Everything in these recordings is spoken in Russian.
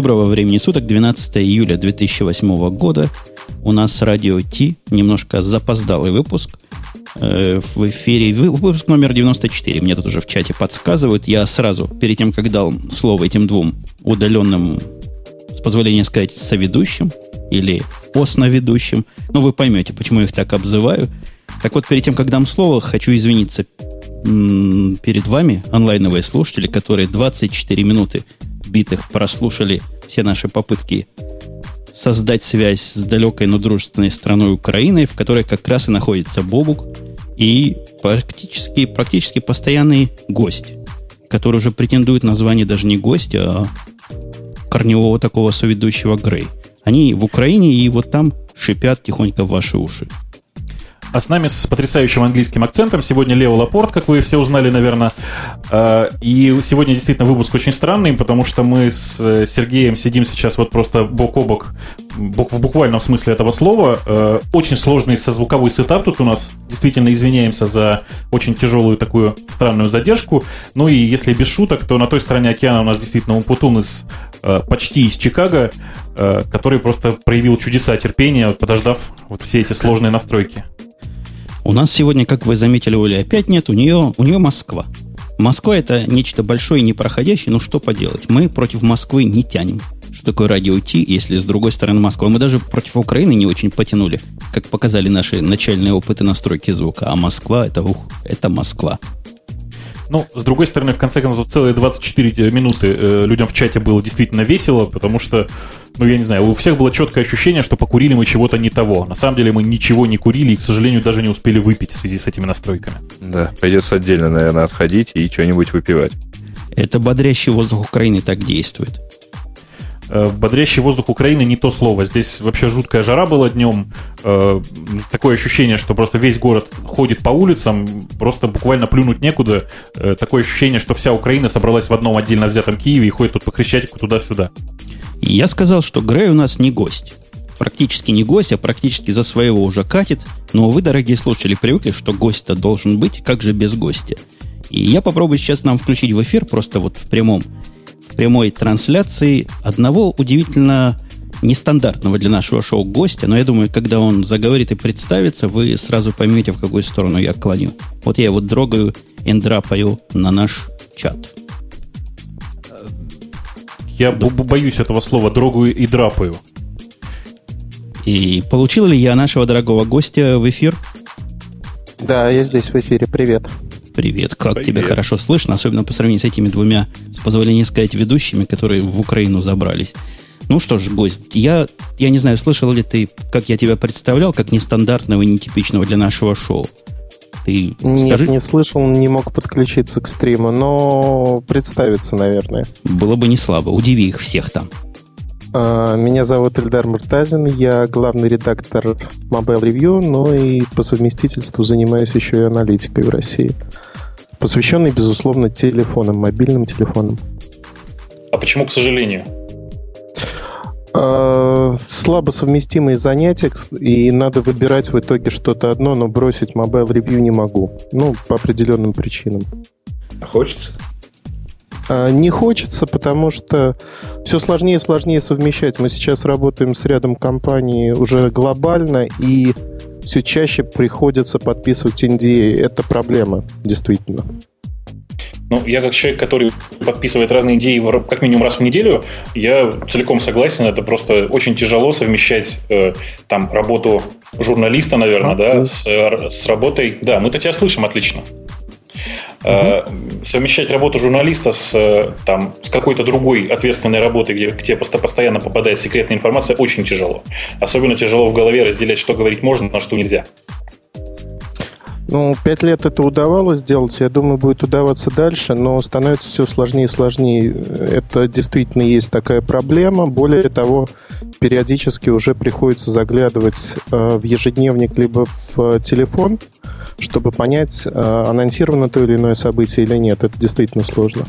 Доброго времени суток, 12 июля 2008 года. У нас радио Ти, немножко запоздалый выпуск. Э, в эфире выпуск номер 94. Мне тут уже в чате подсказывают. Я сразу, перед тем, как дал слово этим двум удаленным, с позволения сказать, соведущим или основедущим, ну, вы поймете, почему я их так обзываю. Так вот, перед тем, как дам слово, хочу извиниться перед вами, онлайновые слушатели, которые 24 минуты битых прослушали все наши попытки создать связь с далекой, но дружественной страной Украины, в которой как раз и находится Бобук, и практически, практически постоянный гость, который уже претендует на звание даже не гостя, а корневого такого соведущего Грей. Они в Украине и вот там шипят тихонько в ваши уши. А с нами с потрясающим английским акцентом сегодня Лео Лапорт, как вы все узнали, наверное. А, и сегодня действительно выпуск очень странный, потому что мы с э, Сергеем сидим сейчас вот просто бок о бок, в буквальном смысле этого слова. А, очень сложный созвуковой сетап тут у нас. Действительно извиняемся за очень тяжелую такую странную задержку. Ну и если без шуток, то на той стороне океана у нас действительно Умпутун из э, почти из Чикаго, э, который просто проявил чудеса терпения, подождав вот все эти сложные настройки. У нас сегодня, как вы заметили, Оля, опять нет, у нее, у нее Москва. Москва это нечто большое и непроходящее, ну что поделать, мы против Москвы не тянем. Что такое радио Ти, если с другой стороны Москва? Мы даже против Украины не очень потянули, как показали наши начальные опыты настройки звука. А Москва это, ух, это Москва. Ну, с другой стороны, в конце концов, целые 24 минуты э, людям в чате было действительно весело, потому что, ну, я не знаю, у всех было четкое ощущение, что покурили мы чего-то не того. На самом деле мы ничего не курили и, к сожалению, даже не успели выпить в связи с этими настройками. Да, придется отдельно, наверное, отходить и что-нибудь выпивать. Это бодрящий воздух Украины так действует. Э, бодрящий воздух Украины не то слово. Здесь вообще жуткая жара была днем. Э, такое ощущение, что просто весь город ходит по улицам, просто буквально плюнуть некуда. Э, такое ощущение, что вся Украина собралась в одном отдельно взятом Киеве и ходит тут по Крещатику туда-сюда. я сказал, что Грей у нас не гость. Практически не гость, а практически за своего уже катит. Но вы, дорогие слушатели, привыкли, что гость-то должен быть, как же без гостя. И я попробую сейчас нам включить в эфир, просто вот в прямом прямой трансляции одного удивительно нестандартного для нашего шоу гостя, но я думаю, когда он заговорит и представится, вы сразу поймете, в какую сторону я клоню. Вот я его дрогаю и драпаю на наш чат. Я да. боюсь этого слова «дрогаю» и «драпаю». И получил ли я нашего дорогого гостя в эфир? Да, я здесь в эфире. Привет. Привет, как Привет. тебя хорошо слышно, особенно по сравнению с этими двумя, с позволения сказать, ведущими, которые в Украину забрались. Ну что ж, гость, я, я не знаю, слышал ли ты, как я тебя представлял, как нестандартного и нетипичного для нашего шоу. Ты Нет, скажи... не слышал, не мог подключиться к стриму, но представиться, наверное. Было бы не слабо, удиви их всех там. А, меня зовут Эльдар Муртазин, я главный редактор Mobile Review, но и по совместительству занимаюсь еще и аналитикой в России посвященный, безусловно, телефонам, мобильным телефонам. А почему, к сожалению? А, слабо совместимые занятия, и надо выбирать в итоге что-то одно, но бросить Mobile Review не могу. Ну, по определенным причинам. А хочется? А, не хочется, потому что все сложнее и сложнее совмещать. Мы сейчас работаем с рядом компаний уже глобально, и все чаще приходится подписывать NDA. Это проблема, действительно. Ну, я как человек, который подписывает разные идеи как минимум раз в неделю, я целиком согласен, это просто очень тяжело совмещать э, там работу журналиста, наверное, а, да, с, с работой. Да, мы-то тебя слышим отлично. Угу. Совмещать работу журналиста с, э, там, с какой-то другой ответственной работой, где к тебе постоянно попадает секретная информация, очень тяжело. Особенно тяжело в голове разделять, что говорить можно, а что нельзя. Ну, пять лет это удавалось сделать, я думаю, будет удаваться дальше, но становится все сложнее и сложнее. Это действительно есть такая проблема. Более того, периодически уже приходится заглядывать э, в ежедневник либо в телефон, чтобы понять, э, анонсировано то или иное событие или нет. Это действительно сложно.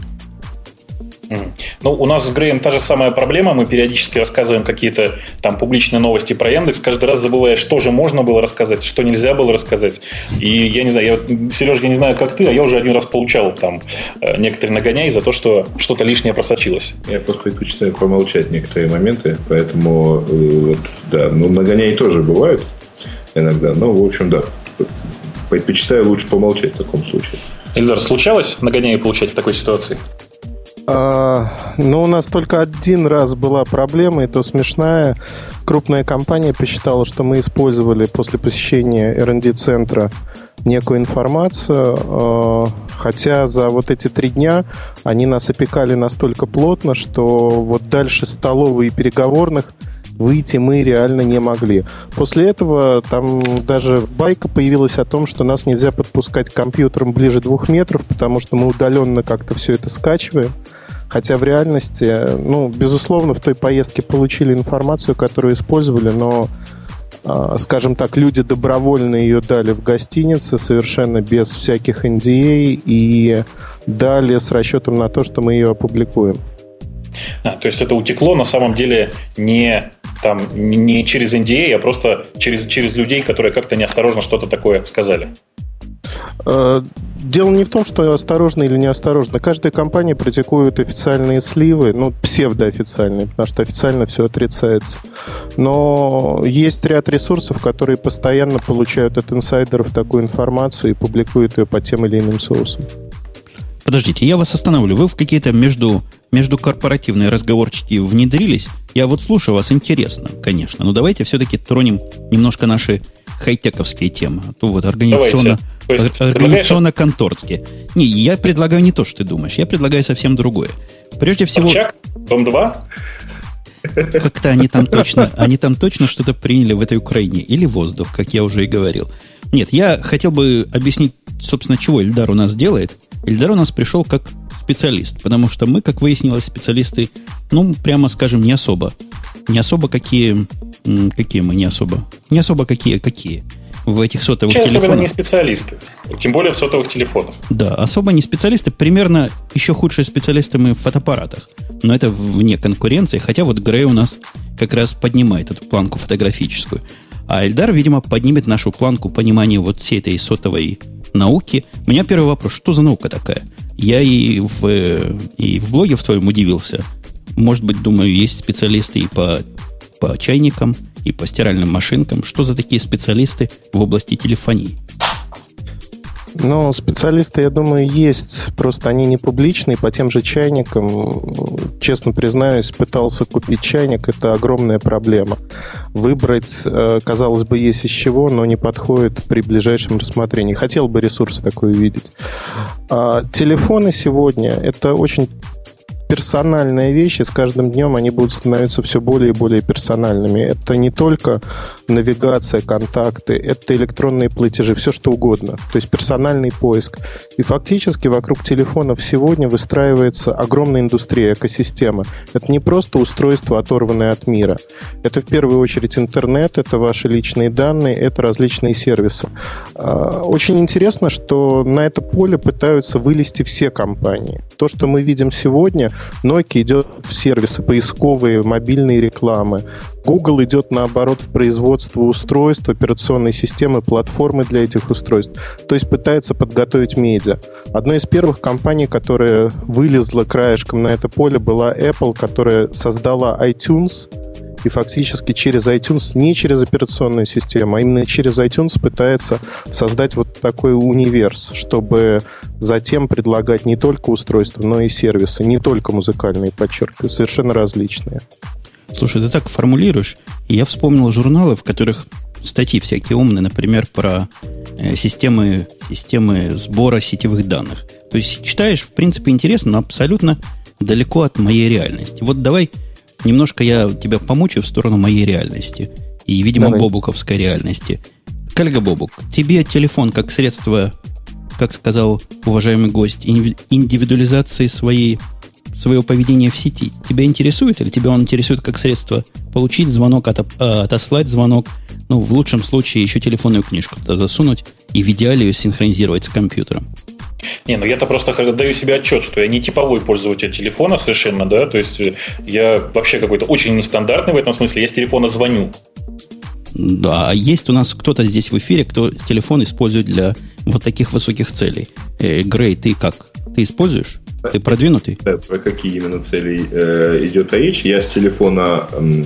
Ну, у нас с Греем та же самая проблема. Мы периодически рассказываем какие-то там публичные новости про Яндекс. Каждый раз забывая, что же можно было рассказать, что нельзя было рассказать. И я не знаю, я, Сереж, я не знаю, как ты, а я уже один раз получал там э, некоторые нагоняй за то, что что-то лишнее просочилось. Я просто предпочитаю промолчать некоторые моменты, поэтому э, вот, да, ну нагоняй тоже бывают иногда, но в общем, да, предпочитаю лучше помолчать в таком случае. Эльдар, случалось нагоняй получать в такой ситуации? А, ну, у нас только один раз была проблема, и то смешная. Крупная компания посчитала, что мы использовали после посещения R&D-центра некую информацию, а, хотя за вот эти три дня они нас опекали настолько плотно, что вот дальше столовой и переговорных – выйти мы реально не могли. После этого там даже байка появилась о том, что нас нельзя подпускать к компьютерам ближе двух метров, потому что мы удаленно как-то все это скачиваем. Хотя в реальности, ну, безусловно, в той поездке получили информацию, которую использовали, но а, скажем так, люди добровольно ее дали в гостинице, совершенно без всяких NDA, а, и дали с расчетом на то, что мы ее опубликуем. А, то есть это утекло на самом деле не там не через NDA, а просто через, через людей, которые как-то неосторожно что-то такое сказали. Э, дело не в том, что осторожно или неосторожно. Каждая компания практикует официальные сливы, ну, псевдоофициальные, потому что официально все отрицается. Но есть ряд ресурсов, которые постоянно получают от инсайдеров такую информацию и публикуют ее по тем или иным соусам. Подождите, я вас остановлю. Вы в какие-то между, между корпоративные разговорчики внедрились? Я вот слушаю вас, интересно, конечно. Но давайте все-таки тронем немножко наши тековские темы. А то вот организационно, организационно-конторские. Не, я предлагаю не то, что ты думаешь. Я предлагаю совсем другое. Прежде всего... Дом 2? Как-то они там точно, они там точно что-то приняли в этой Украине. Или воздух, как я уже и говорил. Нет, я хотел бы объяснить, собственно, чего Эльдар у нас делает. Эльдар у нас пришел как специалист, потому что мы, как выяснилось, специалисты, ну, прямо скажем, не особо. Не особо какие... Какие мы не особо? Не особо какие, какие в этих сотовых Вообще телефонах. особенно не специалисты. Тем более в сотовых телефонах. Да, особо не специалисты. Примерно еще худшие специалисты мы в фотоаппаратах. Но это вне конкуренции. Хотя вот Грей у нас как раз поднимает эту планку фотографическую. А Эльдар, видимо, поднимет нашу планку понимания вот всей этой сотовой науки. У меня первый вопрос, что за наука такая? Я и в, и в блоге в твоем удивился. Может быть, думаю, есть специалисты и по, по чайникам, и по стиральным машинкам. Что за такие специалисты в области телефонии? Ну, специалисты, я думаю, есть. Просто они не публичные. По тем же чайникам, честно признаюсь, пытался купить чайник. Это огромная проблема. Выбрать, э, казалось бы, есть из чего, но не подходит при ближайшем рассмотрении. Хотел бы ресурс такой увидеть. А телефоны сегодня – это очень персональные вещи, с каждым днем они будут становиться все более и более персональными. Это не только навигация, контакты, это электронные платежи, все что угодно. То есть персональный поиск. И фактически вокруг телефонов сегодня выстраивается огромная индустрия, экосистема. Это не просто устройство, оторванное от мира. Это в первую очередь интернет, это ваши личные данные, это различные сервисы. А, очень интересно, что на это поле пытаются вылезти все компании. То, что мы видим сегодня, Nokia идет в сервисы поисковые, мобильные рекламы. Google идет, наоборот, в производство устройств, операционной системы, платформы для этих устройств. То есть пытается подготовить медиа. Одной из первых компаний, которая вылезла краешком на это поле, была Apple, которая создала iTunes – и фактически через iTunes, не через операционную систему, а именно через iTunes пытается создать вот такой универс, чтобы затем предлагать не только устройства, но и сервисы, не только музыкальные, подчеркиваю, совершенно различные. Слушай, ты так формулируешь, я вспомнил журналы, в которых статьи всякие умные, например, про э, системы, системы сбора сетевых данных. То есть читаешь, в принципе, интересно, но абсолютно далеко от моей реальности. Вот давай немножко я тебя помучу в сторону моей реальности. И, видимо, Давай. бобуковской реальности. Коллега Бобук, тебе телефон как средство, как сказал уважаемый гость, индивидуализации своей, своего поведения в сети, тебя интересует или тебя он интересует как средство получить звонок, от, а, отослать звонок, ну, в лучшем случае еще телефонную книжку туда засунуть и в идеале ее синхронизировать с компьютером? Не, ну я-то просто даю себе отчет, что я не типовой пользователь телефона совершенно, да, то есть э, я вообще какой-то очень нестандартный в этом смысле, я с телефона звоню. Да, а есть у нас кто-то здесь в эфире, кто телефон использует для вот таких высоких целей. Э, Грей, ты как? Ты используешь? Ты продвинутый? Да, про какие именно цели э, идет речь? Я с телефона, э,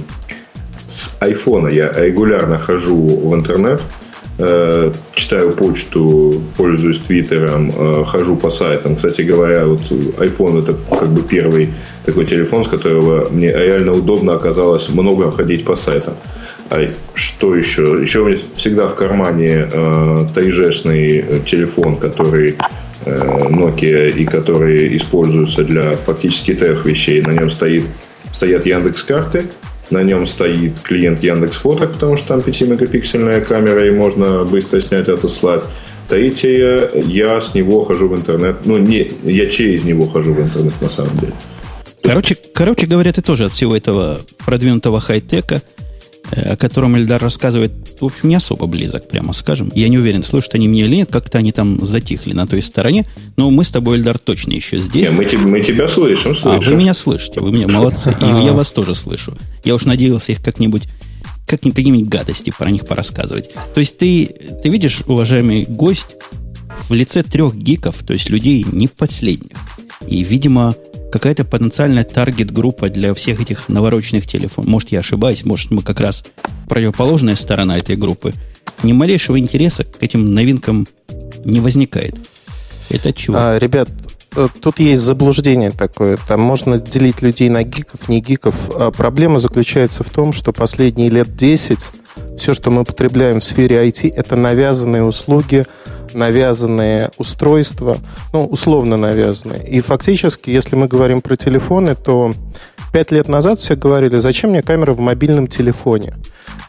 с айфона я регулярно хожу в интернет, э, читаю почту, пользуюсь твиттером, э, хожу по сайтам. Кстати говоря, вот iPhone это как бы первый такой телефон, с которого мне реально удобно оказалось много ходить по сайтам. А что еще? Еще у меня всегда в кармане э, 3G-шный телефон, который э, Nokia и который используется для фактически трех вещей. На нем стоит, стоят Яндекс карты, на нем стоит клиент Яндекс Фото, потому что там 5-мегапиксельная камера и можно быстро снять, отослать. Третье, я с него хожу в интернет. Ну, не, я через него хожу в интернет на самом деле. Короче, короче говоря, ты тоже от всего этого продвинутого хай-тека о котором Эльдар рассказывает, в общем, не особо близок, прямо скажем. Я не уверен, слышат они меня или нет, как-то они там затихли на той стороне, но мы с тобой, Эльдар, точно еще здесь. Не, мы, te, мы тебя слышим, слышим. А, вы меня слышите, вы меня молодцы, и я вас тоже слышу. Я уж надеялся их как-нибудь как какие-нибудь гадости про них порассказывать. То есть ты, ты видишь, уважаемый гость, в лице трех гиков, то есть людей не последних. И, видимо, какая-то потенциальная таргет-группа для всех этих навороченных телефонов. Может, я ошибаюсь, может, мы как раз противоположная сторона этой группы. Ни малейшего интереса к этим новинкам не возникает. Это чего? А, ребят, э, тут есть заблуждение такое. Там можно делить людей на гиков, не гиков. А проблема заключается в том, что последние лет 10 все, что мы потребляем в сфере IT, это навязанные услуги навязанные устройства, ну, условно навязанные. И фактически, если мы говорим про телефоны, то пять лет назад все говорили, зачем мне камера в мобильном телефоне?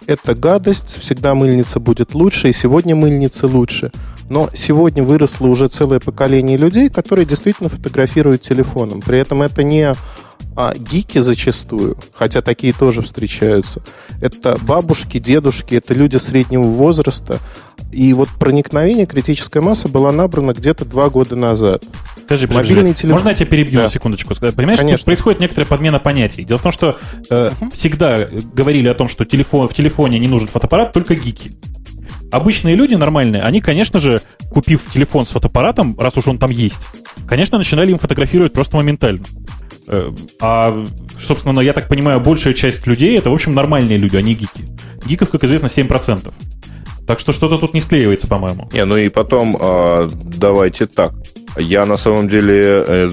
Это гадость, всегда мыльница будет лучше, и сегодня мыльница лучше. Но сегодня выросло уже целое поколение людей, которые действительно фотографируют телефоном. При этом это не а гики зачастую, хотя такие тоже встречаются, это бабушки, дедушки, это люди среднего возраста. И вот проникновение критической массы была набрана где-то два года назад. Скажи, Мобильный телефон... можно я тебя перебью да. на секундочку? Понимаешь, Конечно. происходит некоторая подмена понятий. Дело в том, что э, uh-huh. всегда говорили о том, что телефон, в телефоне не нужен фотоаппарат, только гики. Обычные люди нормальные, они, конечно же, купив телефон с фотоаппаратом, раз уж он там есть, конечно, начинали им фотографировать просто моментально. Э, а, собственно, я так понимаю, большая часть людей это, в общем, нормальные люди, а не гики. Гиков, как известно, 7%. Так что что-то тут не склеивается, по-моему. Не, ну и потом, э, давайте так. Я на самом деле э,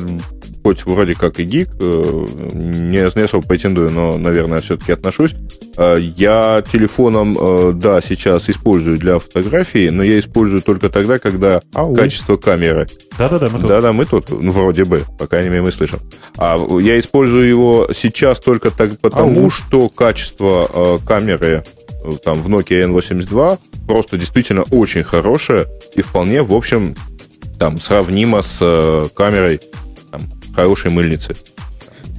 хоть вроде как и гик, э, не, не особо претендую, но, наверное, все-таки отношусь. Э, я телефоном, э, да, сейчас использую для фотографии, но я использую только тогда, когда Ау. качество камеры. Да-да-да, мы тут. Да-да, мы тут, ну, вроде бы, по крайней мере, мы слышим. А я использую его сейчас только так, потому, Ау. что качество камеры там в Nokia N82 просто действительно очень хорошее и вполне, в общем, там сравнимо с камерой хорошей мыльницы.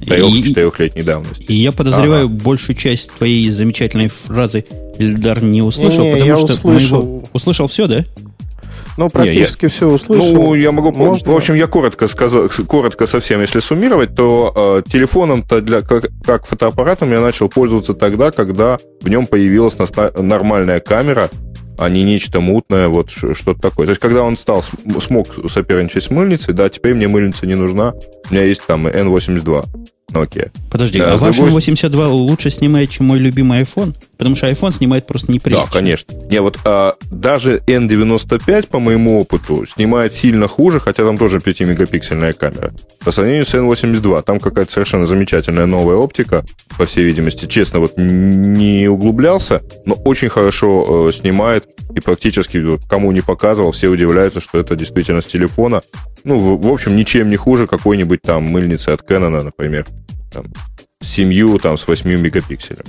Трех-четырехлетней давности. И я подозреваю, ага. большую часть твоей замечательной фразы Эльдар не услышал, не, не, потому что услышал. Мы его... услышал все, да? Ну, практически не, я, все услышал. Ну, я могу... Можно? В общем, я коротко, сказал, коротко совсем, если суммировать, то э, телефоном-то для, как, как фотоаппаратом я начал пользоваться тогда, когда в нем появилась нормальная камера, а не нечто мутное, вот что-то такое. То есть, когда он стал, смог соперничать с мыльницей, да, теперь мне мыльница не нужна, у меня есть там N82. Nokia. Подожди, да, а ваш другой... 82 лучше снимает, чем мой любимый iPhone? Потому что iPhone снимает просто неприлично. Да, конечно. Не, вот а, даже N95, по моему опыту, снимает сильно хуже, хотя там тоже 5-мегапиксельная камера. По сравнению с N82, там какая-то совершенно замечательная новая оптика, по всей видимости. Честно, вот не углублялся, но очень хорошо э, снимает и практически вот, кому не показывал, все удивляются, что это действительно с телефона. Ну, в, в общем, ничем не хуже какой-нибудь там мыльницы от Canon, например там, с 7, там, с 8 мегапикселем.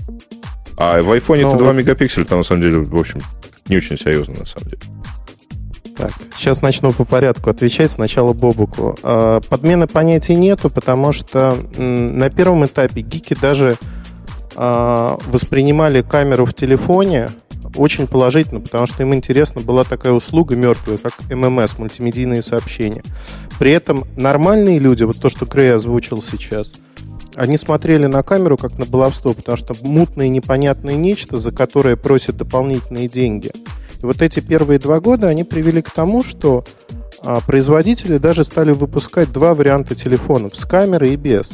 А в iPhone это 2 мегапикселя, там, на самом деле, в общем, не очень серьезно, на самом деле. Так, сейчас начну по порядку отвечать. Сначала Бобуку. А, подмены понятий нету, потому что на первом этапе гики даже а, воспринимали камеру в телефоне очень положительно, потому что им интересно была такая услуга мертвая, как ММС, мультимедийные сообщения. При этом нормальные люди, вот то, что Грей озвучил сейчас, они смотрели на камеру как на баловство, потому что мутное непонятное нечто, за которое просят дополнительные деньги. И вот эти первые два года, они привели к тому, что а, производители даже стали выпускать два варианта телефонов с камерой и без.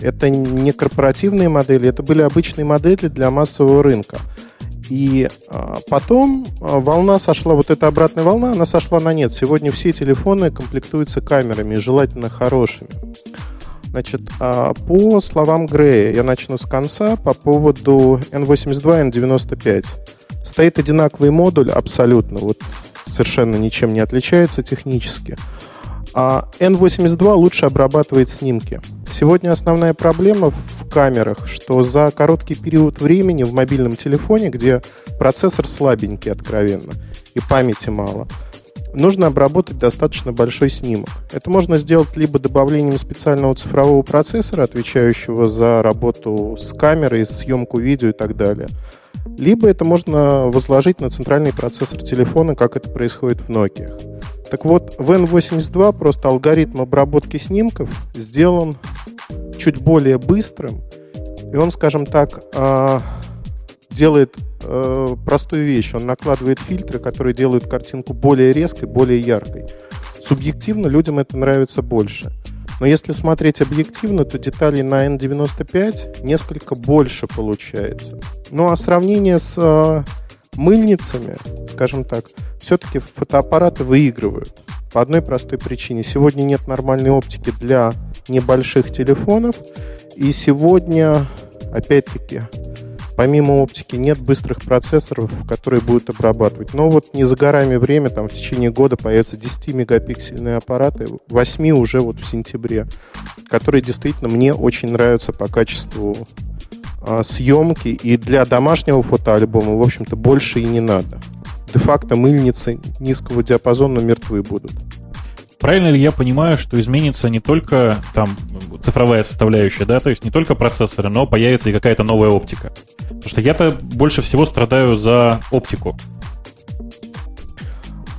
Это не корпоративные модели, это были обычные модели для массового рынка. И а, потом а, волна сошла, вот эта обратная волна, она сошла на нет. Сегодня все телефоны комплектуются камерами, желательно хорошими. Значит, а, по словам Грея, я начну с конца по поводу N82 и N95. Стоит одинаковый модуль абсолютно, вот совершенно ничем не отличается технически. А N82 лучше обрабатывает снимки. Сегодня основная проблема в камерах, что за короткий период времени в мобильном телефоне, где процессор слабенький откровенно и памяти мало, нужно обработать достаточно большой снимок. Это можно сделать либо добавлением специального цифрового процессора, отвечающего за работу с камерой, съемку видео и так далее. Либо это можно возложить на центральный процессор телефона, как это происходит в Nokia. Так вот, в N82 просто алгоритм обработки снимков сделан чуть более быстрым, и он, скажем так, а, делает э, простую вещь. Он накладывает фильтры, которые делают картинку более резкой, более яркой. Субъективно людям это нравится больше. Но если смотреть объективно, то деталей на N95 несколько больше получается. Ну а сравнение с э, мыльницами, скажем так, все-таки фотоаппараты выигрывают. По одной простой причине. Сегодня нет нормальной оптики для небольших телефонов. И сегодня, опять-таки, Помимо оптики нет быстрых процессоров, которые будут обрабатывать. Но вот не за горами время, там в течение года появятся 10-мегапиксельные аппараты, 8 уже вот в сентябре, которые действительно мне очень нравятся по качеству а, съемки. И для домашнего фотоальбома, в общем-то, больше и не надо. Де-факто мыльницы низкого диапазона мертвы будут. Правильно ли я понимаю, что изменится не только там цифровая составляющая, да, то есть не только процессоры, но появится и какая-то новая оптика? Потому что я-то больше всего страдаю за оптику.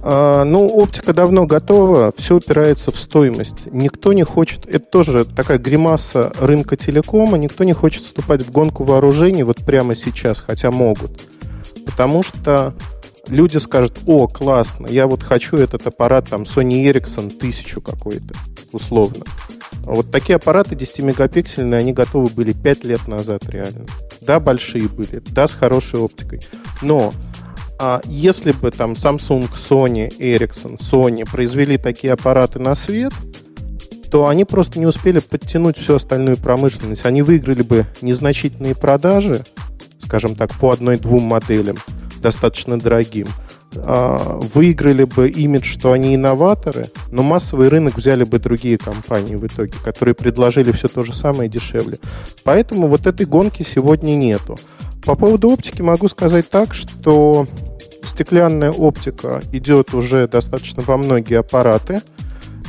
А, ну, оптика давно готова, все упирается в стоимость. Никто не хочет, это тоже такая гримаса рынка телекома, никто не хочет вступать в гонку вооружений вот прямо сейчас, хотя могут. Потому что люди скажут, о, классно, я вот хочу этот аппарат, там, Sony Ericsson тысячу какой-то, условно. Вот такие аппараты 10-мегапиксельные, они готовы были 5 лет назад реально. Да, большие были, да, с хорошей оптикой. Но а если бы там Samsung, Sony, Ericsson, Sony произвели такие аппараты на свет, то они просто не успели подтянуть всю остальную промышленность. Они выиграли бы незначительные продажи, скажем так, по одной-двум моделям, достаточно дорогим, а, выиграли бы имидж, что они инноваторы, но массовый рынок взяли бы другие компании в итоге, которые предложили все то же самое дешевле. Поэтому вот этой гонки сегодня нету. По поводу оптики могу сказать так, что стеклянная оптика идет уже достаточно во многие аппараты.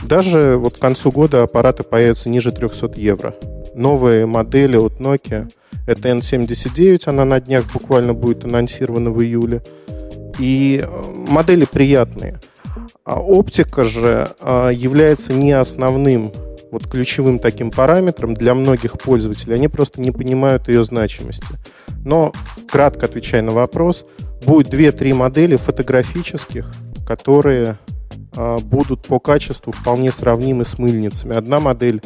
Даже вот к концу года аппараты появятся ниже 300 евро. Новые модели от Nokia – это N79, она на днях буквально будет анонсирована в июле. И э, модели приятные. А оптика же а, является не основным вот ключевым таким параметром для многих пользователей. Они просто не понимают ее значимости. Но, кратко отвечая на вопрос, будет 2-3 модели фотографических, которые а, будут по качеству вполне сравнимы с мыльницами. Одна модель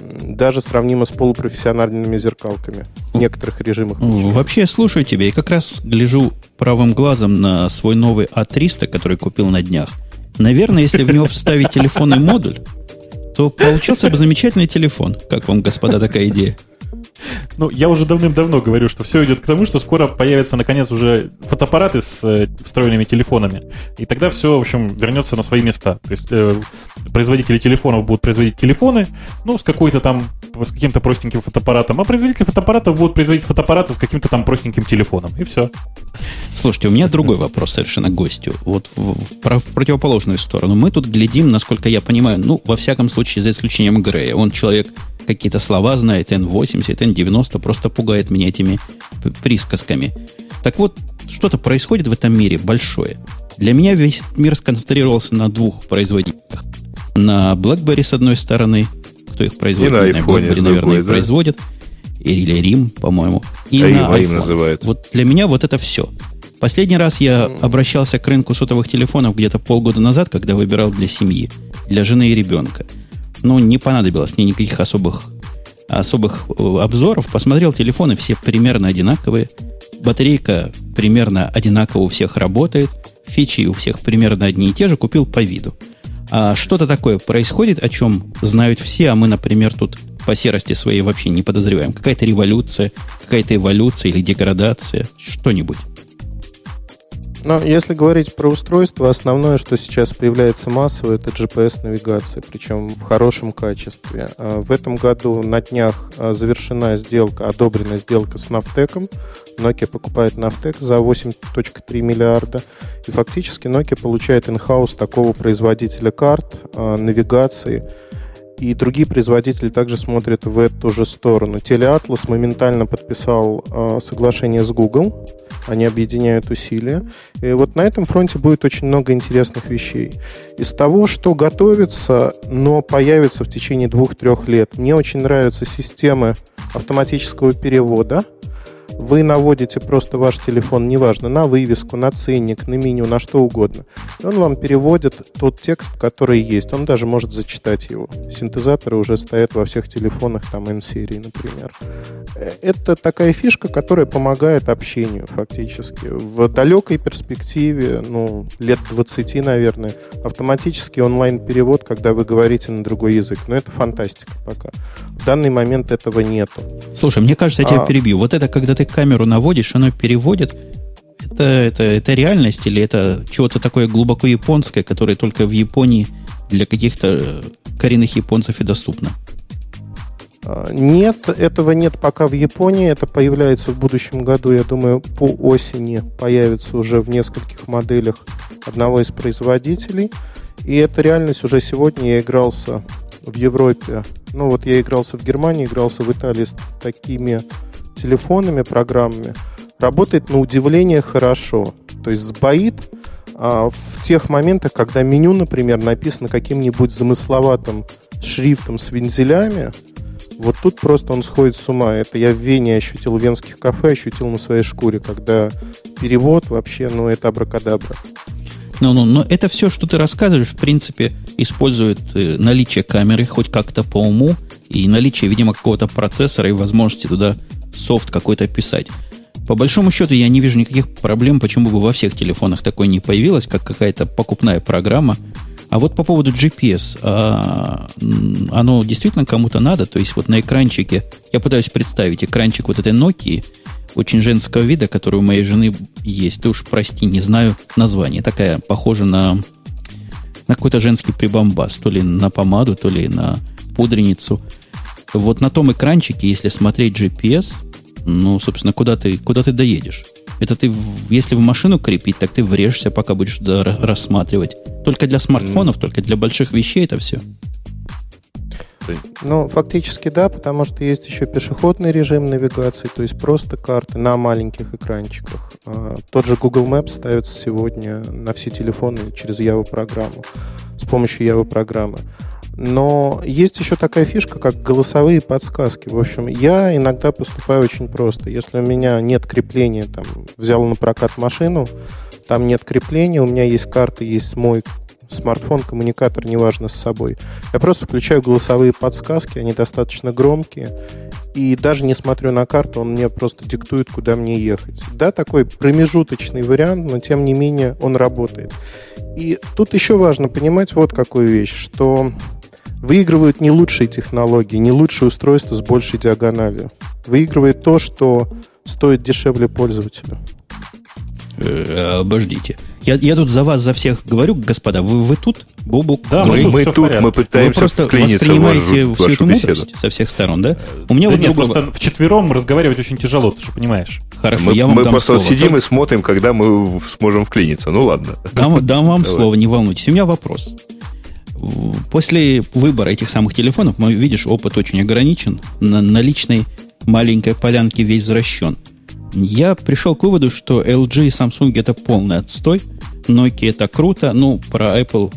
даже сравнимо с полупрофессиональными зеркалками в некоторых режимах. Вообще, я слушаю тебя и как раз гляжу правым глазом на свой новый А300, который купил на днях. Наверное, если в него вставить телефонный модуль, то получился бы замечательный телефон. Как вам, господа, такая идея? Ну, я уже давным-давно говорю, что все идет к тому, что скоро появятся, наконец, уже фотоаппараты с э, встроенными телефонами. И тогда все, в общем, вернется на свои места. То есть э, производители телефонов будут производить телефоны, ну, с какой-то там, с каким-то простеньким фотоаппаратом, а производители фотоаппаратов будут производить фотоаппараты с каким-то там простеньким телефоном. И все. Слушайте, у меня другой вопрос совершенно гостю. Вот в, в, в противоположную сторону. Мы тут глядим, насколько я понимаю, ну, во всяком случае, за исключением Грея. Он человек какие-то слова знает, N80, N90, просто пугает меня этими присказками. Так вот, что-то происходит в этом мире большое. Для меня весь мир сконцентрировался на двух производителях. На BlackBerry с одной стороны, кто их производит, И на не знаю, iPhone BlackBerry, наверное, другой, их да? производит. Или Рим, по-моему. И А на iPhone. называют. Вот для меня вот это все. Последний раз я обращался к рынку сотовых телефонов где-то полгода назад, когда выбирал для семьи, для жены и ребенка. Ну, не понадобилось мне никаких особых, особых э, обзоров. Посмотрел телефоны, все примерно одинаковые. Батарейка примерно одинаково у всех работает. Фичи у всех примерно одни и те же. Купил по виду. А что-то такое происходит, о чем знают все, а мы, например, тут по серости своей вообще не подозреваем. Какая-то революция, какая-то эволюция или деградация, что-нибудь. Но если говорить про устройство, основное, что сейчас появляется массово, это GPS-навигация, причем в хорошем качестве. А В этом году на днях а, завершена сделка, одобрена сделка с Navtec. Nokia покупает Navtec за 8.3 миллиарда. И фактически Nokia получает инхаус такого производителя карт, а, навигации, и другие производители также смотрят в эту же сторону. Телеатлас моментально подписал соглашение с Google. Они объединяют усилия. И вот на этом фронте будет очень много интересных вещей. Из того, что готовится, но появится в течение двух-трех лет, мне очень нравятся системы автоматического перевода. Вы наводите просто ваш телефон, неважно, на вывеску, на ценник, на меню, на что угодно. И он вам переводит тот текст, который есть. Он даже может зачитать его. Синтезаторы уже стоят во всех телефонах, там N-серии, например. Э, Это такая фишка, которая помогает общению фактически. В далекой перспективе, ну, лет 20, наверное, автоматический онлайн-перевод, когда вы говорите на другой язык. Но это фантастика пока. В данный момент этого нету. Слушай, мне кажется, я тебя А. перебью. Вот это, когда ты камеру наводишь, оно переводит. Это, это, это реальность или это чего-то такое глубоко японское, которое только в Японии для каких-то э, коренных японцев и доступно? А, Нет, этого нет пока в Японии. Это появляется в будущем году. Я думаю, по осени появится уже в нескольких моделях одного из производителей. И эта реальность уже сегодня. Я игрался в Европе. Ну вот я игрался в Германии, игрался в Италии с такими телефонами, программами. Работает на удивление хорошо. То есть сбоит а, в тех моментах, когда меню, например, написано каким-нибудь замысловатым шрифтом с вензелями, вот тут просто он сходит с ума. Это я в Вене ощутил, в венских кафе ощутил на своей шкуре, когда перевод вообще, ну, это абракадабра. Ну, ну, но это все, что ты рассказываешь, в принципе, использует э, наличие камеры хоть как-то по уму и наличие, видимо, какого-то процессора и возможности туда софт какой-то писать. По большому счету, я не вижу никаких проблем, почему бы во всех телефонах такое не появилось, как какая-то покупная программа. А вот по поводу GPS, а, оно действительно кому-то надо? То есть вот на экранчике, я пытаюсь представить экранчик вот этой Nokia, очень женского вида, который у моей жены есть. Ты уж прости, не знаю название. Такая похожа на, на какой-то женский прибамбас. То ли на помаду, то ли на пудреницу. Вот на том экранчике, если смотреть GPS, ну, собственно, куда ты, куда ты доедешь? Это ты, если в машину крепить, так ты врежешься, пока будешь туда ра- рассматривать. Только для смартфонов, только для больших вещей это все. Ну, фактически да, потому что есть еще пешеходный режим навигации, то есть просто карты на маленьких экранчиках. А, Тот же Google Maps ставится сегодня на все телефоны через Java-программу, с помощью Java-программы. Но есть еще такая фишка, как голосовые подсказки. В общем, я иногда поступаю очень просто. Если у меня нет крепления, там, взял на прокат машину, там нет крепления, у меня есть карта, есть мой смартфон, коммуникатор, неважно, с собой. Я просто включаю голосовые подсказки, они достаточно громкие, и даже не смотрю на карту, он мне просто диктует, куда мне ехать. Да, такой промежуточный вариант, но тем не менее он работает. И тут еще важно понимать вот какую вещь, что выигрывают не лучшие технологии, не лучшие устройства с большей диагональю. Выигрывает то, что стоит дешевле пользователю. Э, обождите. Я, я тут за вас, за всех говорю, господа, вы, вы тут, Бобук, Да, Грей, мы Мы тут, мы вы пытаемся просто вклиниться в воспринимаете вашу, всю вашу эту беседу. мудрость со всех сторон, да? У меня Да вот нет, другой просто вчетвером разговаривать очень тяжело, ты же понимаешь. Хорошо, Мы, я вам мы дам просто слово. сидим и смотрим, когда мы сможем вклиниться. Ну ладно. Дам, дам вам Давай. слово, не волнуйтесь. У меня вопрос. После выбора этих самых телефонов, мы, видишь, опыт очень ограничен. На, на личной маленькой полянке весь возвращен. Я пришел к выводу, что LG и Samsung это полный отстой, Nokia это круто, ну, про Apple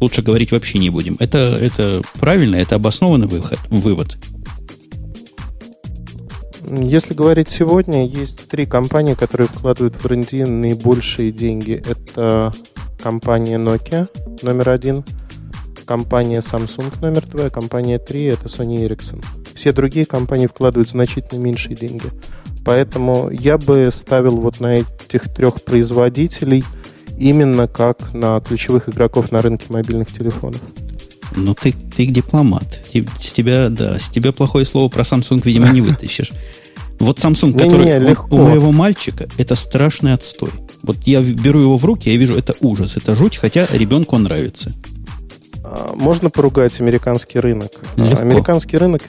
лучше говорить вообще не будем. Это, это правильно, это обоснованный выход, вывод. Если говорить сегодня, есть три компании, которые вкладывают в R&D наибольшие деньги. Это компания Nokia номер один, компания Samsung номер два, компания три это Sony Ericsson. Все другие компании вкладывают значительно меньшие деньги. Поэтому я бы ставил вот на этих трех производителей именно как на ключевых игроков на рынке мобильных телефонов. Ну, ты, ты дипломат. С тебя, да, с тебя плохое слово про Samsung, видимо, не вытащишь. Вот Samsung, который не, не, у моего мальчика, это страшный отстой. Вот я беру его в руки, я вижу, это ужас, это жуть, хотя ребенку он нравится. А, можно поругать американский рынок. Легко. Американский рынок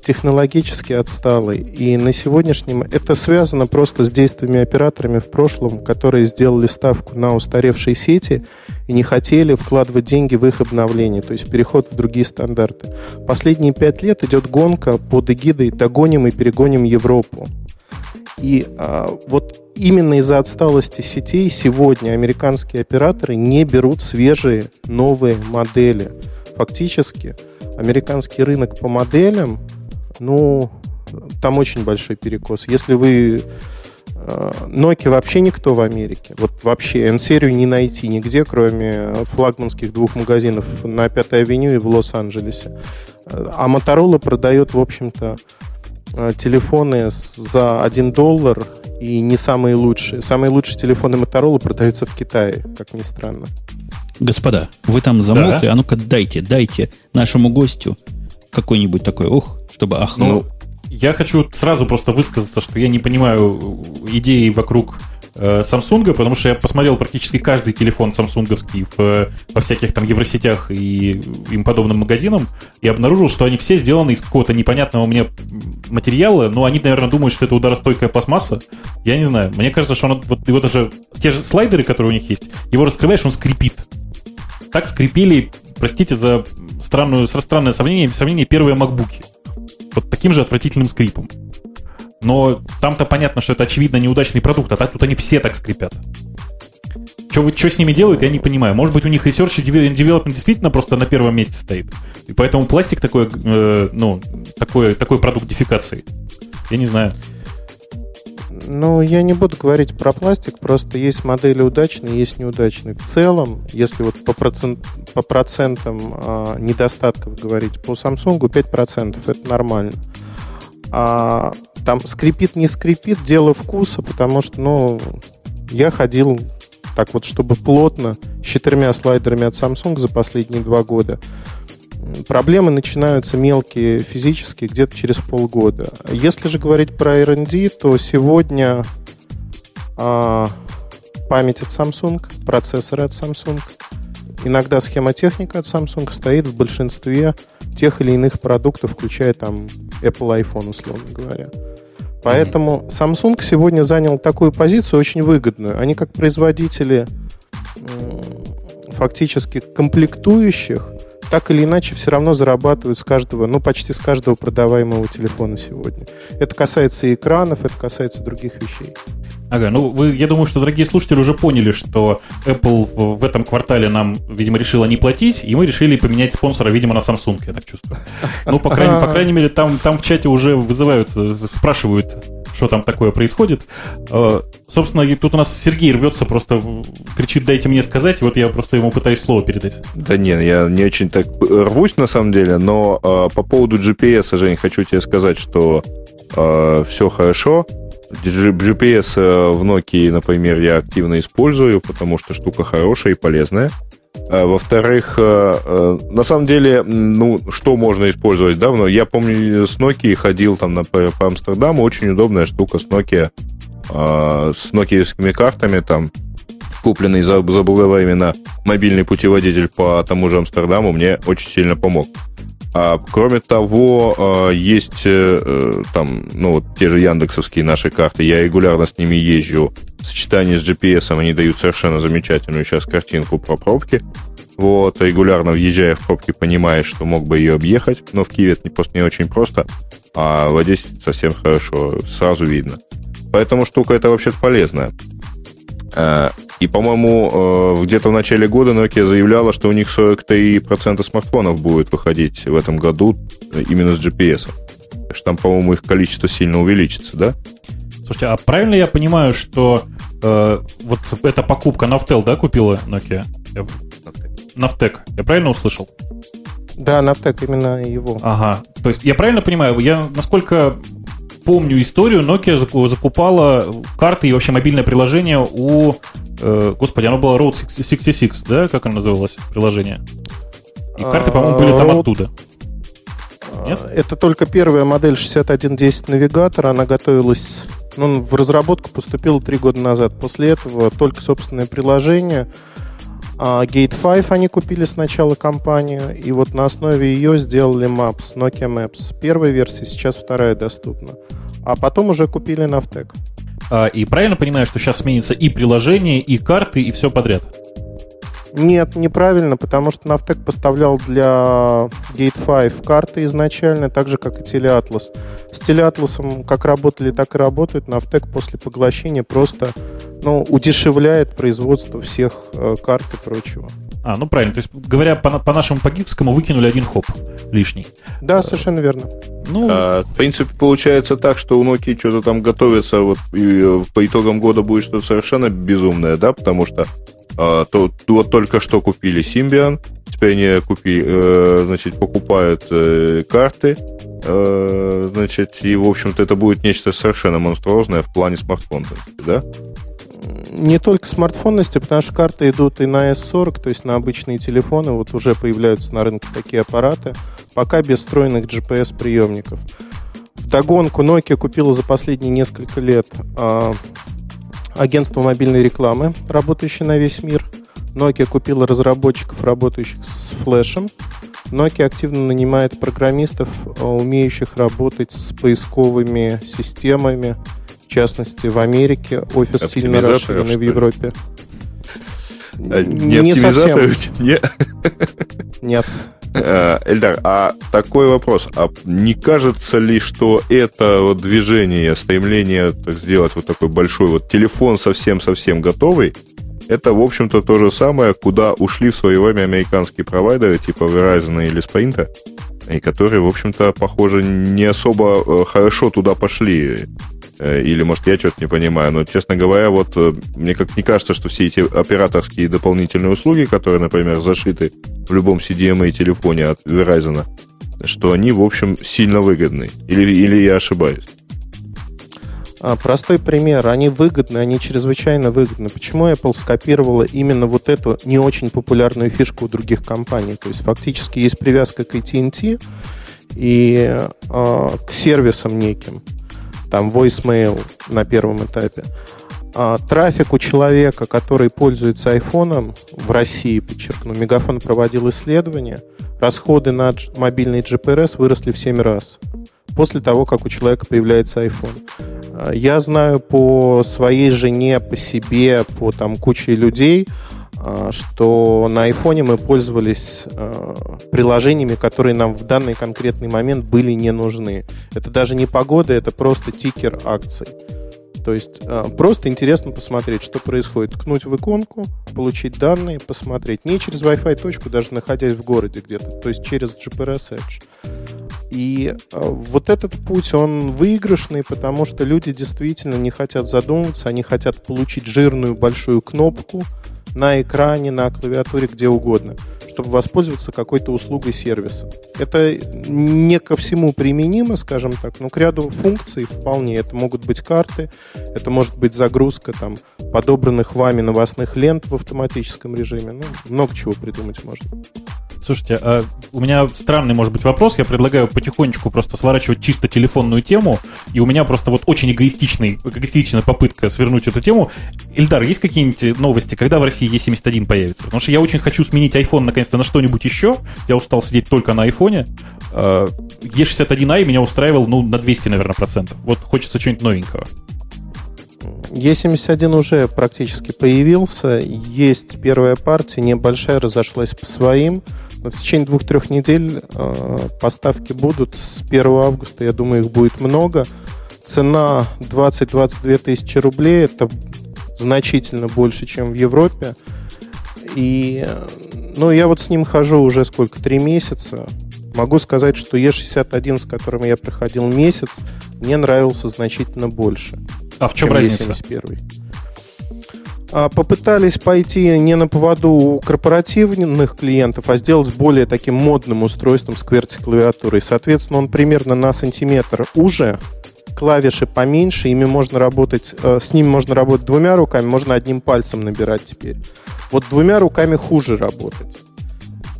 технологически отсталый. И на сегодняшнем это связано просто с действиями операторами в прошлом, которые сделали ставку на устаревшие сети и не хотели вкладывать деньги в их обновление, то есть переход в другие стандарты. Последние пять лет идет гонка под эгидой «догоним и перегоним Европу». И а, вот именно из-за отсталости сетей сегодня американские операторы не берут свежие новые модели. Фактически американский рынок по моделям ну, там очень большой перекос. Если вы э, Nokia вообще никто в Америке. Вот вообще N-серию не найти нигде, кроме флагманских двух магазинов на Пятой авеню и в Лос-Анджелесе. А Motorola продает, в общем-то, э, телефоны за 1 доллар и не самые лучшие. Самые лучшие телефоны Motorola продаются в Китае, как ни странно. Господа, вы там замолкли, да? а ну-ка дайте, дайте нашему гостю какой-нибудь такой, ух, чтобы ахнул. Ну, я хочу сразу просто высказаться, что я не понимаю идеи вокруг э, Samsung, потому что я посмотрел практически каждый телефон самсунговский в, во всяких там евросетях и им подобным магазинам и обнаружил, что они все сделаны из какого-то непонятного мне материала, но они, наверное, думают, что это ударостойкая пластмасса. Я не знаю. Мне кажется, что он, вот его даже те же слайдеры, которые у них есть, его раскрываешь, он скрипит. Так скрипели, простите за странную, странное сравнение, сравнение первые макбуки вот таким же отвратительным скрипом. Но там-то понятно, что это очевидно неудачный продукт, а так тут они все так скрипят. Что, вы, что с ними делают, я не понимаю. Может быть, у них Research и Development действительно просто на первом месте стоит. И поэтому пластик такой, э, ну, такой, такой продукт дефикации. Я не знаю. Ну, я не буду говорить про пластик, просто есть модели удачные, есть неудачные. В целом, если вот по, процент, по процентам а, недостатков говорить, по Samsung 5% это нормально. А там скрипит, не скрипит, дело вкуса, потому что, ну, я ходил так вот, чтобы плотно, с четырьмя слайдерами от Samsung за последние два года. Проблемы начинаются мелкие физические где-то через полгода. Если же говорить про R&D, то сегодня а, память от Samsung, процессоры от Samsung, иногда схемотехника от Samsung стоит в большинстве тех или иных продуктов, включая там Apple iPhone, условно говоря. Поэтому Samsung сегодня занял такую позицию очень выгодную. Они как производители фактически комплектующих так или иначе все равно зарабатывают с каждого, ну, почти с каждого продаваемого телефона сегодня. Это касается и экранов, это касается других вещей. Ага, ну вы, я думаю, что дорогие слушатели уже поняли, что Apple в, в этом квартале нам, видимо, решила не платить, и мы решили поменять спонсора, видимо, на Samsung, я так чувствую. Ну, по крайней, по крайней мере, там, там в чате уже вызывают, спрашивают, что там такое происходит. Э, собственно, тут у нас Сергей рвется, просто кричит, дайте мне сказать, и вот я просто ему пытаюсь слово передать. Да нет, я не очень так рвусь на самом деле, но э, по поводу GPS, Жень, хочу тебе сказать, что э, все хорошо, GPS э, в Nokia, например, я активно использую, потому что штука хорошая и полезная. А, во-вторых, э, э, на самом деле, ну, что можно использовать давно? Я помню, с Nokia ходил там на, по Амстердаму, очень удобная штука с Nokia, с нокиевскими картами, там, купленный, забыл именно, мобильный путеводитель по тому же Амстердаму, мне очень сильно помог. А, кроме того, а, есть э, э, там, ну, вот те же яндексовские наши карты. Я регулярно с ними езжу. В сочетании с GPS они дают совершенно замечательную сейчас картинку про пробки. Вот, регулярно въезжая в пробки, понимаешь, что мог бы ее объехать, но в Киеве это просто не очень просто, а в Одессе совсем хорошо, сразу видно. Поэтому штука это вообще-то полезная. Э, и, по-моему, э, где-то в начале года Nokia заявляла, что у них 43% смартфонов будет выходить в этом году именно с GPS. Так что там, по-моему, их количество сильно увеличится, да? Слушайте, а правильно я понимаю, что э, вот эта покупка Navtel, да, купила Nokia? Navtec. Я правильно услышал? Да, Navtec, именно его. Ага. То есть я правильно понимаю, я насколько помню историю, Nokia закупала карты и вообще мобильное приложение у... Э, господи, оно было Road 66, да? Как оно называлось, приложение? И карты, по-моему, были там а, оттуда. Нет? Это только первая модель 6110 навигатора. Она готовилась ну, в разработку поступила три года назад. После этого только собственное приложение. А Gate 5 они купили сначала компанию, и вот на основе ее сделали Maps, Nokia Maps. Первая версия, сейчас вторая доступна. А потом уже купили Navtec. А, и правильно понимаю, что сейчас сменится и приложение, и карты, и все подряд? Нет, неправильно, потому что Navtec поставлял для Gate 5 карты изначально, так же, как и Teleatlas. С Teleatlas как работали, так и работают. Navtec после поглощения просто ну, удешевляет производство всех э, карт и прочего. А, ну правильно. То есть, говоря по, по нашему погибскому, выкинули один хоп лишний. Да, совершенно верно. Ну... А, в принципе, получается так, что у Nokia что-то там готовится, вот и э, по итогам года будет что-то совершенно безумное, да, потому что а, то, вот только что купили Symbian, теперь они купи, э, значит, покупают э, карты, э, значит, и, в общем-то, это будет нечто совершенно монструозное в плане смартфонов, да? Не только смартфонности, потому что карты идут и на S40, то есть на обычные телефоны, вот уже появляются на рынке такие аппараты, пока без встроенных GPS-приемников. В догонку Nokia купила за последние несколько лет а, агентство мобильной рекламы, работающее на весь мир. Nokia купила разработчиков, работающих с флешем. Nokia активно нанимает программистов, э, умеющих работать с поисковыми системами. Частности, в Америке офис сильно расширенный в Европе. А, не, не совсем. Не? Нет. Э, Эльдар, а такой вопрос. А не кажется ли, что это вот движение, стремление так сделать вот такой большой вот телефон совсем-совсем готовый, это, в общем-то, то же самое, куда ушли в свое время американские провайдеры типа Verizon или Sprint, и которые, в общем-то, похоже, не особо э, хорошо туда пошли. Э, или, может, я что-то не понимаю. Но, честно говоря, вот э, мне как не кажется, что все эти операторские дополнительные услуги, которые, например, зашиты в любом CDMA и телефоне от Verizon, что они, в общем, сильно выгодны. Или, или я ошибаюсь? А, простой пример. Они выгодны, они чрезвычайно выгодны. Почему Apple скопировала именно вот эту не очень популярную фишку у других компаний? То есть фактически есть привязка к AT&T и э, к сервисам неким там voicemail на первом этапе. А трафик у человека, который пользуется айфоном в России, подчеркну, Мегафон проводил исследование, расходы на мобильный GPRS выросли в 7 раз после того, как у человека появляется iPhone. А, я знаю по своей жене, по себе, по там куче людей, что на айфоне мы пользовались а, приложениями, которые нам в данный конкретный момент были не нужны. Это даже не погода, это просто тикер акций. То есть а, просто интересно посмотреть, что происходит. Ткнуть в иконку, получить данные, посмотреть. Не через Wi-Fi точку, даже находясь в городе где-то, то есть через GPRS Edge. И вот этот путь, он выигрышный, потому что люди действительно не хотят задумываться, они хотят получить жирную большую кнопку – на экране, на клавиатуре, где угодно, чтобы воспользоваться какой-то услугой сервиса. Это не ко всему применимо, скажем так, но к ряду функций вполне. Это могут быть карты, это может быть загрузка там, подобранных вами новостных лент в автоматическом режиме. Ну, много чего придумать можно. Слушайте, а у меня странный, может быть, вопрос. Я предлагаю потихонечку просто сворачивать чисто телефонную тему. И у меня просто вот очень эгоистичный, эгоистичная попытка свернуть эту тему. Ильдар, есть какие-нибудь новости, когда в России E71 появится? Потому что я очень хочу сменить iPhone наконец-то на что-нибудь еще. Я устал сидеть только на iPhone. E61i меня устраивал, ну, на 200, наверное, процентов. Вот хочется чего-нибудь новенького. E71 уже практически появился. Есть первая партия, небольшая, разошлась по своим. Но в течение двух-трех недель э, поставки будут. С 1 августа, я думаю, их будет много. цена 20-22 тысячи рублей. Это значительно больше, чем в Европе. И, ну, я вот с ним хожу уже сколько, три месяца. Могу сказать, что E61, с которым я проходил месяц, мне нравился значительно больше. А в чем чем разница? E71. А, попытались пойти не на поводу у корпоративных клиентов, а сделать более таким модным устройством с QWERTY-клавиатурой. Соответственно, он примерно на сантиметр уже, клавиши поменьше, ими можно работать, э, с ними можно работать двумя руками, можно одним пальцем набирать теперь. Вот двумя руками хуже работать.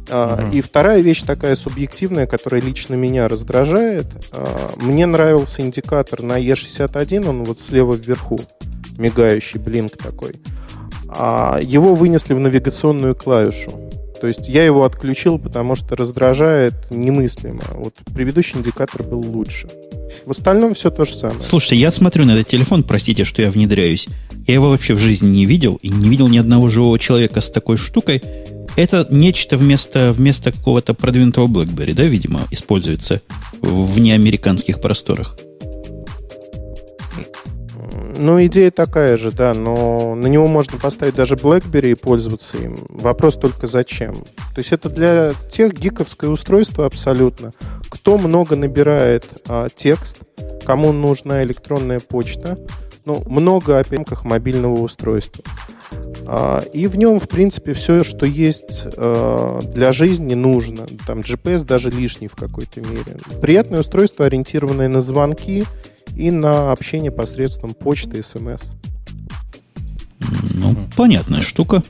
Uh-huh. И вторая вещь такая субъективная, которая лично меня раздражает. А, мне нравился индикатор на E61, он вот слева вверху, мигающий блинк такой. А его вынесли в навигационную клавишу. То есть я его отключил, потому что раздражает немыслимо. Вот предыдущий индикатор был лучше. В остальном все то же самое. Слушайте, я смотрю на этот телефон, простите, что я внедряюсь. Я его вообще в жизни не видел, и не видел ни одного живого человека с такой штукой. Это нечто вместо, вместо какого-то продвинутого BlackBerry, да, видимо, используется в неамериканских просторах. Ну, идея такая же, да, но на него можно поставить даже BlackBerry и пользоваться им. Вопрос только зачем. То есть это для тех гиковское устройство абсолютно. Кто много набирает а, текст, кому нужна электронная почта, ну, много о пемках мобильного устройства. А, и в нем, в принципе, все, что есть а, для жизни, нужно. Там GPS даже лишний в какой-то мере. Приятное устройство, ориентированное на звонки и на общение посредством почты и смс. Ну, понятная штука.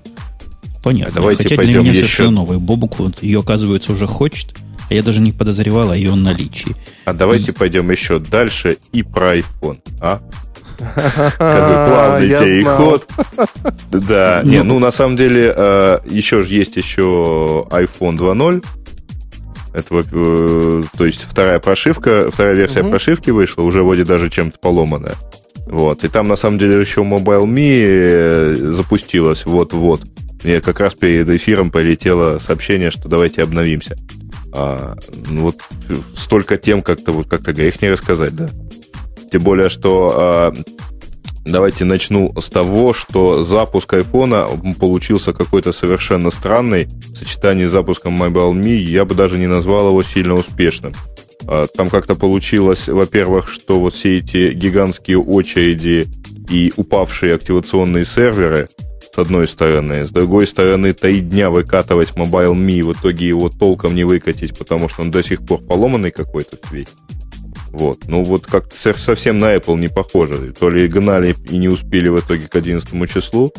Понятно. Давайте Хотя для меня еще... совершенно новый. Бобук вот ее, оказывается, уже хочет, а я даже не подозревал о ее наличии. А давайте пойдем еще дальше и про iPhone, а? Какой плавный переход. Да, не, ну на самом деле э, еще же есть еще iPhone 2.0, это, э, то есть вторая прошивка, вторая версия угу. прошивки вышла, уже вроде даже чем-то поломанная. Вот. И там, на самом деле, еще Mobile.me э, запустилась вот-вот. Мне как раз перед эфиром полетело сообщение, что давайте обновимся. А, ну вот столько тем как-то вот как-то грех не рассказать, да. Тем более, что а, Давайте начну с того, что запуск айфона получился какой-то совершенно странный. В сочетании с запуском Mobile.me я бы даже не назвал его сильно успешным. А, там как-то получилось, во-первых, что вот все эти гигантские очереди и упавшие активационные серверы, с одной стороны. С другой стороны, три дня выкатывать Mobile.me, в итоге его толком не выкатить, потому что он до сих пор поломанный какой-то весь. Вот. Ну, вот как совсем на Apple не похоже. То ли гнали и не успели в итоге к 11 числу,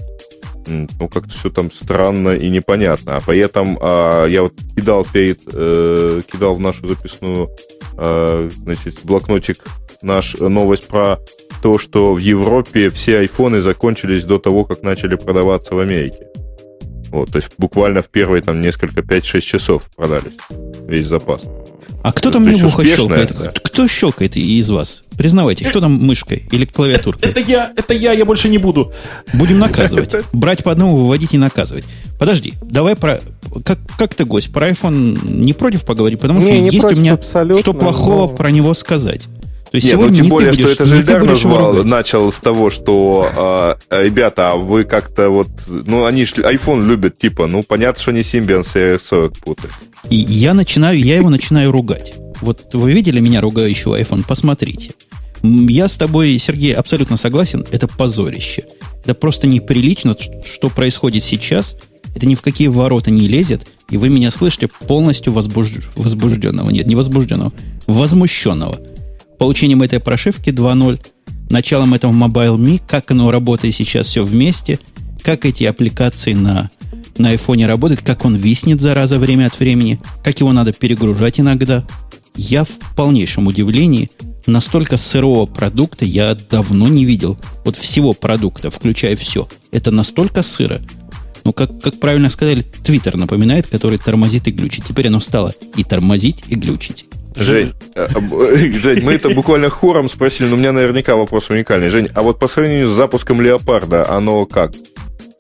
ну, как-то все там странно и непонятно. А при этом а, я вот кидал перед, э, кидал в нашу записную, э, значит, блокнотик наш новость про то, что в Европе все айфоны закончились до того, как начали продаваться в Америке. Вот, то есть буквально в первые там несколько, 5-6 часов продались весь запас. А кто там ухо щелкает? Да. Кто щелкает из вас? Признавайте, кто там мышкой или клавиатуркой? Это, я, это я, я больше не буду. Будем наказывать. Брать по одному, выводить и наказывать. Подожди, давай про... Как, как ты, гость, про iPhone не против поговорить? Потому не, что не есть у меня что плохого но... про него сказать. То есть Нет, ну тем более, будешь, что это же Эльдар назвал, начал с того, что э, ребята, а вы как-то вот, ну они же iPhone любят, типа, ну понятно, что не Symbian CR40 путают. И я начинаю, я его начинаю ругать. Вот вы видели меня ругающего iPhone? Посмотрите. Я с тобой, Сергей, абсолютно согласен. Это позорище. Это просто неприлично, что происходит сейчас. Это ни в какие ворота не лезет. И вы меня слышите полностью возбуж... возбужденного. Нет, не возбужденного. Возмущенного получением этой прошивки 2.0, началом этого Mobile.me, как оно работает сейчас все вместе, как эти аппликации на, на iPhone работают, как он виснет, зараза, время от времени, как его надо перегружать иногда. Я в полнейшем удивлении. Настолько сырого продукта я давно не видел. Вот всего продукта, включая все. Это настолько сыро. Ну, как, как правильно сказали, Твиттер напоминает, который тормозит и глючит. Теперь оно стало и тормозить, и глючить. Жень, э, э, Жень, мы это буквально хором спросили, но у меня наверняка вопрос уникальный. Жень, а вот по сравнению с запуском Леопарда, оно как?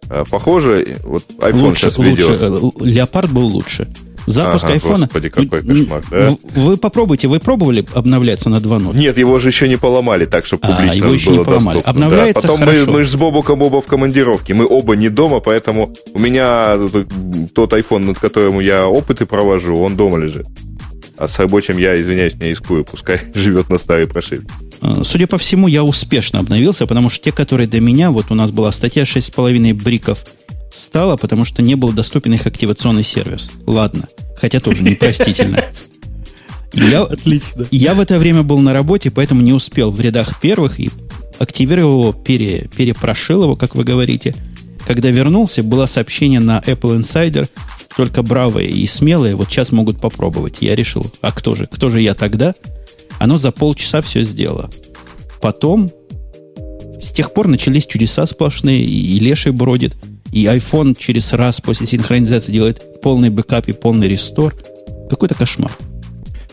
Э, похоже? Вот iPhone лучше, сейчас ведет. Лучше. Леопард был лучше. Запуск ага, айфона. Господи, какой кошмар, да? Вы попробуйте, вы пробовали обновляться на 2.0? Нет, его же еще не поломали, так что публично а, его еще было не поломали. Доступно. Обновляется да. Потом хорошо. мы, мы же с Бобуком оба в командировке, мы оба не дома, поэтому у меня тот iPhone, над которым я опыты провожу, он дома лежит. А с рабочим я, извиняюсь, не рискую, пускай живет на старой прошивке. А, судя по всему, я успешно обновился, потому что те, которые до меня, вот у нас была статья 6,5 бриков стало, потому что не был доступен их активационный сервис. Ладно, хотя тоже непростительно. Я, Отлично. Я в это время был на работе, поэтому не успел в рядах первых и активировал его, пере, перепрошил его, как вы говорите. Когда вернулся, было сообщение на Apple Insider, только бравые и смелые вот сейчас могут попробовать. Я решил, а кто же? Кто же я тогда? Оно за полчаса все сделало. Потом, с тех пор начались чудеса сплошные, и леший бродит – и iPhone через раз после синхронизации делает полный бэкап и полный restore. Какой-то кошмар.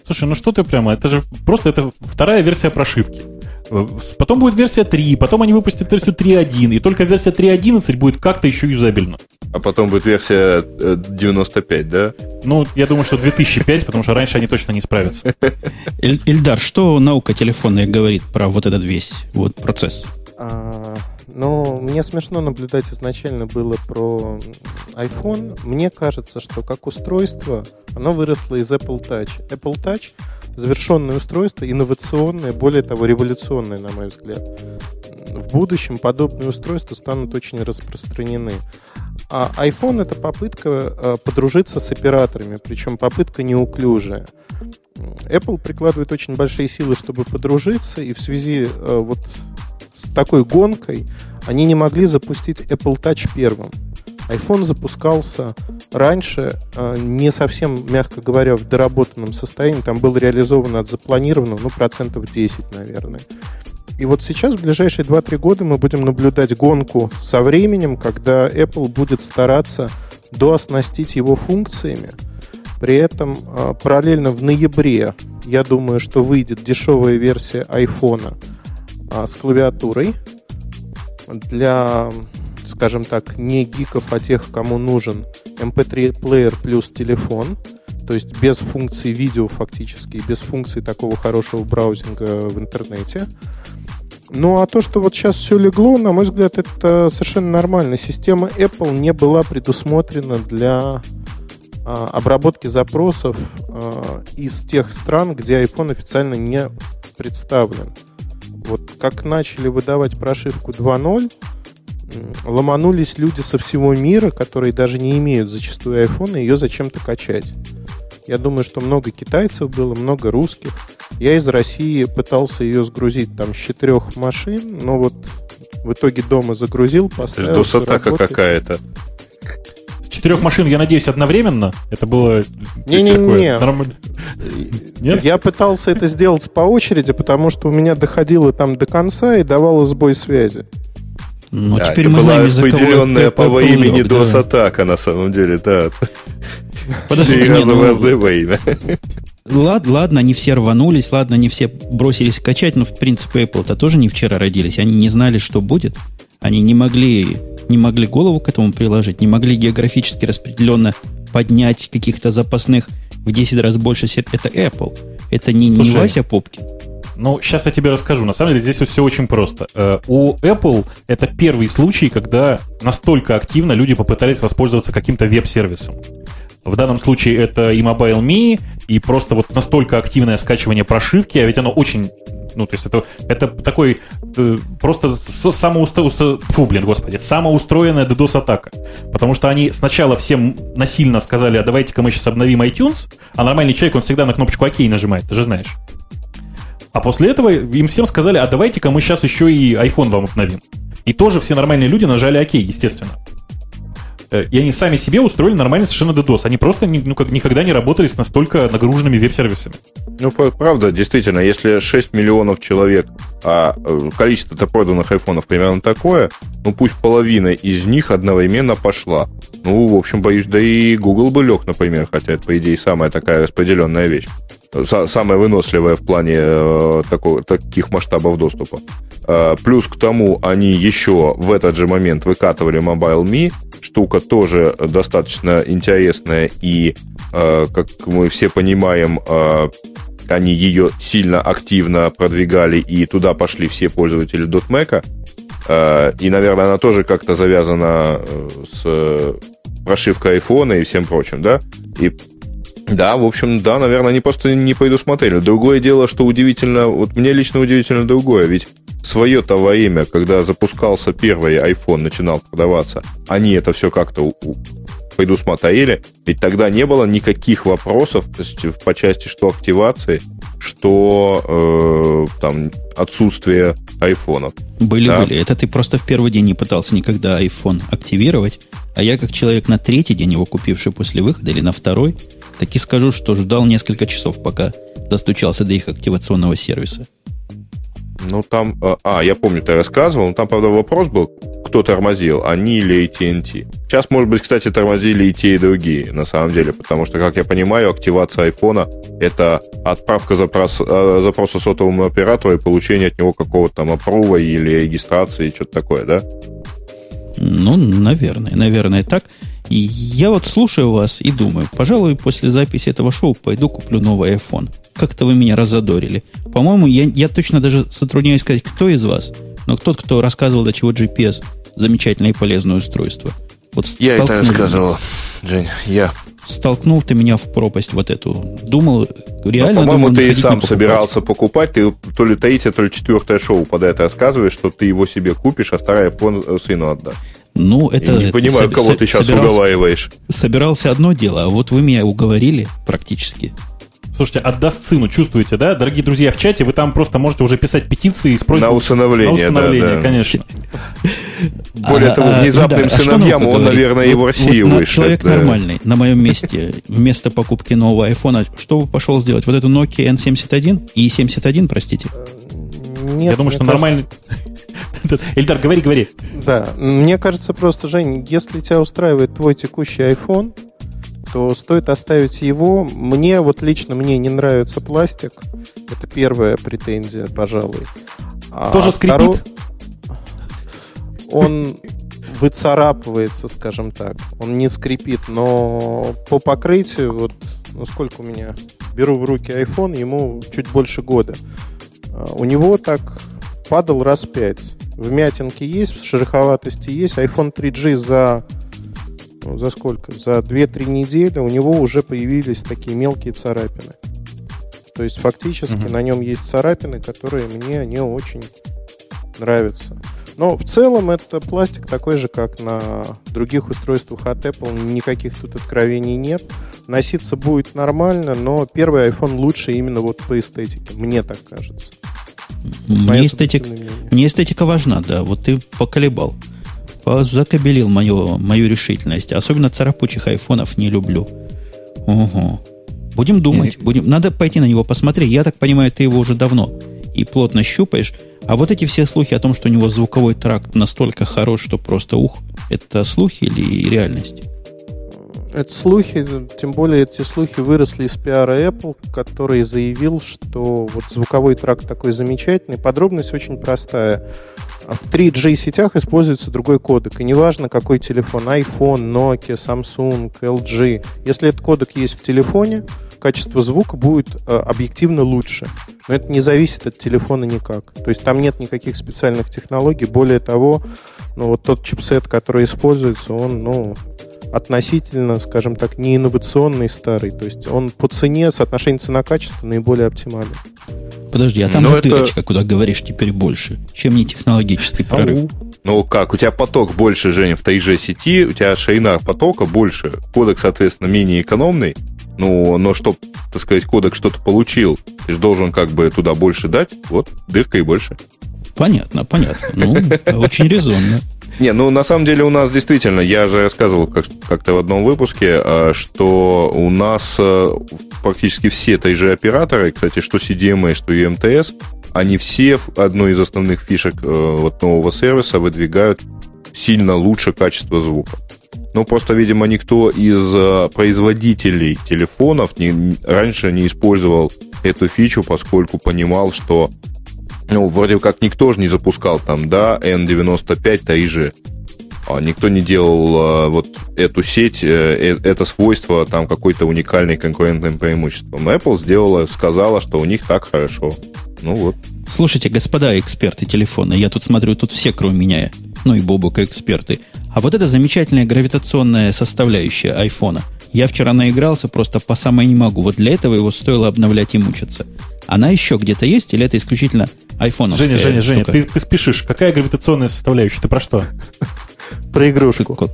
Слушай, ну что ты прямо, это же просто это вторая версия прошивки. Потом будет версия 3, потом они выпустят версию 3.1, и только версия 3.11 будет как-то еще юзабельно. А потом будет версия 95, э, да? Ну, я думаю, что 2005, потому что раньше они точно не справятся. Ильдар, что наука телефонная говорит про вот этот весь вот процесс? А, но мне смешно наблюдать изначально было про iPhone. Мне кажется, что как устройство оно выросло из Apple Touch. Apple Touch завершенное устройство, инновационное, более того, революционное, на мой взгляд. В будущем подобные устройства станут очень распространены. А iPhone это попытка э, подружиться с операторами, причем попытка неуклюжая. Apple прикладывает очень большие силы, чтобы подружиться, и в связи э, вот с такой гонкой они не могли запустить Apple Touch первым. iPhone запускался раньше, а, не совсем, мягко говоря, в доработанном состоянии. Там было реализовано от запланированного, ну, процентов 10, наверное. И вот сейчас, в ближайшие 2-3 года, мы будем наблюдать гонку со временем, когда Apple будет стараться дооснастить его функциями. При этом а, параллельно в ноябре, я думаю, что выйдет дешевая версия iPhone а, с клавиатурой для, скажем так, не гиков, а тех, кому нужен MP3 плеер плюс телефон, то есть без функции видео фактически, без функции такого хорошего браузинга в интернете. Ну а то, что вот сейчас все легло, на мой взгляд, это совершенно нормально. Система Apple не была предусмотрена для а, обработки запросов а, из тех стран, где iPhone официально не представлен. Вот как начали выдавать прошивку 2.0, ломанулись люди со всего мира, которые даже не имеют зачастую iPhone, и ее зачем-то качать. Я думаю, что много китайцев было, много русских. Я из России пытался ее сгрузить там с четырех машин, но вот в итоге дома загрузил, поставил. Досатака какая-то четырех машин, я надеюсь, одновременно? Это было... Не-не-не. Нормально. Нет? Я пытался это сделать по очереди, потому что у меня доходило там до конца и давало сбой связи. Ну, да, теперь мы знаем, распределенная по во имени да. DOS-атака, на самом деле, да. Подождите, раза в разное во имя. Ладно, ладно, они все рванулись, ладно, они все бросились качать, но, в принципе, Apple-то тоже не вчера родились. Они не знали, что будет. Они не могли не могли голову к этому приложить, не могли географически распределенно поднять каких-то запасных в 10 раз больше. Это Apple. Это не, Слушай, не Вася Попкин. Ну, сейчас я тебе расскажу. На самом деле здесь все очень просто. Э, у Apple это первый случай, когда настолько активно люди попытались воспользоваться каким-то веб-сервисом. В данном случае это и Mobile.me, и просто вот настолько активное скачивание прошивки, а ведь оно очень ну, то есть это, это такой э, просто самоустроенная, фу, блин, господи, самоустроенная DDoS-атака. Потому что они сначала всем насильно сказали, а давайте-ка мы сейчас обновим iTunes, а нормальный человек, он всегда на кнопочку ОК нажимает, ты же знаешь. А после этого им всем сказали, а давайте-ка мы сейчас еще и iPhone вам обновим. И тоже все нормальные люди нажали ОК, естественно. Э, и они сами себе устроили нормальный совершенно DDoS. Они просто ну, как, никогда не работали с настолько нагруженными веб-сервисами. Ну, правда, действительно, если 6 миллионов человек, а э, количество-то проданных айфонов примерно такое, ну пусть половина из них одновременно пошла. Ну, в общем, боюсь, да и Google бы лег, например, хотя это, по идее, самая такая распределенная вещь самая выносливая в плане э, такого, таких масштабов доступа. Э, плюс к тому, они еще в этот же момент выкатывали Mobile.me, штука тоже достаточно интересная и э, как мы все понимаем, э, они ее сильно активно продвигали, и туда пошли все пользователи .Mac. Э, и, наверное, она тоже как-то завязана э, с прошивкой айфона и всем прочим, да? И да, в общем, да, наверное, они просто не предусмотрели. Другое дело, что удивительно, вот мне лично удивительно другое, ведь свое-то во имя, когда запускался первый iPhone, начинал продаваться, они это все как-то предусмотрели, ведь тогда не было никаких вопросов по части что активации, что э, там отсутствие айфонов. Были, да? были. Это ты просто в первый день не пытался никогда iPhone активировать, а я как человек на третий день его купивший после выхода или на второй, таки скажу, что ждал несколько часов, пока достучался до их активационного сервиса. Ну, там... А, а, я помню, ты рассказывал. Но там, правда, вопрос был, кто тормозил, они или AT&T. Сейчас, может быть, кстати, тормозили и те, и другие, на самом деле. Потому что, как я понимаю, активация айфона — это отправка запрос, э, запроса сотовому оператору и получение от него какого-то там опрува или регистрации, что-то такое, да? Ну, наверное, наверное так. И я вот слушаю вас и думаю, пожалуй, после записи этого шоу пойду куплю новый iPhone. Как-то вы меня разодорили. По-моему, я, я точно даже затрудняюсь сказать, кто из вас, но тот, кто рассказывал, до чего GPS замечательное и полезное устройство. Вот я это рассказывал, Жень, я. Столкнул ты меня в пропасть вот эту. Думал, реально... Ну, по-моему, ты и сам собирался покупать. Ты то ли третье, то ли четвертое шоу под это рассказываешь, что ты его себе купишь, а старый iPhone сыну отдашь. Ну, это... Я не понимаю, это, кого ты сейчас собирался, уговариваешь. Собирался одно дело, а вот вы меня уговорили практически. Слушайте, отдаст сыну, чувствуете, да? Дорогие друзья в чате, вы там просто можете уже писать петиции с просьбой... На усыновление, На усыновление, да, да. конечно. Более а, того, а, внезапным а сыновьям он, наверное, и в Россию вот, Человек нормальный, на моем месте, вместо покупки нового айфона, что бы пошел сделать? Вот эту Nokia N71 и 71, простите? Нет, Я думаю, что нормальный... Эльдар, говори, говори. Да, мне кажется просто, Жень, если тебя устраивает твой текущий iPhone, то стоит оставить его. Мне, вот лично мне не нравится пластик. Это первая претензия, пожалуй. А Тоже скрипит? Он выцарапывается, скажем так. Он не скрипит, но по покрытию, вот ну сколько у меня, беру в руки iPhone, ему чуть больше года. А у него так падал раз пять. Вмятинки есть, шероховатости есть. iPhone 3G за ну, за сколько? За 2-3 недели у него уже появились такие мелкие царапины. То есть фактически угу. на нем есть царапины, которые мне не очень нравятся. Но в целом это пластик такой же, как на других устройствах от Apple. Никаких тут откровений нет. Носиться будет нормально, но первый iPhone лучше именно вот по эстетике. Мне так кажется. Мне, эстетик, мне эстетика важна, да. Вот ты поколебал. Закабелил мою, мою решительность. Особенно царапучих айфонов не люблю. Ого. Будем думать. Будем... Надо пойти на него посмотреть. Я так понимаю, ты его уже давно и плотно щупаешь. А вот эти все слухи о том, что у него звуковой тракт настолько хорош, что просто ух, это слухи или реальность? Это слухи, тем более эти слухи выросли из пиара Apple, который заявил, что вот звуковой тракт такой замечательный. Подробность очень простая. В 3G сетях используется другой кодек. И неважно, какой телефон, iPhone, Nokia, Samsung, LG. Если этот кодек есть в телефоне, качество звука будет э, объективно лучше. Но это не зависит от телефона никак. То есть там нет никаких специальных технологий. Более того, ну, вот тот чипсет, который используется, он, ну, относительно, скажем так, не инновационный старый. То есть он по цене, соотношение цена-качество наиболее оптимальный. Подожди, а там Но ну, же это... дырочка, куда говоришь теперь больше, чем не технологический прорыв. Ну как, у тебя поток больше, Женя, в 3G сети, у тебя ширина потока больше, кодек, соответственно, менее экономный, ну, но чтобы, так сказать, кодек что-то получил, ты же должен как бы туда больше дать, вот, дырка и больше. Понятно, понятно. Ну, очень резонно. Не, ну на самом деле у нас действительно, я же рассказывал как- как-то в одном выпуске, а, что у нас э, практически все же операторы, кстати, что CDMA, что МТС, они все одну из основных фишек э, вот нового сервиса выдвигают сильно лучше качество звука. Ну, просто, видимо, никто из э, производителей телефонов не, раньше не использовал эту фичу, поскольку понимал, что ну, вроде как никто же не запускал там, да, N95 же. А никто не делал э, вот эту сеть, э, это свойство там какой-то уникальной конкурентным преимуществом. Apple сделала, сказала, что у них так хорошо. Ну вот. Слушайте, господа эксперты телефона, я тут смотрю, тут все, кроме меня, ну и Бобука эксперты. А вот эта замечательная гравитационная составляющая айфона, я вчера наигрался просто по самой не могу. Вот для этого его стоило обновлять и мучиться. Она еще где-то есть, или это исключительно айфоновская Женя, Женя, штука? Женя, ты, ты спешишь. Какая гравитационная составляющая? Ты про что? Про игрушку.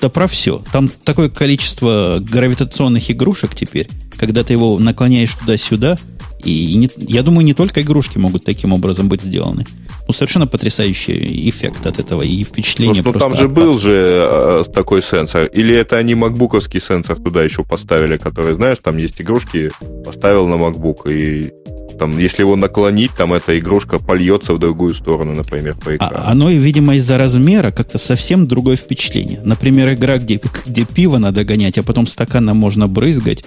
Да про все. Там такое количество гравитационных игрушек теперь, когда ты его наклоняешь туда-сюда, и не- я думаю, не только игрушки могут таким образом быть сделаны. Ну, совершенно потрясающий эффект от этого и впечатление Слушай, ну просто там же от- был же э, такой сенсор. Или это они макбуковский сенсор туда еще поставили, который, знаешь, там есть игрушки, поставил на макбук, и там, если его наклонить, там эта игрушка польется в другую сторону, например, по экрану. А- оно, видимо, из-за размера как-то совсем другое впечатление. Например, игра, где, где пиво надо гонять, а потом стаканом можно брызгать.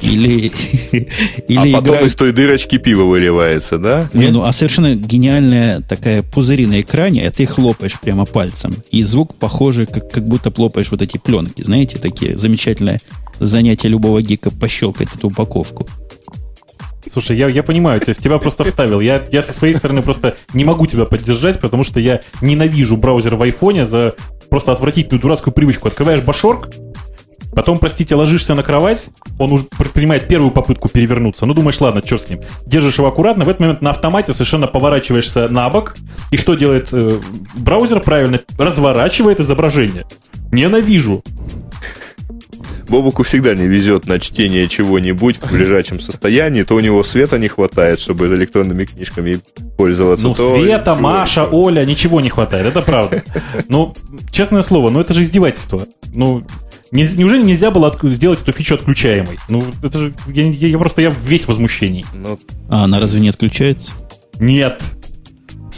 Или, или а потом игра- из той дырочки пиво выливается, да? Не, ну а совершенно гениальная такая пузыри на экране, а ты хлопаешь прямо пальцем. И звук похожий, как, как будто хлопаешь вот эти пленки. Знаете, такие замечательное занятие любого гика пощелкать эту упаковку. Слушай, я, я понимаю, то есть тебя просто вставил. Я, я со своей стороны просто не могу тебя поддержать, потому что я ненавижу браузер в айфоне за просто отвратительную дурацкую привычку. Открываешь башорк, потом, простите, ложишься на кровать, он уже предпринимает первую попытку перевернуться. Ну, думаешь, ладно, черт с ним. Держишь его аккуратно, в этот момент на автомате совершенно поворачиваешься на бок. И что делает э, браузер? Правильно, разворачивает изображение. Ненавижу. Бобуку всегда не везет на чтение чего-нибудь в лежачем состоянии, то у него света не хватает, чтобы электронными книжками пользоваться. Ну, то Света, ничего Маша, еще. Оля, ничего не хватает, это правда. Ну, честное слово, ну это же издевательство. Ну, неужели нельзя было сделать эту фичу отключаемой? Ну, это же, я, я- я просто, я весь в возмущении. Ну, А она разве не отключается? Нет.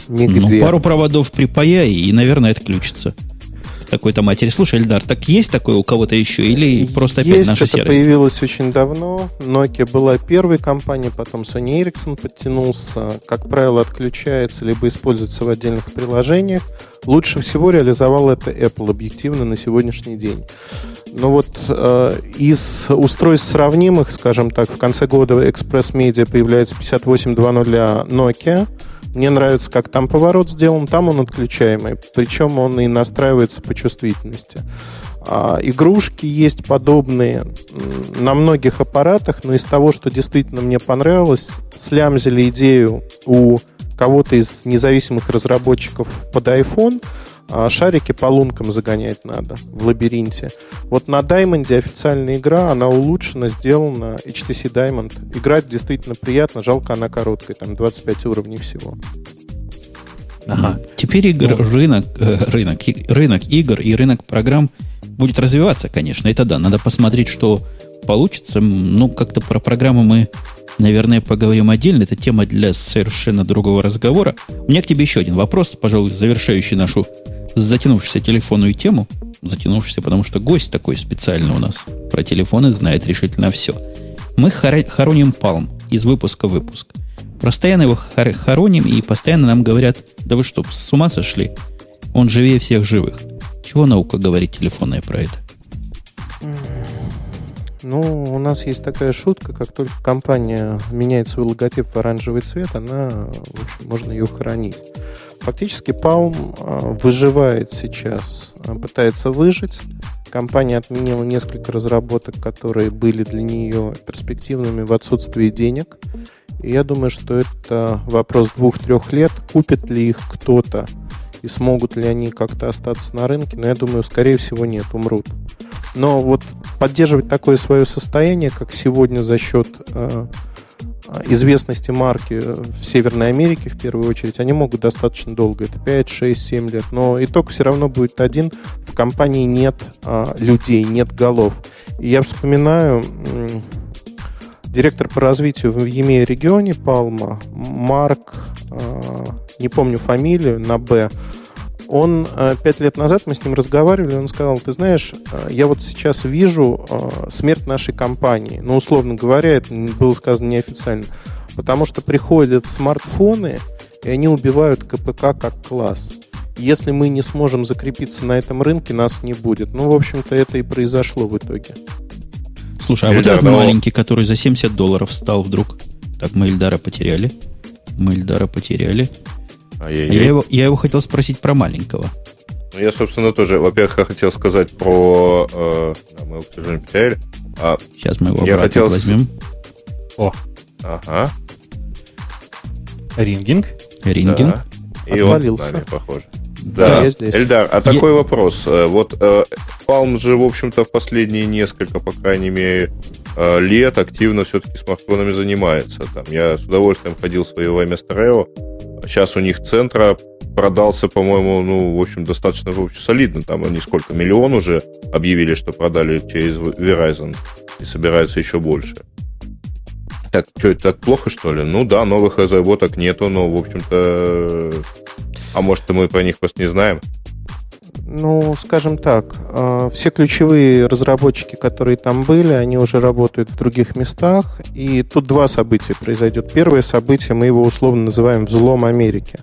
Нигде. Ну, пару проводов припаяй, и, наверное, отключится. Какой-то матери. Слушай, Эльдар, так есть такое у кого-то еще? Или просто опять Есть, наша это серость? появилось очень давно. Nokia была первой компанией, потом Sony Ericsson подтянулся. Как правило, отключается, либо используется в отдельных приложениях. Лучше всего реализовал это Apple объективно на сегодняшний день. Но вот э, из устройств сравнимых, скажем так, в конце года Express Media появляется 5820 для Nokia. Мне нравится, как там поворот сделан, там он отключаемый. Причем он и настраивается по чувствительности. А, игрушки есть подобные на многих аппаратах, но из того, что действительно мне понравилось, слямзили идею у кого-то из независимых разработчиков под iPhone, а, шарики по лункам загонять надо в лабиринте. Вот на Diamond официальная игра, она улучшена, сделана HTC Diamond. Играть действительно приятно, жалко она короткая, там 25 уровней всего. Ага. Теперь игр, рынок, э, рынок, и- рынок игр и рынок программ будет развиваться, конечно. Это да. Надо посмотреть, что получится. Ну, как-то про программы мы, наверное, поговорим отдельно. Это тема для совершенно другого разговора. У меня к тебе еще один вопрос, пожалуй, завершающий нашу затянувшуюся телефонную тему. Затянувшуюся, потому что гость такой специальный у нас про телефоны знает решительно все. Мы хороним Палм из выпуска в выпуск. Постоянно его хор- хороним, и постоянно нам говорят, да вы что, с ума сошли? Он живее всех живых. Чего наука говорит телефонная про это? Ну, у нас есть такая шутка, как только компания меняет свой логотип в оранжевый цвет, она, в общем, можно ее хранить. Фактически Palm а, выживает сейчас, а, пытается выжить. Компания отменила несколько разработок, которые были для нее перспективными в отсутствии денег. И я думаю, что это вопрос двух-трех лет. Купит ли их кто-то и смогут ли они как-то остаться на рынке? Но я думаю, скорее всего, нет, умрут. Но вот поддерживать такое свое состояние, как сегодня за счет э, известности марки в Северной Америке, в первую очередь, они могут достаточно долго. Это 5, 6, 7 лет. Но итог все равно будет один. В компании нет э, людей, нет голов. И я вспоминаю м, директор по развитию в EMEA регионе Палма, Марк, э, не помню фамилию, на Б, он э, пять лет назад мы с ним разговаривали, он сказал, ты знаешь, э, я вот сейчас вижу э, смерть нашей компании. Ну, условно говоря, это было сказано неофициально. Потому что приходят смартфоны, и они убивают КПК как класс. Если мы не сможем закрепиться на этом рынке, нас не будет. Ну, в общем-то, это и произошло в итоге. Слушай, а Ильдар, вот этот но... маленький, который за 70 долларов стал вдруг. Так, мы Ильдара потеряли. Мы Ильдара потеряли. А я, его, я его хотел спросить про маленького. Ну, я, собственно, тоже, во-первых, хотел сказать про... Э, мы его, к сожалению, потеряли. А, Сейчас мы его я хотел... возьмем. О. Ага. Рингинг. Рингинг. Да. И Отвалился. он с нами, похоже. Да, да я здесь. Эльдар, а такой я... вопрос. Э, вот э, Palm же, в общем-то, в последние несколько, по крайней мере, лет активно все-таки смартфонами занимается. Там, я с удовольствием ходил в свое с Treo. Сейчас у них центра продался, по-моему, ну, в общем, достаточно в общем, солидно. Там они сколько, миллион уже объявили, что продали через Verizon и собираются еще больше. Так, что, это так плохо, что ли? Ну да, новых разработок нету, но, в общем-то... А может, мы про них просто не знаем? Ну, скажем так, э, все ключевые разработчики, которые там были, они уже работают в других местах. И тут два события произойдет. Первое событие, мы его условно называем «взлом Америки».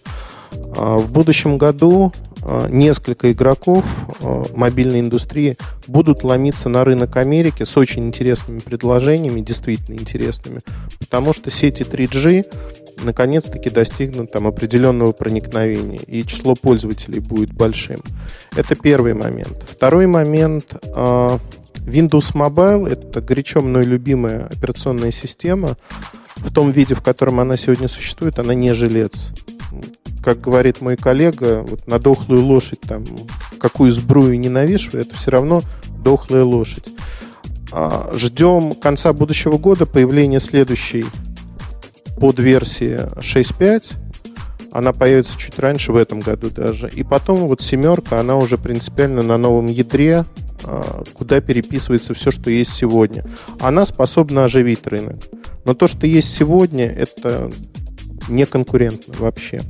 А, в будущем году а, несколько игроков а, мобильной индустрии будут ломиться на рынок Америки с очень интересными предложениями, действительно интересными, потому что сети 3G наконец-таки достигнут там определенного проникновения, и число пользователей будет большим. Это первый момент. Второй момент Windows Mobile — это горячо мной любимая операционная система. В том виде, в котором она сегодня существует, она не жилец как говорит мой коллега, вот на дохлую лошадь, там, какую сбрую не навешивай, это все равно дохлая лошадь. А, ждем конца будущего года появления следующей подверсии 6.5. Она появится чуть раньше в этом году даже. И потом вот семерка, она уже принципиально на новом ядре, а, куда переписывается все, что есть сегодня. Она способна оживить рынок. Но то, что есть сегодня, это не конкурентно вообще.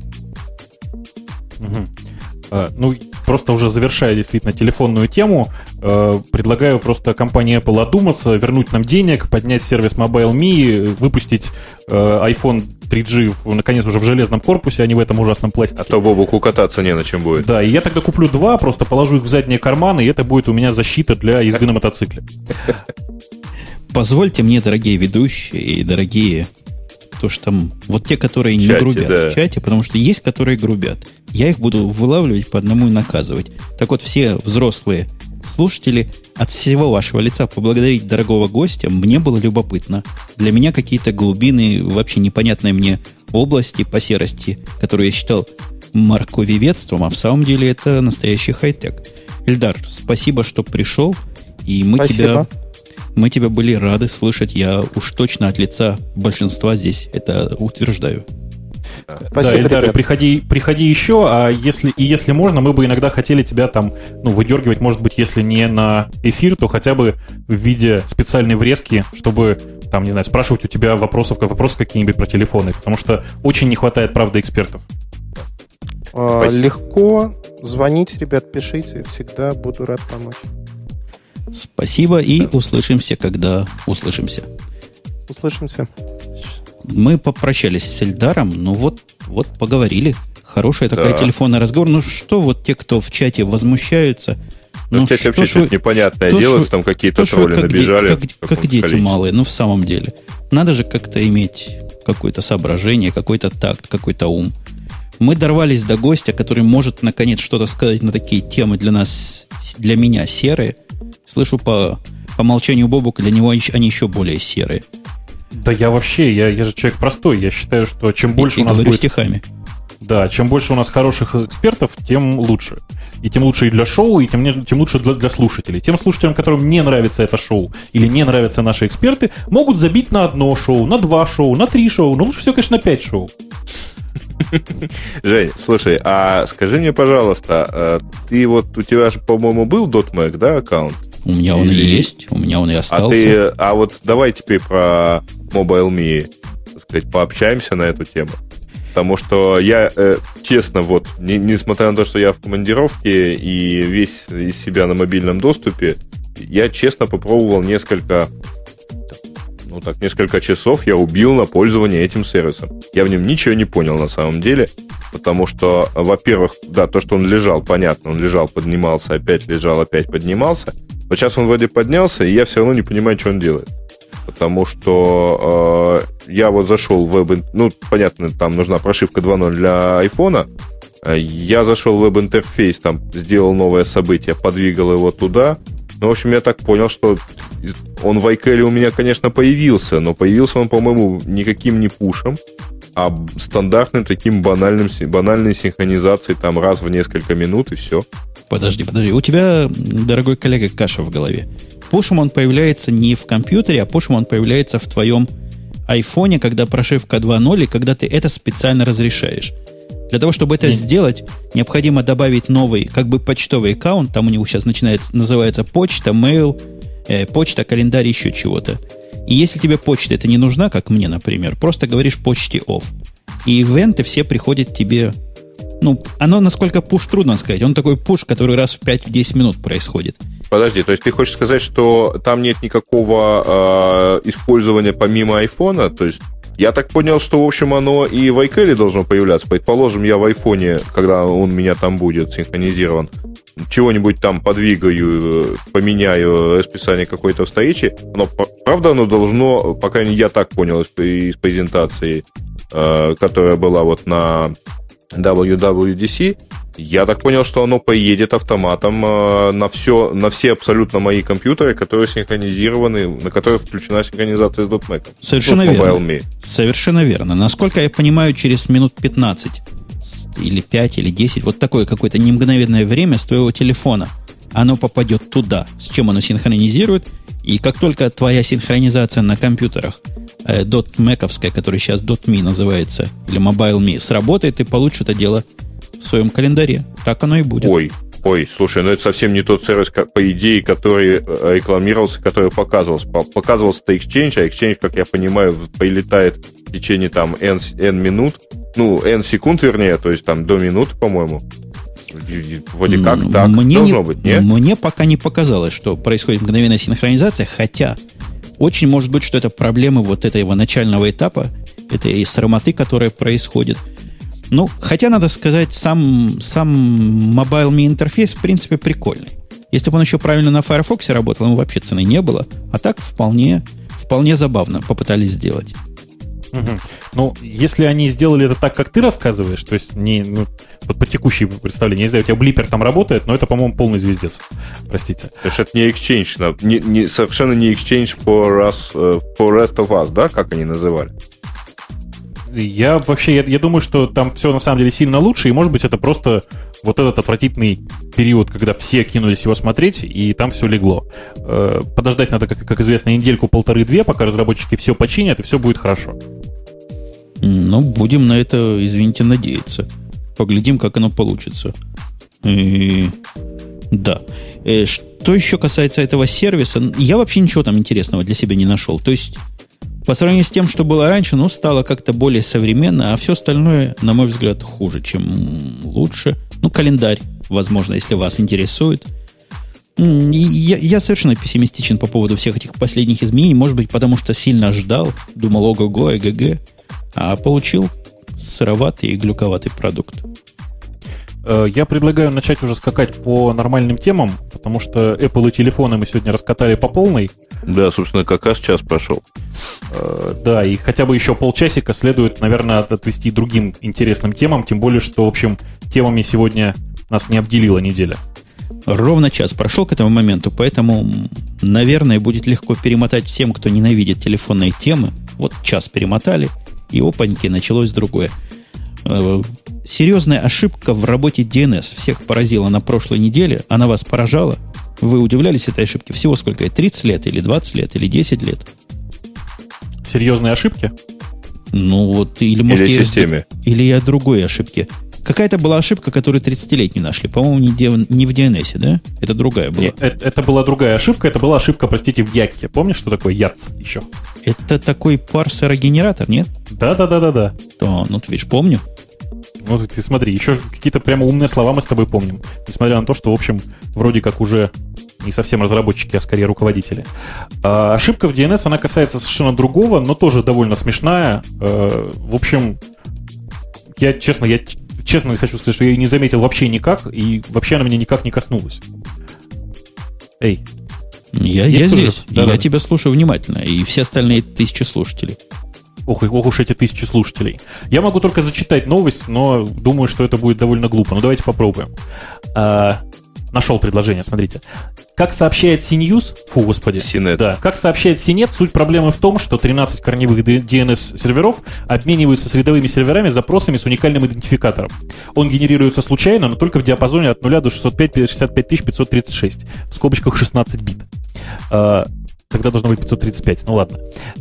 Угу. Ну, просто уже завершая действительно телефонную тему, э, предлагаю просто компании Apple одуматься, вернуть нам денег, поднять сервис MobileMe, выпустить э, iPhone 3G наконец уже в железном корпусе, а не в этом ужасном пластике. А то Бобуку кататься не на чем будет. Да, и я тогда куплю два, просто положу их в задние карманы, и это будет у меня защита для езды на мотоцикле. Позвольте мне, дорогие ведущие и дорогие то, что там вот те, которые не чате, грубят да. в чате, потому что есть, которые грубят. Я их буду вылавливать по одному и наказывать. Так вот, все взрослые слушатели, от всего вашего лица поблагодарить дорогого гостя, мне было любопытно. Для меня какие-то глубины, вообще непонятные мне области по серости, которые я считал морковеведством, а в самом деле это настоящий хай-тек. Эльдар, спасибо, что пришел, и мы спасибо. тебя мы тебя были рады слышать. Я уж точно от лица большинства здесь это утверждаю. Спасибо, да, Эльдар, приходи, приходи еще, а если, и если можно, мы бы иногда хотели тебя там, ну, выдергивать, может быть, если не на эфир, то хотя бы в виде специальной врезки, чтобы, там, не знаю, спрашивать у тебя вопросов, вопросы какие-нибудь про телефоны, потому что очень не хватает, правда, экспертов. А, легко, звоните, ребят, пишите, всегда буду рад помочь. Спасибо и услышимся, когда услышимся. Услышимся. Мы попрощались с Эльдаром, ну вот, вот поговорили. Хорошая такая да. телефонный разговор. Ну что вот те, кто в чате возмущаются, ну, ну в чате вообще что-то непонятное делается, там какие-то тролли как набежали. Как, как дети количестве. малые, ну в самом деле. Надо же как-то иметь какое-то соображение, какой-то такт, какой-то ум. Мы дорвались до гостя, который может наконец что-то сказать на такие темы для нас, для меня серые – Слышу по, по молчанию Бобука, для него они еще более серые. Да я вообще, я, я же человек простой. Я считаю, что чем больше и, у нас будет... стихами. Да, чем больше у нас хороших экспертов, тем лучше. И тем лучше и для шоу, и тем, тем лучше для, для слушателей. Тем слушателям, которым не нравится это шоу или не нравятся наши эксперты, могут забить на одно шоу, на два шоу, на три шоу. Ну, лучше всего, конечно, на пять шоу. Жень, слушай, а скажи мне, пожалуйста, э, ты вот, у тебя же, по-моему, был .Mac, да, аккаунт? У меня он и есть, у меня он и остался. А, ты, а вот давай теперь про MobileMe, так сказать, пообщаемся на эту тему. Потому что я, э, честно, вот, не, несмотря на то, что я в командировке и весь из себя на мобильном доступе, я честно попробовал несколько ну так, несколько часов я убил на пользование этим сервисом. Я в нем ничего не понял на самом деле, потому что, во-первых, да, то, что он лежал, понятно, он лежал, поднимался, опять лежал, опять поднимался. Вот сейчас он вроде поднялся, и я все равно не понимаю, что он делает. Потому что э, я вот зашел в веб... Ну, понятно, там нужна прошивка 2.0 для айфона. Я зашел в веб-интерфейс, там сделал новое событие, подвигал его туда. Ну, в общем, я так понял, что он в iCal у меня, конечно, появился, но появился он, по-моему, никаким не пушем, а стандартным таким банальным, банальной синхронизацией там раз в несколько минут и все. Подожди, подожди. У тебя, дорогой коллега, каша в голове. Пушем он появляется не в компьютере, а пушем он появляется в твоем айфоне, когда прошивка 2.0, и когда ты это специально разрешаешь. Для того, чтобы это Нет. сделать, необходимо добавить новый, как бы почтовый аккаунт. Там у него сейчас начинается, называется почта, mail, э, почта, календарь, еще чего-то. И если тебе почта это не нужна, как мне, например, просто говоришь почте off. И ивенты все приходят тебе... Ну, оно насколько пуш трудно сказать. Он такой пуш, который раз в 5-10 минут происходит. Подожди, то есть ты хочешь сказать, что там нет никакого э, использования помимо айфона? То есть я так понял, что, в общем, оно и в iCal должно появляться. Предположим, я в айфоне, когда он у меня там будет синхронизирован, чего-нибудь там подвигаю, поменяю расписание какой-то встречи, но правда оно должно, пока я так понял из, из презентации, э, которая была вот на WWDC, я так понял, что оно поедет автоматом э, на, все, на все абсолютно мои компьютеры, которые синхронизированы, на которые включена синхронизация с .Mac. Совершенно ну, верно. Совершенно верно. Насколько я понимаю, через минут 15 или 5 или 10, вот такое какое-то немгновенное время с твоего телефона, оно попадет туда, с чем оно синхронизирует, и как только твоя синхронизация на компьютерах э, .macовская, которая сейчас .me называется, или Mobile.me, сработает, ты получишь это дело в своем календаре. Так оно и будет. Ой, Ой, слушай, ну это совсем не тот сервис, как, по идее, который э, рекламировался, который показывался. Показывался-то Exchange, а Exchange, как я понимаю, прилетает в течение там N, N минут, ну, N секунд, вернее, то есть там до минуты, по-моему. Вроде как так мне должно не, быть, нет? Мне пока не показалось, что происходит мгновенная синхронизация, хотя очень может быть, что это проблемы вот этого начального этапа, этой срамоты, которая происходит – ну, хотя, надо сказать, сам, сам Mobile интерфейс, в принципе, прикольный. Если бы он еще правильно на Firefox работал, ему вообще цены не было. А так вполне, вполне забавно попытались сделать. Угу. Ну, если они сделали это так, как ты рассказываешь, то есть не ну, вот по текущей представлению, не знаю, у тебя блипер там работает, но это, по-моему, полный звездец. Простите. То есть это не Exchange, не, не, совершенно не Exchange for, us, uh, for Rest of Us, да, как они называли? Я вообще, я, я думаю, что там все на самом деле сильно лучше, и может быть это просто вот этот отвратительный период, когда все кинулись его смотреть, и там все легло. Э, подождать надо, как, как известно, недельку, полторы-две, пока разработчики все починят, и все будет хорошо. Ну, будем на это, извините, надеяться. Поглядим, как оно получится. И... Да. Э, что еще касается этого сервиса, я вообще ничего там интересного для себя не нашел. То есть по сравнению с тем, что было раньше, ну, стало как-то более современно, а все остальное, на мой взгляд, хуже, чем лучше. Ну, календарь, возможно, если вас интересует. Я, я совершенно пессимистичен по поводу всех этих последних изменений. Может быть, потому что сильно ждал, думал, ого-го, эгэ-гэ, а получил сыроватый и глюковатый продукт. Э, я предлагаю начать уже скакать по нормальным темам, потому что Apple и телефоны мы сегодня раскатали по полной. Да, собственно, как раз час прошел. Э, да, и хотя бы еще полчасика следует, наверное, отвести другим интересным темам, тем более, что, в общем, темами сегодня нас не обделила неделя. Ровно час прошел к этому моменту, поэтому, наверное, будет легко перемотать всем, кто ненавидит телефонные темы. Вот час перемотали, и опаньки, началось другое. Э, серьезная ошибка в работе DNS всех поразила на прошлой неделе. Она вас поражала. Вы удивлялись этой ошибке? Всего сколько? 30 лет, или 20 лет, или 10 лет? Серьезные ошибки? Ну вот, или может... Или системе. Или я другой ошибки. Какая-то была ошибка, которую 30-летний нашли. По-моему, не, не в DNS, да? Это другая была. Нет, это, это была другая ошибка. Это была ошибка, простите, в Якке. Помнишь, что такое Ят еще? Это такой парсерогенератор, нет? Да-да-да-да-да. То, ну ты видишь, помню. Ну, ты смотри, еще какие-то прямо умные слова мы с тобой помним. Несмотря на то, что, в общем, вроде как уже не совсем разработчики, а скорее руководители. А, ошибка в DNS, она касается совершенно другого, но тоже довольно смешная. А, в общем, я, честно, я честно хочу сказать, что я ее не заметил вообще никак, и вообще она меня никак не коснулась. Эй. Я, я здесь. Да, я да. тебя слушаю внимательно, и все остальные тысячи слушателей. Ох, ох уж эти тысячи слушателей. Я могу только зачитать новость, но думаю, что это будет довольно глупо. Ну, давайте попробуем. А, нашел предложение, смотрите. Как сообщает CNews, фу, господи, Синет. да, как сообщает Синет, суть проблемы в том, что 13 корневых DNS-серверов обмениваются с рядовыми серверами запросами с уникальным идентификатором. Он генерируется случайно, но только в диапазоне от 0 до 605 65 536, в скобочках 16 бит. Тогда должно быть 535, ну ладно.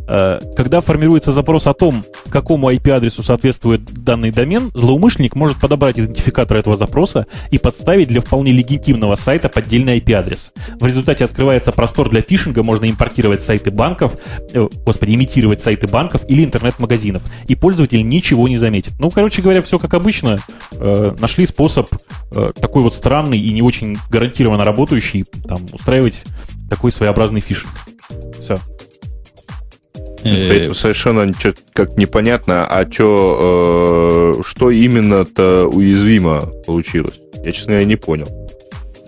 Э, когда формируется запрос о том, какому IP-адресу соответствует данный домен, злоумышленник может подобрать идентификатор этого запроса и подставить для вполне легитимного сайта поддельный IP-адрес. В результате открывается простор для фишинга, можно импортировать сайты банков, э, господи, имитировать сайты банков или интернет-магазинов, и пользователь ничего не заметит. Ну, короче говоря, все как обычно. Э, нашли способ такой вот странный и не очень гарантированно работающий, там, устраивать такой своеобразный фишинг. Все. Это совершенно как непонятно, а чё, э, что именно-то уязвимо получилось? Я, честно говоря, не понял.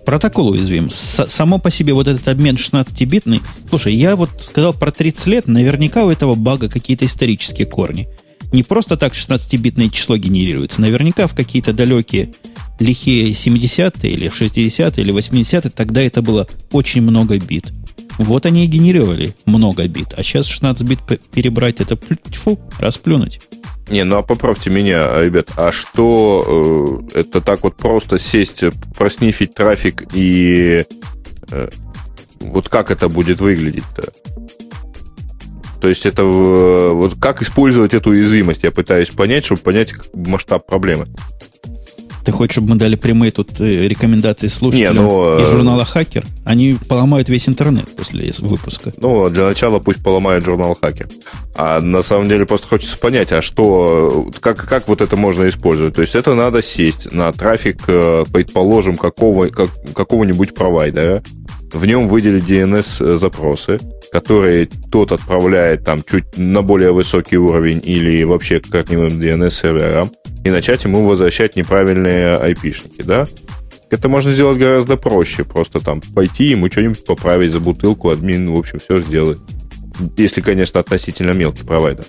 Протокол уязвим. С само по себе вот этот обмен 16-битный... Слушай, я вот сказал про 30 лет, наверняка у этого бага какие-то исторические корни. Не просто так 16-битное число генерируется. Наверняка в какие-то далекие лихие 70-е или 60-е или 80-е тогда это было очень много бит. Вот они и генерировали много бит. А сейчас 16 бит перебрать, это фу, расплюнуть. Не, ну а поправьте меня, ребят, а что э, это так вот просто сесть, проснифить трафик и э, вот как это будет выглядеть-то? То есть это вот как использовать эту уязвимость, я пытаюсь понять, чтобы понять масштаб проблемы. Ты хочешь, чтобы мы дали прямые тут э, рекомендации слушателям Не, ну, из журнала «Хакер»? Они поломают весь интернет после выпуска. Ну, для начала пусть поломают журнал «Хакер». А на самом деле просто хочется понять, а что, как, как вот это можно использовать? То есть это надо сесть на трафик, э, предположим, какого, как, какого-нибудь провайдера, в нем выделить DNS-запросы, которые тот отправляет там чуть на более высокий уровень или вообще к корневым DNS-серверам, и начать ему возвращать неправильные IP-шники, да? Это можно сделать гораздо проще. Просто там пойти ему что-нибудь поправить за бутылку, админ, в общем, все сделает. Если, конечно, относительно мелкий провайдер.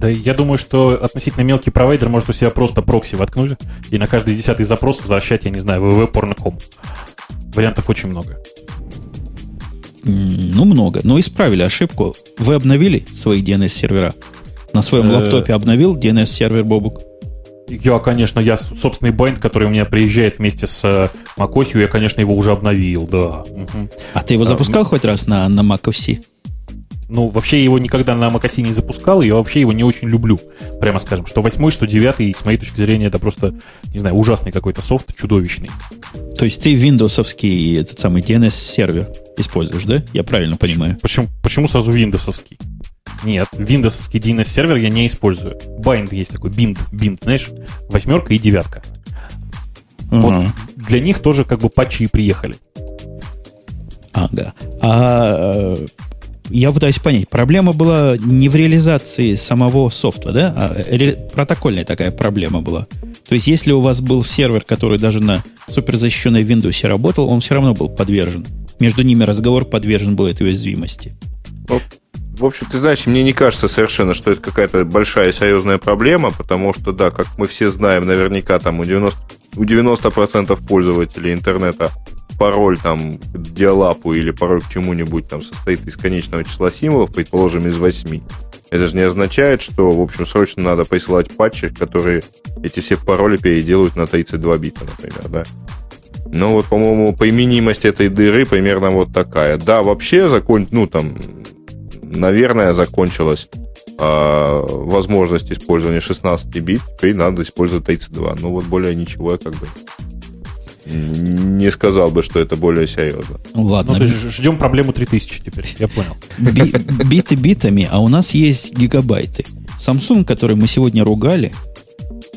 Да, я думаю, что относительно мелкий провайдер может у себя просто прокси воткнуть и на каждый десятый запрос возвращать, я не знаю, www.porn.com. Вариантов очень много. Ну, много. Но исправили ошибку. Вы обновили свои DNS-сервера? На своем э. лаптопе обновил DNS-сервер Бобук? Я, конечно, я собственный BIND, который у меня приезжает вместе с э, macOS, я, конечно, его уже обновил, да. А ты его запускал а, хоть раз на, на macOS? Ну, вообще его никогда на macOS не запускал, и я вообще его не очень люблю, прямо скажем. Что восьмой, что девятый, с моей точки зрения, это просто, не знаю, ужасный какой-то софт, чудовищный. То есть ты виндовсовский этот самый DNS-сервер используешь, да? Я правильно понимаю. Почему, почему сразу виндовсовский? Нет, виндовский DNS-сервер я не использую. Bind есть такой, бинд, бинд, знаешь, восьмерка и девятка. Угу. Вот для них тоже как бы патчи и приехали. Ага. А э, я пытаюсь понять, проблема была не в реализации самого софта, да? А ре, протокольная такая проблема была. То есть, если у вас был сервер, который даже на суперзащищенной Windows работал, он все равно был подвержен. Между ними разговор подвержен был этой уязвимости. В общем, ты знаешь, мне не кажется совершенно, что это какая-то большая серьезная проблема, потому что, да, как мы все знаем, наверняка там у 90%, у 90% пользователей интернета пароль там к диалапу или пароль к чему-нибудь там состоит из конечного числа символов, предположим, из 8. Это же не означает, что, в общем, срочно надо присылать патчи, которые эти все пароли переделают на 32 бита, например, да. Ну вот, по-моему, применимость этой дыры примерно вот такая. Да, вообще закон, ну там наверное, закончилась э, возможность использования 16 бит, и надо использовать 32. Ну вот более ничего я как бы не сказал бы, что это более серьезно. Ну, ладно. Ну, ждем проблему 3000 теперь, я понял. Би биты битами, а у нас есть гигабайты. Samsung, который мы сегодня ругали,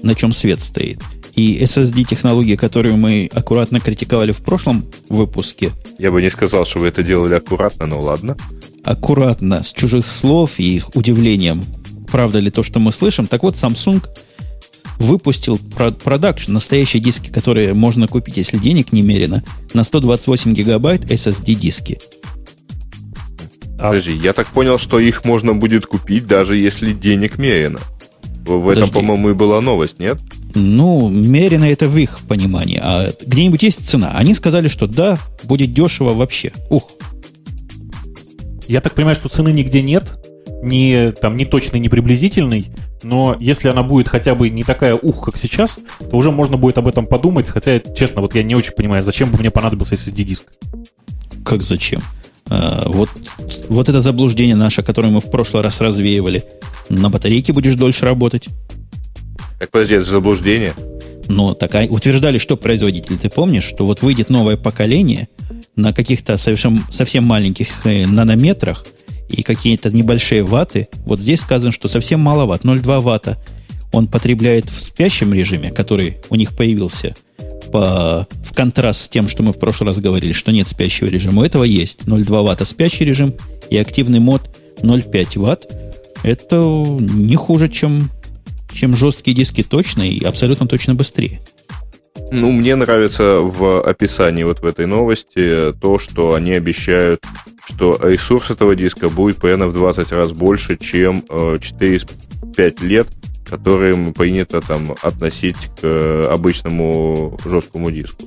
на чем свет стоит, и SSD-технологии, которые мы аккуратно критиковали в прошлом выпуске. Я бы не сказал, что вы это делали аккуратно, но ладно аккуратно, с чужих слов и удивлением правда ли то, что мы слышим. Так вот, Samsung выпустил продакшн, настоящие диски, которые можно купить, если денег немерено, на 128 гигабайт SSD диски. А... Подожди, я так понял, что их можно будет купить, даже если денег мерено. В этом, по-моему, и была новость, нет? Ну, мерено это в их понимании. А где-нибудь есть цена? Они сказали, что да, будет дешево вообще. Ух. Я так понимаю, что цены нигде нет, ни, там, ни точной, ни приблизительной, но если она будет хотя бы не такая ух, как сейчас, то уже можно будет об этом подумать, хотя, честно, вот я не очень понимаю, зачем бы мне понадобился SSD-диск. Как зачем? А, вот, вот это заблуждение наше, которое мы в прошлый раз развеивали. На батарейке будешь дольше работать. Так подожди, это же заблуждение. Но так утверждали, что производитель, ты помнишь, что вот выйдет новое поколение на каких-то совсем, совсем маленьких э, нанометрах и какие-то небольшие ваты. Вот здесь сказано, что совсем мало ватт, 0,2 ватта он потребляет в спящем режиме, который у них появился – по, в контраст с тем, что мы в прошлый раз говорили, что нет спящего режима. У этого есть 0,2 ватта спящий режим и активный мод 0,5 ватт. Это не хуже, чем, чем жесткие диски точно и абсолютно точно быстрее. Ну, мне нравится в описании вот в этой новости то, что они обещают, что ресурс этого диска будет примерно в 20 раз больше, чем 4-5 э, лет которым принято там относить к э, обычному жесткому диску.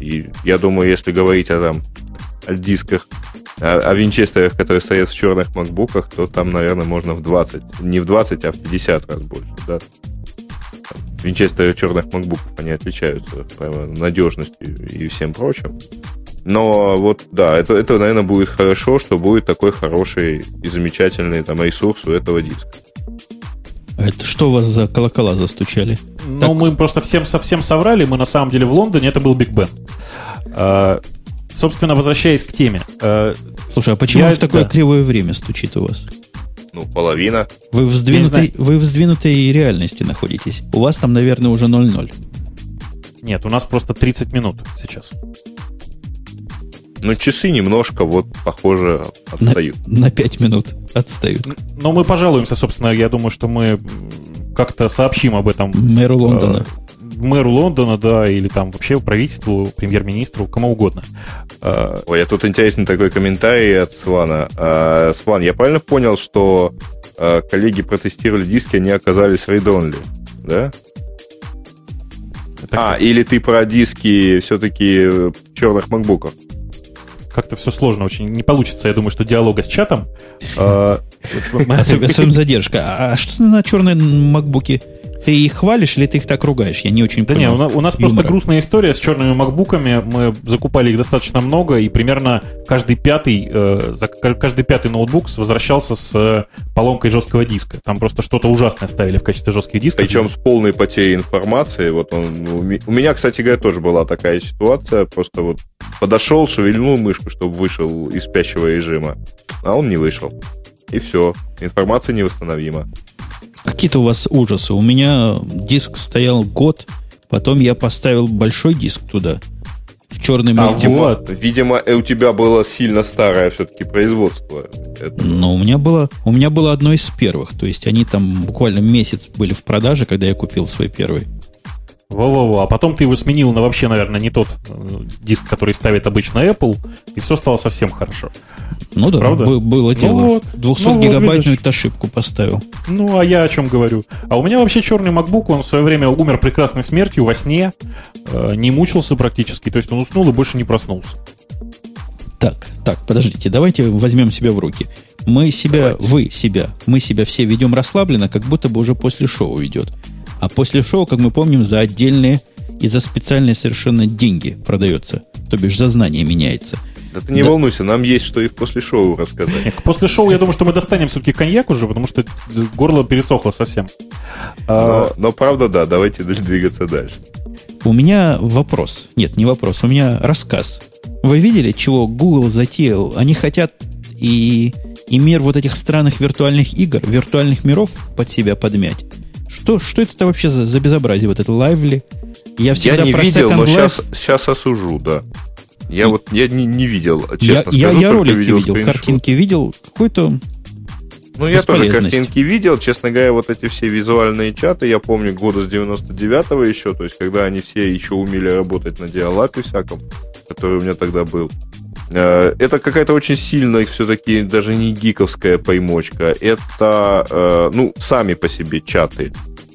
И я думаю, если говорить о там дисках, о, о винчестерах, которые стоят в черных макбуках, то там, наверное, можно в 20, не в 20, а в 50 раз больше, да. Винчестеры черных макбуков, они отличаются прямо надежностью и всем прочим. Но вот, да, это, это, наверное, будет хорошо, что будет такой хороший и замечательный там ресурс у этого диска. Это что у вас за колокола застучали? Ну, так... мы просто всем совсем соврали. Мы на самом деле в Лондоне, это был Биг Бен. Собственно, возвращаясь к теме. А, Слушай, а почему я... в такое да. кривое время стучит у вас? Ну, половина. Вы в, сдвинутой, вы в сдвинутой реальности находитесь. У вас там, наверное, уже 0-0. Нет, у нас просто 30 минут сейчас. Ну, часы немножко, вот, похоже, отстают. На, на 5 минут отстают. Но мы пожалуемся, собственно, я думаю, что мы как-то сообщим об этом. Мэру Лондона. Э, мэру Лондона, да, или там вообще правительству, премьер-министру, кому угодно. Э, Ой, а тут интересный такой комментарий от Свана. Э, Сван, я правильно понял, что э, коллеги протестировали диски, они оказались read-only, да? Так... А, или ты про диски все-таки черных макбуков? как-то все сложно очень. Не получится, я думаю, что диалога с чатом. А, Особенно задержка. А что на черной макбуке? Ты их хвалишь или ты их так ругаешь? Я не очень да понимаю. Да нет, у нас юмора. просто грустная история с черными макбуками. Мы закупали их достаточно много, и примерно каждый пятый, э, каждый пятый ноутбук возвращался с э, поломкой жесткого диска. Там просто что-то ужасное ставили в качестве жестких дисков. Причем с полной потерей информации. Вот он, у меня, кстати говоря, тоже была такая ситуация. Просто вот подошел, шевельнул мышку, чтобы вышел из спящего режима, а он не вышел. И все, информация невосстановима. Какие-то у вас ужасы. У меня диск стоял год, потом я поставил большой диск туда, в черный а вот. Видимо, у тебя было сильно старое все-таки производство. Этого. Но у меня было, у меня было одно из первых. То есть они там буквально месяц были в продаже, когда я купил свой первый. Во-во-во. А потом ты его сменил на вообще, наверное, не тот э, диск, который ставит обычно Apple, и все стало совсем хорошо. Ну да, Правда? было дело. Ну вот, 200 ну гигабайтную вот, ошибку поставил. Ну, а я о чем говорю? А у меня вообще черный MacBook, он в свое время умер прекрасной смертью во сне, э, не мучился практически, то есть он уснул и больше не проснулся. Так, так, подождите, давайте возьмем себя в руки. Мы себя, давайте. вы себя, мы себя все ведем расслабленно, как будто бы уже после шоу идет. А после шоу, как мы помним, за отдельные и за специальные совершенно деньги продается. То бишь за знания меняется. Да ты не да. волнуйся, нам есть что и после шоу рассказать. Нет, после шоу я думаю, что мы достанем все-таки коньяк уже, потому что горло пересохло совсем. Но, а... но правда, да, давайте двигаться дальше. У меня вопрос. Нет, не вопрос, у меня рассказ. Вы видели, чего Google затеял? Они хотят и, и мир вот этих странных виртуальных игр, виртуальных миров под себя подмять. Что, что это вообще за, за безобразие, вот это Lively? Я всегда я не видел, но сейчас, сейчас осужу, да. Я и... вот я не, не видел, честно я, скажу. Я, я ролики видел, видел картинки видел. Какой-то Ну, я тоже картинки видел. Честно говоря, вот эти все визуальные чаты, я помню года с 99-го еще, то есть, когда они все еще умели работать на диалапе всяком, который у меня тогда был. Э, это какая-то очень сильная, все-таки даже не гиковская поймочка. Это, э, ну, сами по себе чаты.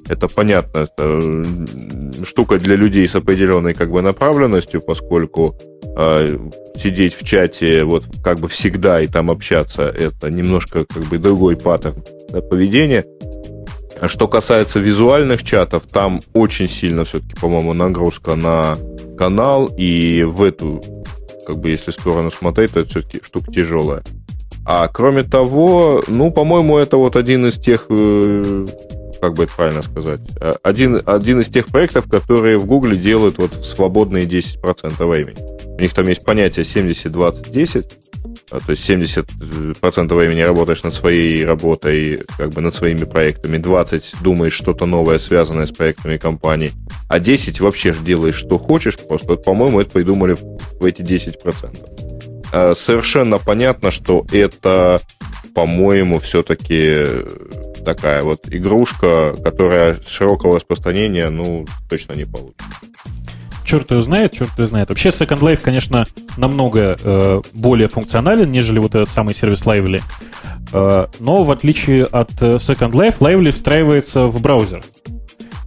Это понятно, это штука для людей с определенной как бы направленностью, поскольку э, сидеть в чате вот как бы всегда и там общаться, это немножко как бы другой паттерн поведения. А что касается визуальных чатов, там очень сильно все-таки, по-моему, нагрузка на канал, и в эту, как бы, если сторону смотреть, то это все-таки штука тяжелая. А кроме того, ну, по-моему, это вот один из тех э, как бы это правильно сказать, э, один, один из тех проектов, которые в Гугле делают вот в свободные 10% времени. У них там есть понятие 70-20-10, а, то есть 70% времени работаешь над своей работой, как бы над своими проектами, 20 думаешь что-то новое, связанное с проектами компании, а 10 вообще делаешь, что хочешь, просто, по-моему, это придумали в эти 10%. А, совершенно понятно, что это, по-моему, все-таки такая вот игрушка, которая широкого распространения, ну, точно не получит. Черт ее знает, черт ее знает. Вообще Second Life, конечно, намного э, более функционален, нежели вот этот самый сервис Lively. Э, но в отличие от э, Second Life, Lively встраивается в браузер.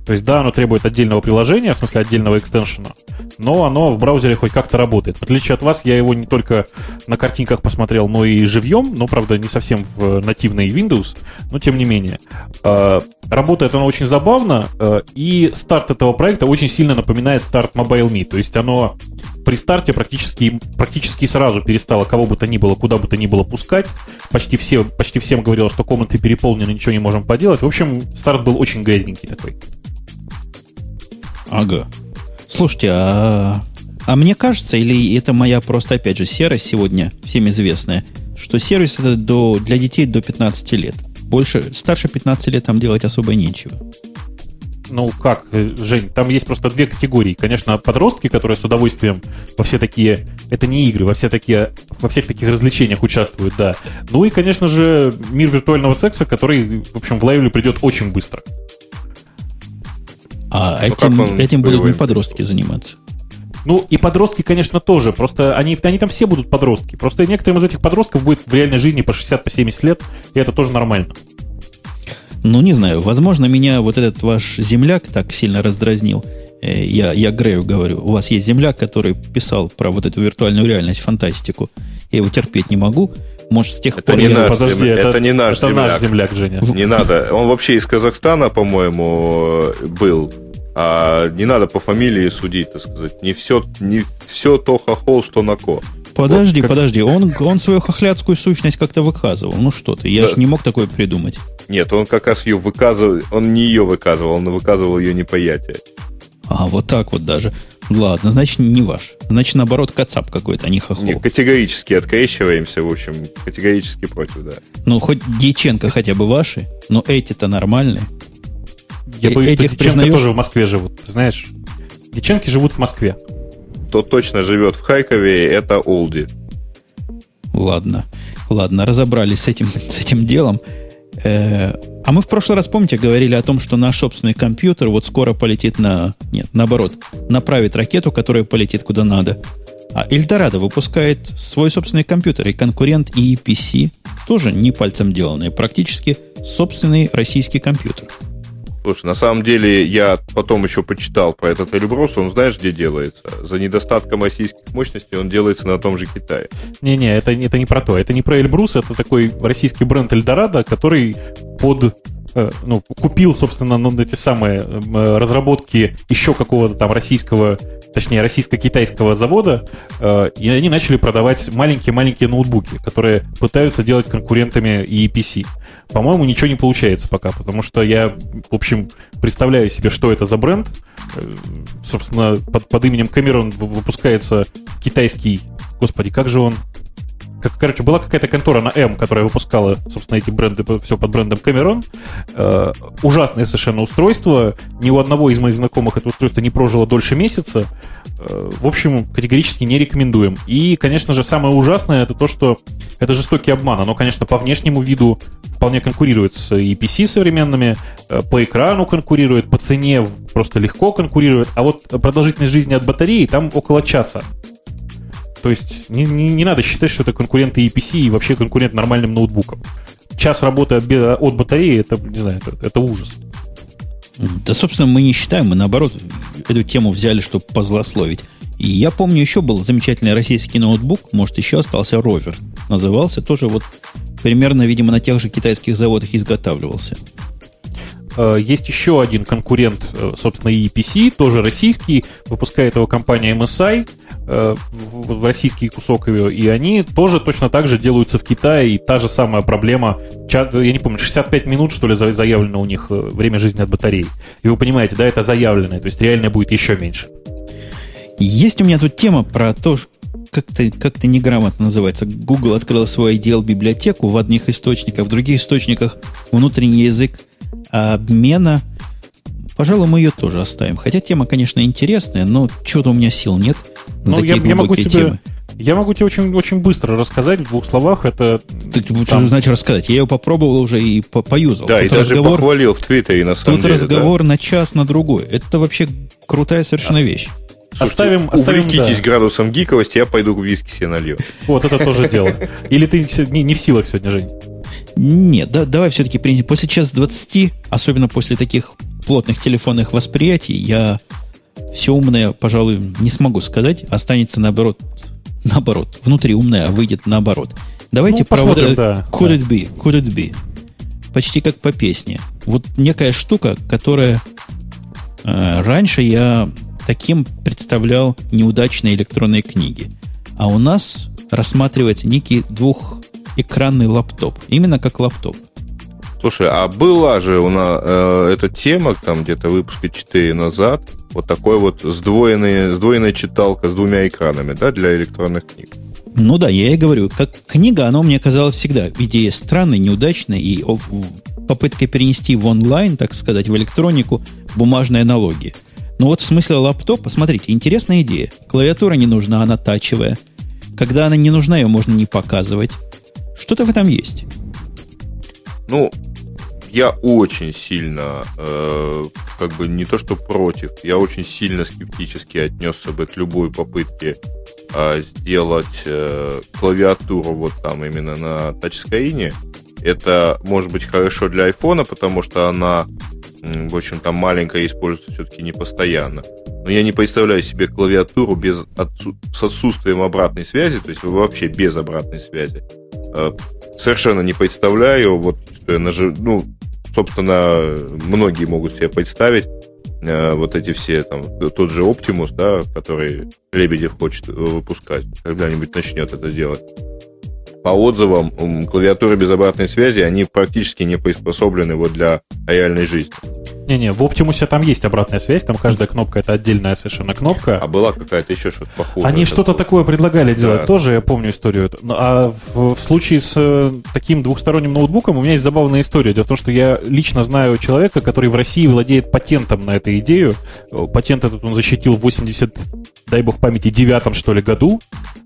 То есть, да, оно требует отдельного приложения, в смысле отдельного экстеншена, но оно в браузере хоть как-то работает. В отличие от вас, я его не только на картинках посмотрел, но и живьем, но, правда, не совсем в нативный Windows, но тем не менее. А, работает оно очень забавно, а, и старт этого проекта очень сильно напоминает старт MobileMe, то есть оно при старте практически, практически сразу перестало кого бы то ни было, куда бы то ни было пускать. Почти, все, почти всем говорило, что комнаты переполнены, ничего не можем поделать. В общем, старт был очень грязненький такой. Ага. Слушайте, а, а мне кажется, или это моя просто, опять же, серость сегодня всем известная, что сервис это до, для детей до 15 лет. Больше, старше 15 лет там делать особо нечего. Ну как, Жень, там есть просто две категории. Конечно, подростки, которые с удовольствием во все такие, это не игры, во все такие, во всех таких развлечениях участвуют, да. Ну и, конечно же, мир виртуального секса, который, в общем, в лайвле придет очень быстро. А ну, этим, этим будут не подростки заниматься. Ну, и подростки, конечно, тоже. Просто они, они там все будут подростки. Просто некоторым из этих подростков будет в реальной жизни по 60-70 по лет, и это тоже нормально. Ну, не знаю. Возможно, меня вот этот ваш земляк так сильно раздразнил. Э, я, я Грею говорю, у вас есть земляк, который писал про вот эту виртуальную реальность, фантастику. Я его терпеть не могу. Может, с тех это пор... Не я... наш Подожди, зем... это, это не наш это земляк. наш земляк, Женя. Не надо. Он вообще из Казахстана, по-моему, был. А не надо по фамилии судить, так сказать. Не все, не все то хохол, что на ко. Подожди, вот, как... подожди. Он, он свою хохлядскую сущность как-то выказывал. Ну что ты, я да. же не мог такое придумать. Нет, он как раз ее выказывал. Он не ее выказывал, он выказывал ее неприятие. А, вот так вот даже. Ладно, значит, не ваш. Значит, наоборот, кацап какой-то, а не хохол. Не, категорически открещиваемся, в общем, категорически против, да. Ну, хоть Дьяченко хотя бы ваши, но эти-то нормальные. Я боюсь, Этих что Дьяченко признаешь... тоже в Москве живут, знаешь. Дьяченки живут в Москве. Кто точно живет в Харькове, это Олди. Ладно, ладно, разобрались с этим, с этим делом. Э, а мы в прошлый раз, помните, говорили о том, что наш собственный компьютер вот скоро полетит на... Нет, наоборот, направит ракету, которая полетит куда надо. А Эльдорадо выпускает свой собственный компьютер, и конкурент EPC тоже не пальцем деланный, практически собственный российский компьютер. Слушай, на самом деле я потом еще почитал про этот Эльбрус, он знаешь, где делается? За недостатком российских мощностей он делается на том же Китае. Не-не, это, это не про то. Это не про Эльбрус, это такой российский бренд Эльдорадо, который под ну, купил, собственно, ну, эти самые э, разработки еще какого-то там российского точнее, российско-китайского завода, э, и они начали продавать маленькие-маленькие ноутбуки, которые пытаются делать конкурентами и PC. По-моему, ничего не получается пока, потому что я, в общем, представляю себе, что это за бренд. Э, собственно, под, под именем Cameron выпускается китайский... Господи, как же он как, короче, была какая-то контора на М, которая выпускала, собственно, эти бренды, все под брендом Cameron. Э, ужасное совершенно устройство. Ни у одного из моих знакомых это устройство не прожило дольше месяца. Э, в общем, категорически не рекомендуем. И, конечно же, самое ужасное это то, что это жестокий обман. Оно, конечно, по внешнему виду вполне конкурирует с EPC современными, э, по экрану конкурирует, по цене просто легко конкурирует, а вот продолжительность жизни от батареи там около часа. То есть не, не, не надо считать, что это конкуренты EPC и вообще конкурент нормальным ноутбукам. Час работы от, от батареи, это, не знаю, это, это ужас. Да, собственно, мы не считаем, мы наоборот эту тему взяли, чтобы позлословить. И я помню, еще был замечательный российский ноутбук, может, еще остался ровер. Назывался тоже вот примерно, видимо, на тех же китайских заводах изготавливался. Э, есть еще один конкурент, э, собственно, EPC, тоже российский, выпускает его компания MSI, в российский кусок его, и они тоже точно так же делаются в Китае, и та же самая проблема, я не помню, 65 минут, что ли, заявлено у них время жизни от батареи. И вы понимаете, да, это заявленное, то есть реально будет еще меньше. Есть у меня тут тема про то, как-то как неграмотно называется. Google открыл свою IDL-библиотеку в одних источниках, в других источниках внутренний язык обмена. Пожалуй, мы ее тоже оставим. Хотя тема, конечно, интересная, но чего-то у меня сил нет на ну, такие я, я могу тебе, темы. Я могу тебе очень, очень быстро рассказать в двух словах. Это так, там... Что значит рассказать? Я ее попробовал уже и по поюзал. Да, тут и разговор, даже похвалил в Твиттере, на самом тут деле. Тут разговор да. на час, на другой. Это вообще крутая совершенно вещь. Слушайте, оставим, оставим, увлекитесь да. градусом гиковости, я пойду виски себе налью. Вот, это тоже дело. Или ты не, не в силах сегодня, Жень? Нет, да, давай все-таки принять. После час 20, особенно после таких плотных телефонных восприятий, я все умное, пожалуй, не смогу сказать. Останется наоборот, наоборот. Внутри умное, а выйдет наоборот. Давайте ну, про вот да. Could да. it be? Could it be? Почти как по песне. Вот некая штука, которая э, раньше я таким представлял неудачные электронные книги. А у нас рассматривается некий двухэкранный лаптоп. Именно как лаптоп. Слушай, а была же у нас э, эта тема там где-то выпуска 4 назад, вот такой вот сдвоенный, сдвоенная читалка с двумя экранами, да, для электронных книг. Ну да, я и говорю, как книга, она мне казалась всегда идея странной, неудачной и попыткой перенести в онлайн, так сказать, в электронику бумажные аналогии. Ну вот в смысле лаптопа, посмотрите, интересная идея. Клавиатура не нужна, она тачевая. Когда она не нужна, ее можно не показывать. Что-то в этом есть. Ну, я очень сильно, э, как бы не то что против, я очень сильно скептически отнесся бы к любой попытке э, сделать э, клавиатуру вот там именно на тачскрине. Это может быть хорошо для айфона, потому что она в общем, там маленькая используется все-таки не постоянно. Но я не представляю себе клавиатуру без отсу... с отсутствием обратной связи, то есть вообще без обратной связи. Э, совершенно не представляю. Вот, что я нажи... ну, собственно, многие могут себе представить э, вот эти все, там, тот же Optimus, да, который Лебедев хочет выпускать, когда-нибудь начнет это делать по отзывам, клавиатуры без обратной связи, они практически не приспособлены вот для реальной жизни. Не-не, в Optimus там есть обратная связь, там каждая кнопка это отдельная совершенно кнопка. А была какая-то еще что-то похожее. Они что-то такое предлагали делать, да. тоже я помню историю. Ну, а в, в случае с э, таким двухсторонним ноутбуком у меня есть забавная история. Дело в том, что я лично знаю человека, который в России владеет патентом на эту идею. Патент этот он защитил в 80, дай бог памяти, девятом, что ли, году.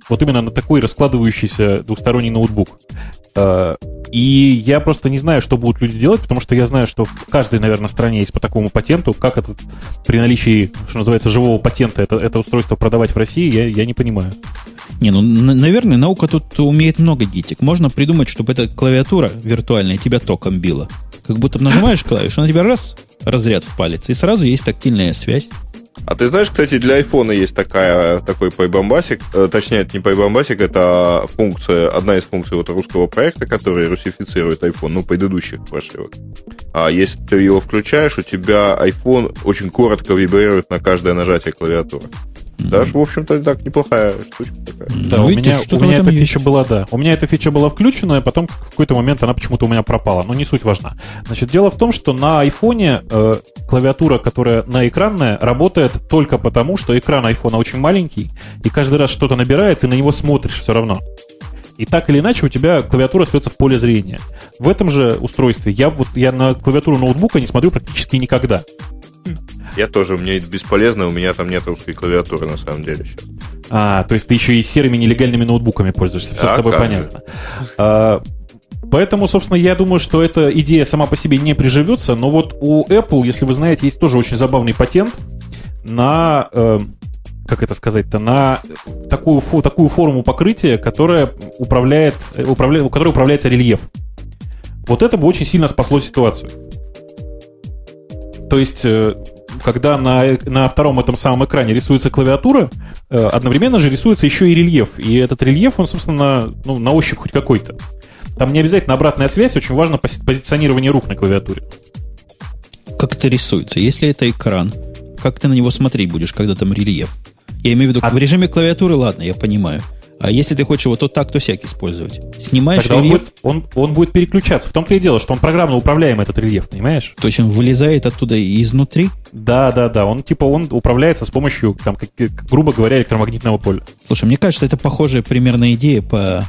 Вот именно на такой раскладывающийся двухсторонний ноутбук. Э, и я просто не знаю, что будут люди делать, потому что я знаю, что в каждой, наверное, стране есть по такому патенту. Как это при наличии, что называется, живого патента это, это устройство продавать в России, я, я не понимаю. Не, ну, наверное, наука тут умеет много гитик. Можно придумать, чтобы эта клавиатура виртуальная тебя током била. Как будто нажимаешь клавишу, она тебя раз, разряд в палец, и сразу есть тактильная связь. А ты знаешь, кстати, для айфона есть такая, такой пайбомбасик, э, точнее, это не пайбомбасик, это функция, одна из функций вот русского проекта, который русифицирует iPhone, ну, предыдущих прошивок. А если ты его включаешь, у тебя iPhone очень коротко вибрирует на каждое нажатие клавиатуры. Даже, в общем-то, так, неплохая штучка такая. Да, ну, у меня, у меня эта фича была, да. У меня эта фича была включена, а потом в какой-то момент она почему-то у меня пропала. Но не суть важна. Значит, дело в том, что на айфоне э, клавиатура, которая на экранная, работает только потому, что экран айфона очень маленький, и каждый раз что-то набирает, ты на него смотришь все равно. И так или иначе у тебя клавиатура остается в поле зрения. В этом же устройстве я вот я на клавиатуру ноутбука не смотрю практически никогда. Я тоже, мне бесполезно, у меня там нет русской клавиатуры на самом деле сейчас. А, то есть ты еще и серыми нелегальными ноутбуками пользуешься, все а, с тобой понятно. А, Поэтому, собственно, я думаю, что эта идея сама по себе не приживется, но вот у Apple, если вы знаете, есть тоже очень забавный патент на, э, как это сказать-то, на такую, фо, такую форму покрытия, которая управляет, управляет, которой управляется рельеф. Вот это бы очень сильно спасло ситуацию. То есть, э, когда на, на втором этом самом экране рисуется клавиатура, э, одновременно же рисуется еще и рельеф. И этот рельеф, он, собственно, ну, на ощупь хоть какой-то. Там не обязательно обратная связь, очень важно позиционирование рук на клавиатуре. Как это рисуется? Если это экран, как ты на него смотреть будешь, когда там рельеф? Я имею в виду, а... в режиме клавиатуры, ладно, я понимаю. А если ты хочешь его то так, то всяк использовать? Снимаешь Тогда рельеф... Он будет, он, он будет переключаться. В том-то и дело, что он программно управляем этот рельеф, понимаешь? То есть он вылезает оттуда изнутри? Да, да, да. Он типа он управляется с помощью, там, как, грубо говоря, электромагнитного поля. Слушай, мне кажется, это похожая примерная идея по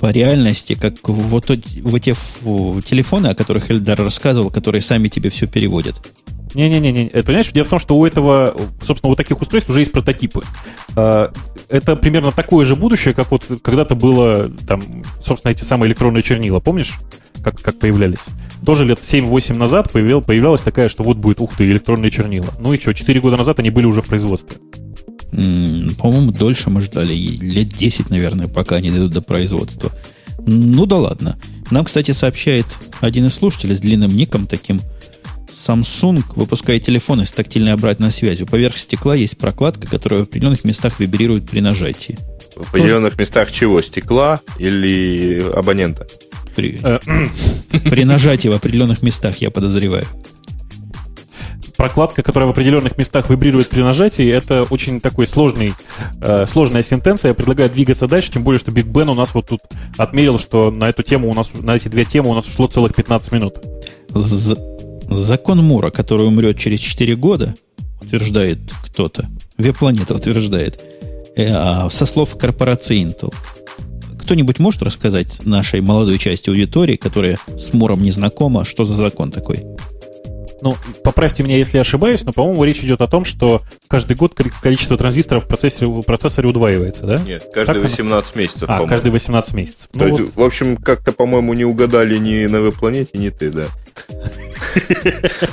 по реальности, как вот, вот те телефоны, о которых Эльдар рассказывал, которые сами тебе все переводят. Не-не-не, понимаешь, дело в том, что у этого, собственно, у таких устройств уже есть прототипы. Это примерно такое же будущее, как вот когда-то было, там, собственно, эти самые электронные чернила, помнишь? Как, как появлялись. Тоже лет 7-8 назад появил, появлялась такая, что вот будет, ух ты, электронные чернила. Ну и что, 4 года назад они были уже в производстве. По-моему, дольше мы ждали. Лет 10, наверное, пока они дойдут до производства. Ну да ладно. Нам, кстати, сообщает один из слушателей с длинным ником таким. Samsung выпускает телефоны с тактильной обратной связью. Поверх стекла есть прокладка, которая в определенных местах вибрирует при нажатии. В определенных ну, местах чего? Стекла или абонента? При, при нажатии в определенных местах, я подозреваю прокладка, которая в определенных местах вибрирует при нажатии, это очень такой сложный, э, сложная сентенция. Я предлагаю двигаться дальше, тем более, что Биг Бен у нас вот тут отмерил, что на эту тему у нас, на эти две темы у нас ушло целых 15 минут. З закон Мура, который умрет через 4 года, утверждает кто-то, Веб-планета утверждает, э, а со слов корпорации Intel. Кто-нибудь может рассказать нашей молодой части аудитории, которая с Муром не знакома, что за закон такой? Ну, поправьте меня, если я ошибаюсь, но, по-моему, речь идет о том, что каждый год количество транзисторов в процессоре, в процессоре удваивается, да? Нет, каждые так 18 оно? месяцев, А, каждые 18 месяцев. То ну, есть, вот... в общем, как-то, по-моему, не угадали ни на веб-планете, ни ты, да.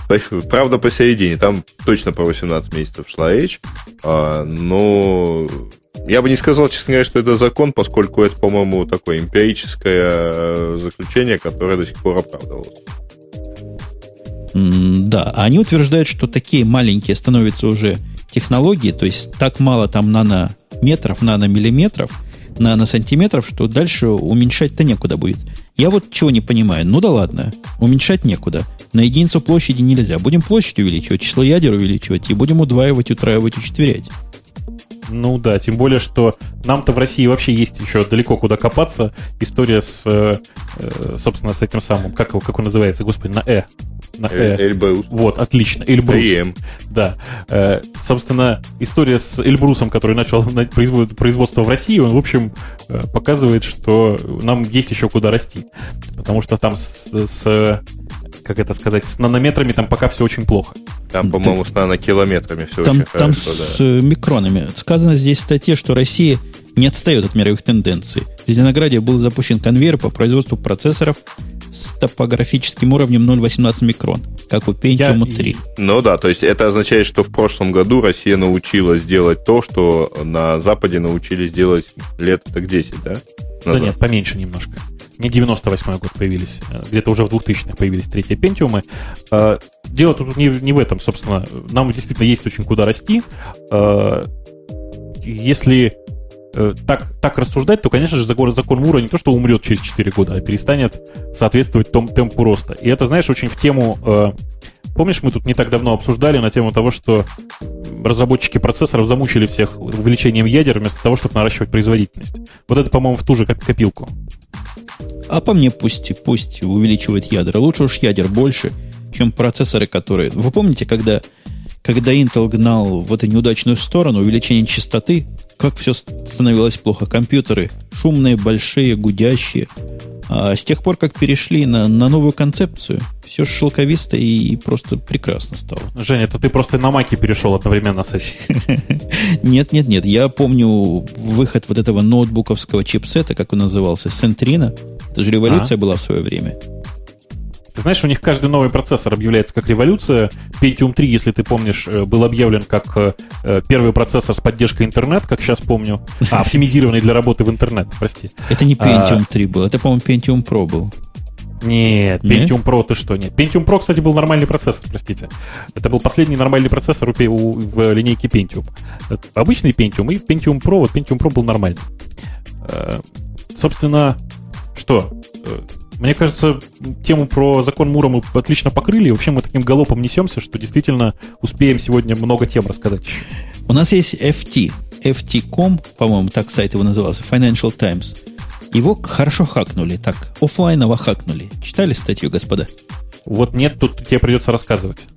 Правда, посередине. Там точно по 18 месяцев шла речь. А, но я бы не сказал, честно говоря, что это закон, поскольку это, по-моему, такое эмпирическое э, заключение, которое до сих пор оправдывалось. Да, они утверждают, что такие маленькие становятся уже технологии, то есть так мало там нанометров, наномиллиметров, наносантиметров, что дальше уменьшать-то некуда будет. Я вот чего не понимаю. Ну да ладно, уменьшать некуда. На единицу площади нельзя. Будем площадь увеличивать, число ядер увеличивать, и будем удваивать, утраивать, учетверять. Ну да, тем более, что нам-то в России вообще есть еще далеко куда копаться. История с, э, э собственно, с этим самым, как, его, как он называется, господи, на «э». На «э». Эльбрус. Вот, отлично, Эльбрус. 3 Да. Э, собственно, история с Эльбрусом, который начал производство в России, он, в общем, э, показывает, что нам есть еще куда расти. Потому что там с, с как это сказать, с нанометрами там пока все очень плохо. Там, по-моему, Ты... с нанокилометрами все там, очень Там хорошо, с да. микронами. Сказано здесь в статье, что Россия не отстает от мировых тенденций. В Зеленограде был запущен конвейер по производству процессоров с топографическим уровнем 0,18 микрон, как у Pentium Я... 3. Ну да, то есть это означает, что в прошлом году Россия научилась делать то, что на Западе научились делать лет так 10, да? Назад. Да нет, поменьше немножко. Не 98 год появились, э, где-то уже в 2000-х появились третьи пентиумы. Э, дело тут не, не в этом, собственно. Нам действительно есть очень куда расти. Э, если так, так рассуждать, то, конечно же, закон, закон Мура не то, что умрет через 4 года, а перестанет соответствовать том, темпу роста. И это, знаешь, очень в тему... Помнишь, мы тут не так давно обсуждали на тему того, что разработчики процессоров замучили всех увеличением ядер вместо того, чтобы наращивать производительность. Вот это, по-моему, в ту же копилку. А по мне пусть, пусть увеличивает ядра. Лучше уж ядер больше, чем процессоры, которые... Вы помните, когда, когда Intel гнал в эту неудачную сторону увеличение частоты, как все становилось плохо? Компьютеры шумные, большие, гудящие. А с тех пор, как перешли на, на новую концепцию, все шелковисто и просто прекрасно стало. Женя, это ты просто на маке перешел одновременно с этим. Нет, нет, нет. Я помню выход вот этого ноутбуковского чипсета, как он назывался, Сентрина. Это же революция а? была в свое время. Ты знаешь, у них каждый новый процессор объявляется как революция. Pentium 3, если ты помнишь, э, был объявлен как э, э, первый процессор с поддержкой интернет, как сейчас помню. А, оптимизированный для работы в интернет, прости. Это не Pentium 3 был, это, по-моему, Pentium Pro был. Нет, Pentium Нет? Pro ты что? Нет. Pentium Pro, кстати, был нормальный процессор, простите. Это был последний нормальный процессор у, в линейке Pentium. Обычный Pentium и Pentium Pro, вот Pentium Pro был нормальный. Собственно, что? Мне кажется, тему про закон Мура мы отлично покрыли. Вообще мы таким галопом несемся, что действительно успеем сегодня много тем рассказать. У нас есть FT. FT.com, по-моему, так сайт его назывался, Financial Times. Его хорошо хакнули, так, офлайново хакнули. Читали статью, господа? Вот нет, тут тебе придется рассказывать.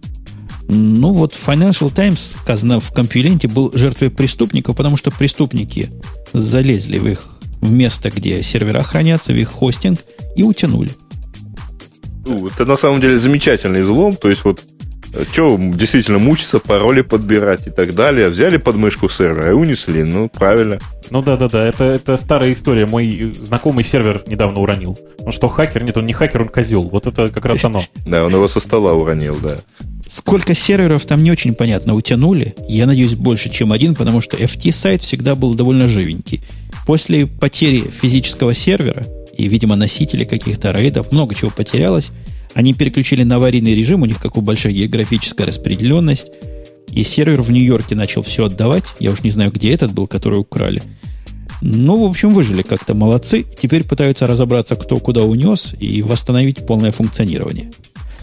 Ну вот Financial Times, сказано в компьюленте, был жертвой преступников, потому что преступники залезли в их в место, где сервера хранятся, в их хостинг, и утянули. Ну, это на самом деле замечательный взлом. То есть вот э, что действительно мучиться, пароли подбирать и так далее. Взяли подмышку сервера и унесли. Ну, правильно. Ну да, да, да. Это, это старая история. Мой знакомый сервер недавно уронил. Ну что, хакер? Нет, он не хакер, он козел. Вот это как раз оно. Да, он его со стола уронил, да. Сколько серверов там не очень понятно утянули. Я надеюсь, больше, чем один, потому что FT-сайт всегда был довольно живенький. После потери физического сервера и, видимо, носителей каких-то рейдов, много чего потерялось, они переключили на аварийный режим, у них как у большая географическая распределенность, и сервер в Нью-Йорке начал все отдавать. Я уж не знаю, где этот был, который украли. Ну, в общем, выжили как-то молодцы. Теперь пытаются разобраться, кто куда унес, и восстановить полное функционирование.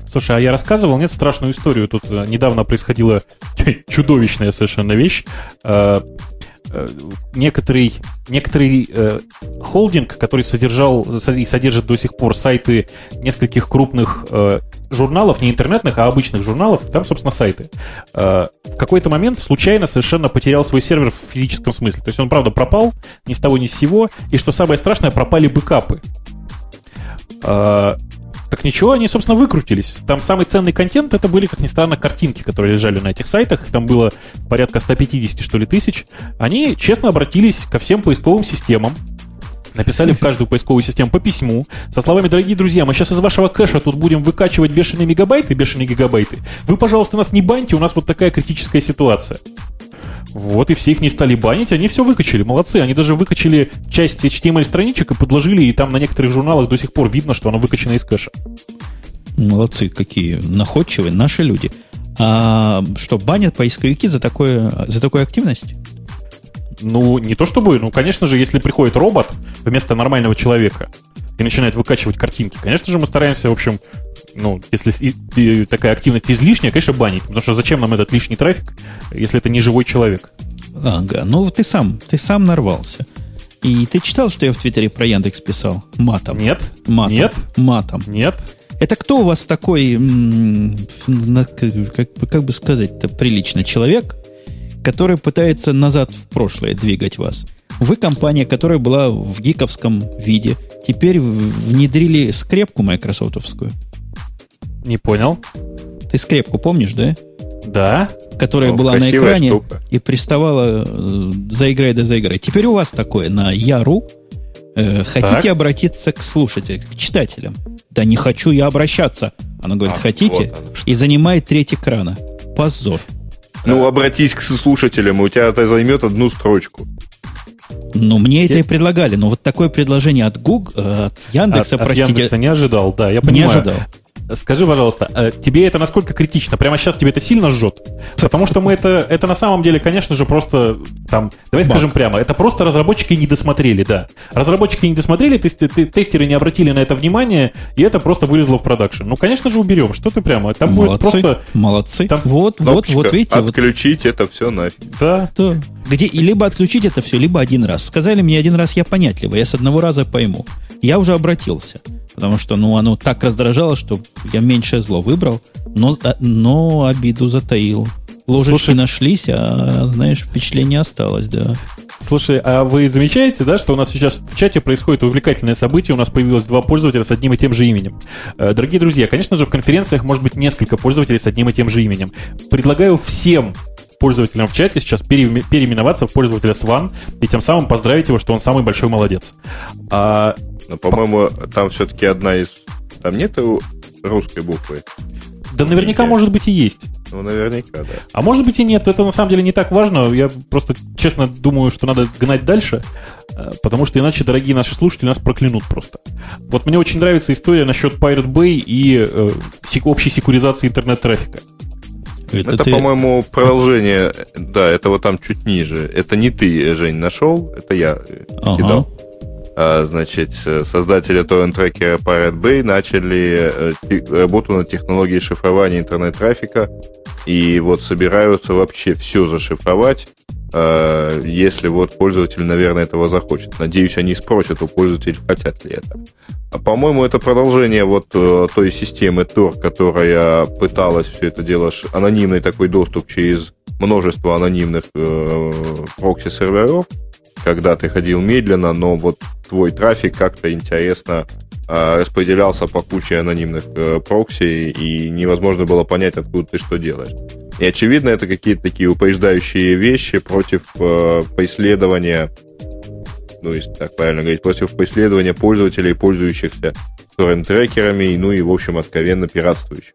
Слушай, а я рассказывал, нет, страшную историю. Тут э, недавно происходила чудовищная совершенно вещь. Э, Э, некоторый, некоторый э, холдинг, который содержал и содержит до сих пор сайты нескольких крупных э, журналов, не интернетных, а обычных журналов, там, собственно, сайты, э, в какой-то момент случайно совершенно потерял свой сервер в физическом смысле. То есть он, правда, пропал ни с того ни с сего, и что самое страшное, пропали бэкапы. Так ничего, они, собственно, выкрутились. Там самый ценный контент это были, как ни странно, картинки, которые лежали на этих сайтах. Там было порядка 150, что ли, тысяч. Они честно обратились ко всем поисковым системам, написали в каждую поисковую систему по письму со словами «Дорогие друзья, мы сейчас из вашего кэша тут будем выкачивать бешеные мегабайты, бешеные гигабайты. Вы, пожалуйста, нас не баньте, у нас вот такая критическая ситуация». Вот, и все их не стали банить, они все выкачали, молодцы. Они даже выкачали часть HTML-страничек и подложили, и там на некоторых журналах до сих пор видно, что оно выкачано из кэша. Молодцы, какие находчивые наши люди. А что, банят поисковики за, такое, за такую активность? Ну, не то чтобы, ну, конечно же, если приходит робот вместо нормального человека и начинает выкачивать картинки, конечно же, мы стараемся, в общем, ну, если такая активность излишняя, конечно, банить. Потому что зачем нам этот лишний трафик, если это не живой человек? Ага, ну ты сам, ты сам нарвался. И ты читал, что я в Твиттере про Яндекс писал? Матом. Нет. Матом. Нет. Матом. Нет. Это кто у вас такой, как, как бы сказать-то прилично, человек, который пытается назад в прошлое двигать вас? Вы компания, которая была в гиковском виде, теперь внедрили скрепку майкрософтовскую. Не понял. Ты скрепку помнишь, да? Да. Которая ну, была на экране штука. и приставала э, заиграй да заиграй. Теперь у вас такое на Яру. Э, хотите так. обратиться к слушателям, к читателям? Да не хочу я обращаться. Она говорит, а, хотите? Вот и занимает треть экрана. Позор. Ну, обратись к слушателям, у тебя это займет одну строчку. Ну, мне это и предлагали, но вот такое предложение от Google, э, от Яндекса, от, простите. От Яндекса не ожидал, да, я понимаю. Не ожидал. Скажи, пожалуйста, э, тебе это насколько критично? Прямо сейчас тебе это сильно жжет? Потому что мы это, это на самом деле, конечно же, просто там, давай Баг. скажем прямо, это просто разработчики не досмотрели, да. Разработчики не досмотрели, тестеры не обратили на это внимание, и это просто вылезло в продакшн. Ну, конечно же, уберем. Что ты прямо? Там молодцы, будет просто... Молодцы. Там... Вот, вот, вот, видите. Отключить вот... это все нафиг. Да. да. Где и либо отключить это все, либо один раз. Сказали мне один раз, я понятливо, я с одного раза пойму. Я уже обратился. Потому что, ну, оно так раздражало, что я меньшее зло выбрал, но, а, но обиду затаил. Ложечки Слушай, нашлись, а, знаешь, впечатление осталось, да. Слушай, а вы замечаете, да, что у нас сейчас в чате происходит увлекательное событие, у нас появилось два пользователя с одним и тем же именем. Э, дорогие друзья, конечно же, в конференциях может быть несколько пользователей с одним и тем же именем. Предлагаю всем пользователям в чате сейчас переименоваться в пользователя Сван и тем самым поздравить его, что он самый большой молодец. А Но, по-моему, там все-таки одна из... Там нет русской буквы. Да наверняка, может быть, и есть. Ну, наверняка, да. А может быть и нет, это на самом деле не так важно. Я просто честно думаю, что надо гнать дальше, э, потому что иначе дорогие наши слушатели нас проклянут просто. Вот мне очень нравится история насчет Pirate Bay и э, общей секуризации интернет-трафика. Это, это ты... по-моему, продолжение. Да, это вот там чуть ниже. Это не ты, Жень, нашел, это я ага. кидал. А, значит, создатели торрент-трекера Pirate Bay начали э, работу над технологией шифрования интернет-трафика и вот собираются вообще все зашифровать, если вот пользователь, наверное, этого захочет. Надеюсь, они спросят у пользователей, хотят ли это. А, по-моему, это продолжение вот э, той системы Tor, которая пыталась все это дело, анонимный такой доступ через множество анонимных э, прокси-серверов, когда ты ходил медленно, но вот твой трафик как-то интересно э, распределялся по куче анонимных э, прокси, и невозможно было понять, откуда ты что делаешь. И очевидно, это какие-то такие упреждающие вещи против э, преследования, ну, если так правильно говорить, против преследования пользователей, пользующихся торрент-трекерами, ну и, в общем, откровенно пиратствующих.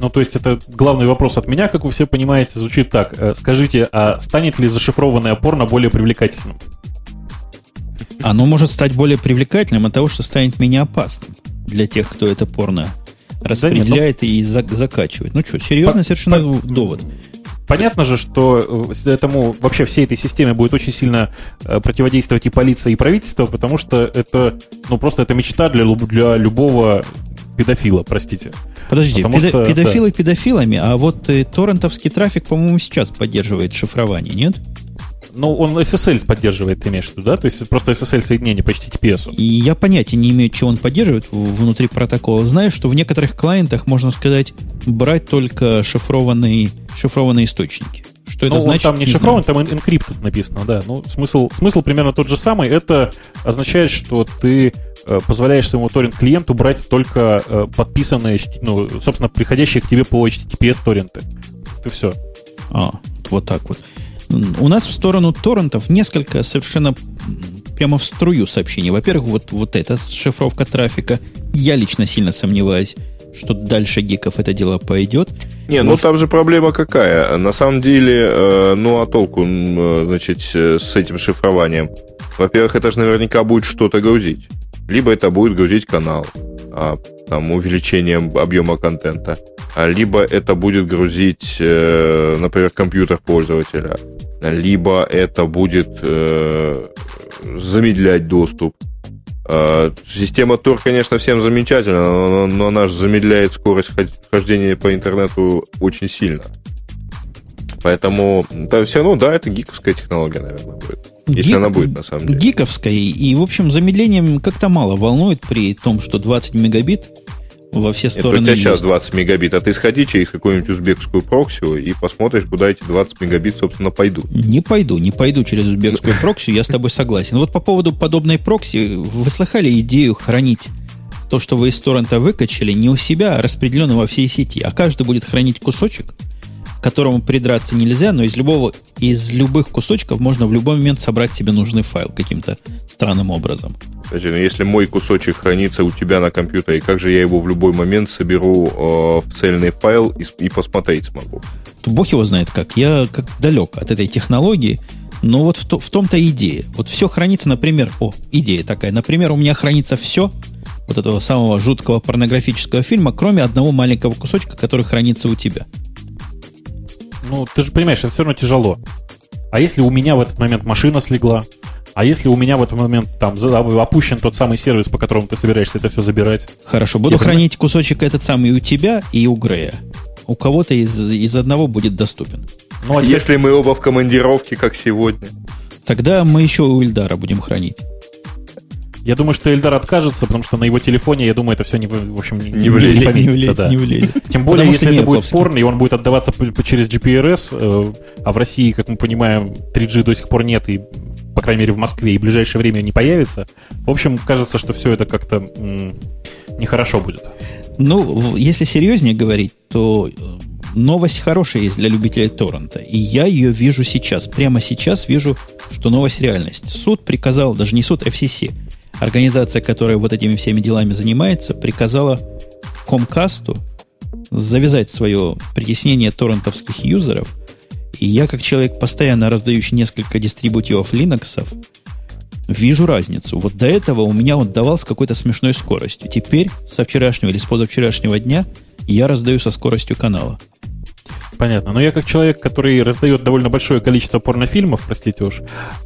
Ну, то есть это главный вопрос от меня, как вы все понимаете, звучит так. Э, скажите, а станет ли зашифрованное порно более привлекательным? Оно может стать более привлекательным от того, что станет менее опасным для тех, кто это порно распределяет да нет, ну... и за- закачивает. Ну что, серьезный по- совершенно по- довод. Понятно же, что э, этому вообще всей этой системе будет очень сильно э, противодействовать и полиция, и правительство, потому что это, ну, просто это мечта для, для любого педофила, простите. Подождите, педо- что, педофилы да. педофилами, а вот э, торрентовский трафик, по-моему, сейчас поддерживает шифрование, нет? Ну, он SSL поддерживает, ты имеешь в виду, да? То есть просто SSL соединение по HTTPS. И я понятия не имею, что он поддерживает внутри протокола. Знаю, что в некоторых клиентах, можно сказать, брать только шифрованные, шифрованные источники. Что это ну, значит? там не, не шифрован, там encrypted написано, да. Ну, смысл, смысл примерно тот же самый. Это означает, что ты э, позволяешь своему торрент-клиенту брать только э, подписанные, ну, собственно, приходящие к тебе по HTTPS торренты. Это все. А, вот так вот. У нас в сторону торрентов несколько совершенно прямо в струю сообщений. Во-первых, вот, вот эта шифровка трафика. Я лично сильно сомневаюсь, что дальше гиков это дело пойдет. Не, ну там же проблема какая. На самом деле, э, ну а толку, э, значит, с этим шифрованием? Во-первых, это же наверняка будет что-то грузить. Либо это будет грузить канал, там, увеличением объема контента. А либо это будет грузить, э, например, компьютер пользователя либо это будет э, замедлять доступ. Э, система Tor, конечно, всем замечательна, но, но она же замедляет скорость хождения по интернету очень сильно. Поэтому да, все равно, да, это гиковская технология, наверное, будет. Если Гик, она будет, на самом деле. Гиковская. И, в общем, замедлением как-то мало волнует при том, что 20 мегабит во все стороны. Это у тебя сейчас 20 мегабит, а ты сходи через какую-нибудь узбекскую прокси и посмотришь, куда эти 20 мегабит, собственно, пойдут. Не пойду, не пойду через узбекскую прокси, я с тобой согласен. Вот по поводу подобной прокси, вы слыхали идею хранить то, что вы из торрента выкачали, не у себя, а распределенно во всей сети, а каждый будет хранить кусочек, к которому придраться нельзя, но из любого, из любых кусочков можно в любой момент собрать себе нужный файл каким-то странным образом. Подожди, но если мой кусочек хранится у тебя на компьютере, как же я его в любой момент соберу э, в цельный файл и, и посмотреть смогу? То бог его знает как. Я как далек от этой технологии. Но вот в, то, в том-то идея. Вот все хранится, например, о, идея такая. Например, у меня хранится все вот этого самого жуткого порнографического фильма, кроме одного маленького кусочка, который хранится у тебя. Ну, ты же понимаешь, это все равно тяжело. А если у меня в этот момент машина слегла? А если у меня в этот момент там опущен тот самый сервис, по которому ты собираешься это все забирать? Хорошо, буду хранить понимаю. кусочек этот самый и у тебя, и у Грея. У кого-то из, из одного будет доступен. Ну, а если мы оба в командировке, как сегодня? Тогда мы еще у Ильдара будем хранить. Я думаю, что Эльдар откажется, потому что на его телефоне, я думаю, это все не, в общем, не, не, влезет, не поместится. Не влезет, да. не влезет. Тем более, потому если это будет порно, и он будет отдаваться через GPRS, э, а в России, как мы понимаем, 3G до сих пор нет, и, по крайней мере, в Москве, и в ближайшее время не появится. В общем, кажется, что все это как-то нехорошо будет. Ну, если серьезнее говорить, то э, новость хорошая есть для любителей торрента. И я ее вижу сейчас. Прямо сейчас вижу, что новость реальность. Суд приказал, даже не суд, FCC, организация, которая вот этими всеми делами занимается, приказала Комкасту завязать свое притеснение торрентовских юзеров. И я, как человек, постоянно раздающий несколько дистрибутивов Linux, вижу разницу. Вот до этого у меня он давал с какой-то смешной скоростью. Теперь, со вчерашнего или с позавчерашнего дня, я раздаю со скоростью канала. Понятно. Но я как человек, который раздает довольно большое количество порнофильмов, простите уж,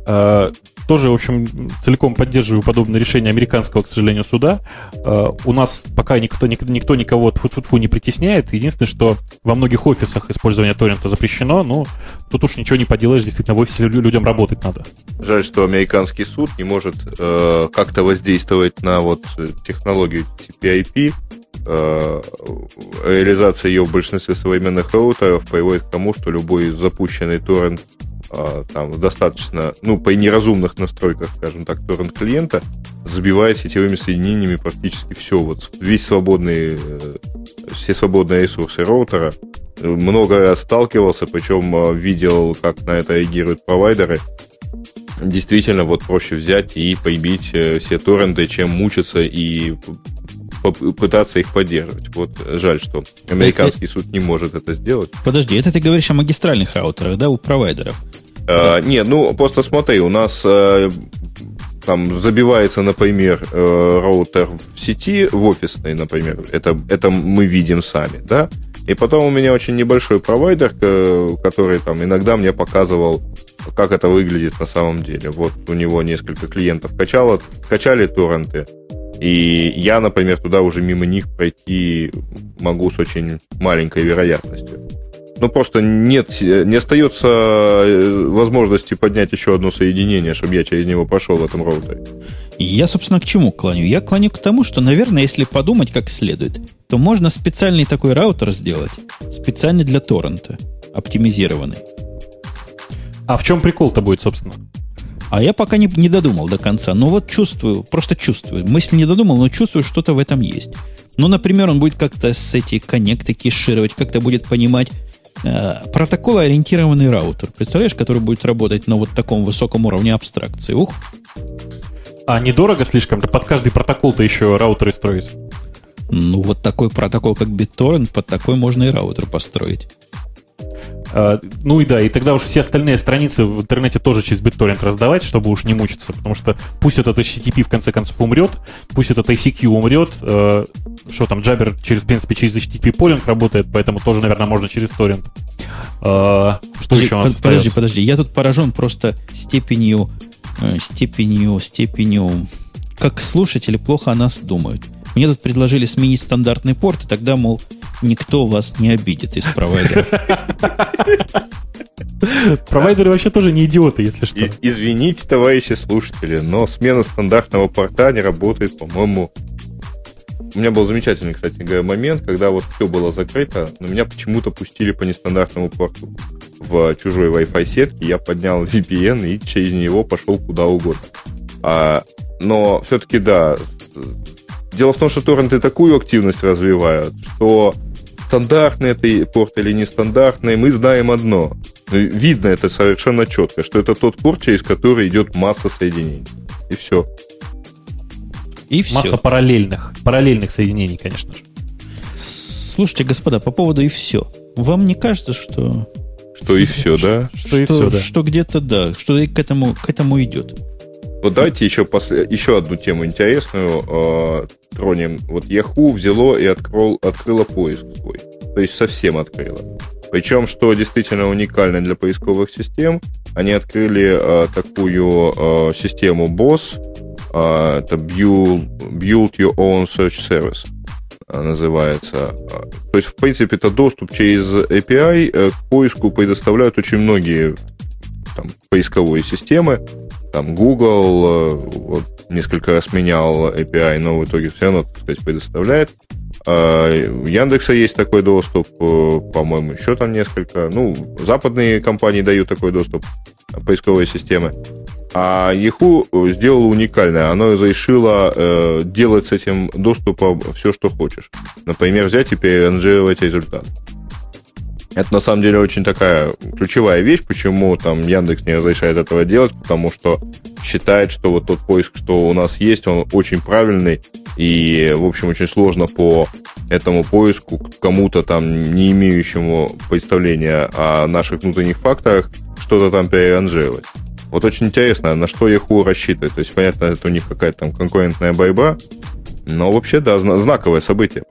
э, тоже, в общем, целиком поддерживаю подобное решение американского, к сожалению, суда. Э, у нас пока никто, никто никого тьфу не притесняет. Единственное, что во многих офисах использование торрента запрещено, но тут уж ничего не поделаешь, действительно, в офисе людям работать надо. Жаль, что американский суд не может э, как-то воздействовать на вот технологию TPIP, э, реализация ее в большинстве современных роутеров приводит к тому, что любой запущенный торрент а, там достаточно, ну, по неразумных настройках, скажем так, торрент клиента, забивает сетевыми соединениями практически все. Вот весь свободный, э, все свободные ресурсы роутера. Много раз сталкивался, причем э, видел, как на это реагируют провайдеры. Действительно, вот проще взять и поебить э, все торренты, чем мучиться и пытаться их поддерживать. Вот жаль, что американский суд не может это сделать. Подожди, это ты говоришь о магистральных раутерах, да, у провайдеров? А. Нет, ну просто смотри, у нас а, там забивается, например, э, роутер в сети, в офисной, например, это, это мы видим сами, да, и потом у меня очень небольшой провайдер, который там иногда мне показывал, как это выглядит на самом деле. Вот у него несколько клиентов качало, качали торренты, и я, например, туда уже мимо них пройти могу с очень маленькой вероятностью. Ну, просто нет, не остается э, возможности поднять еще одно соединение, чтобы я через него пошел в этом роутере. Я, собственно, к чему клоню? Я клоню к тому, что, наверное, если подумать как следует, то можно специальный такой раутер сделать, специально для торрента, оптимизированный. А в чем прикол-то будет, собственно? А я пока не, не додумал до конца. Но вот чувствую, просто чувствую. Мысль не додумал, но чувствую, что-то в этом есть. Ну, например, он будет как-то с эти коннекты кешировать, как-то будет понимать э, протокол-ориентированный раутер. Представляешь, который будет работать на вот таком высоком уровне абстракции. Ух! А недорого слишком? Под каждый протокол-то еще раутеры строить? Ну, вот такой протокол, как BitTorrent, под такой можно и раутер построить. А, ну и да, и тогда уж все остальные страницы в интернете тоже через BitTorrent раздавать, чтобы уж не мучиться, потому что пусть этот HTTP в конце концов умрет, пусть этот ICQ умрет, э, что там, Jabber, через, в принципе, через HTTP полинг работает, поэтому тоже, наверное, можно через торрент. Э, что подожди, еще у нас Подожди, остается? подожди, я тут поражен просто степенью, э, степенью, степенью, как слушатели плохо о нас думают. Мне тут предложили сменить стандартный порт, и тогда, мол, никто вас не обидит из провайдеров. Провайдеры вообще тоже не идиоты, если что. Извините, товарищи слушатели, но смена стандартного порта не работает, по-моему, у меня был замечательный, кстати говоря, момент, когда вот все было закрыто, но меня почему-то пустили по нестандартному порту в чужой Wi-Fi сетке. Я поднял VPN и через него пошел куда угодно. А, но все-таки, да, Дело в том, что торренты такую активность развивают, что стандартный это порт или нестандартный, мы знаем одно. Видно это совершенно четко, что это тот порт, через который идет масса соединений. И все. И все. Масса параллельных. Параллельных соединений, конечно же. Слушайте, господа, по поводу и все. Вам не кажется, что... Что, что и все, да? Что, что и все, да. Что где-то, да, что к этому, к этому идет. Вот давайте еще, после, еще одну тему интересную э, тронем. Вот Yahoo взяло и открыл, открыло поиск свой. То есть совсем открыло. Причем, что действительно уникально для поисковых систем, они открыли э, такую э, систему BOSS, э, это Build, Build Your Own Search Service называется. То есть, в принципе, это доступ через API э, к поиску предоставляют очень многие там, поисковые системы там Google э, вот, несколько раз менял API, но в итоге все равно, так сказать, предоставляет. А, у Яндекса есть такой доступ, э, по-моему, еще там несколько. Ну, западные компании дают такой доступ, поисковые системы. А Yahoo сделала уникальное. Оно разрешило э, делать с этим доступом все, что хочешь. Например, взять и переранжировать результат. Это на самом деле очень такая ключевая вещь, почему там Яндекс не разрешает этого делать, потому что считает, что вот тот поиск, что у нас есть, он очень правильный, и, в общем, очень сложно по этому поиску кому-то там, не имеющему представления о наших внутренних факторах, что-то там переранжировать. Вот очень интересно, на что Yahoo рассчитывает. То есть, понятно, это у них какая-то там конкурентная борьба, но вообще, да, знаковое событие.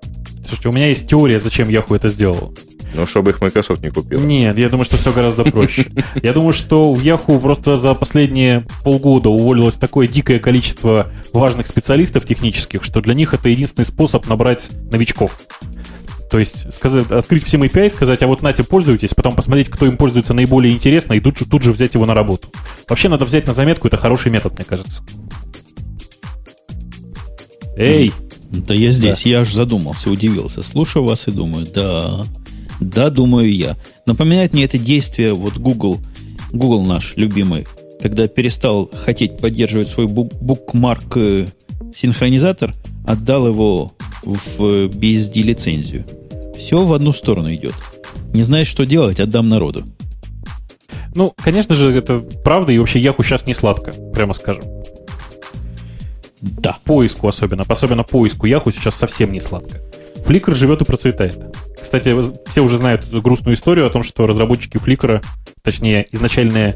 Слушайте, у меня есть теория, зачем Yahoo это сделал. Ну, чтобы их Microsoft не купил. Нет, я думаю, что все гораздо проще. Я думаю, что в Yahoo просто за последние полгода уволилось такое дикое количество важных специалистов технических, что для них это единственный способ набрать новичков. То есть сказать, открыть всем API, сказать, а вот нате пользуйтесь, потом посмотреть, кто им пользуется наиболее интересно, и тут же, тут же взять его на работу. Вообще надо взять на заметку, это хороший метод, мне кажется. Эй! Да я здесь, да. я аж задумался, удивился. Слушаю вас и думаю, да, да, думаю я. Напоминает мне это действие вот Google, Google наш любимый, когда перестал хотеть поддерживать свой букмарк э, синхронизатор, отдал его в BSD лицензию. Все в одну сторону идет. Не знаешь, что делать, отдам народу. Ну, конечно же, это правда, и вообще Яху сейчас не сладко, прямо скажем. Да. Поиску особенно, особенно поиску Яху сейчас совсем не сладко. Flickr живет и процветает. Кстати, все уже знают эту грустную историю о том, что разработчики Flickr, точнее, изначальные,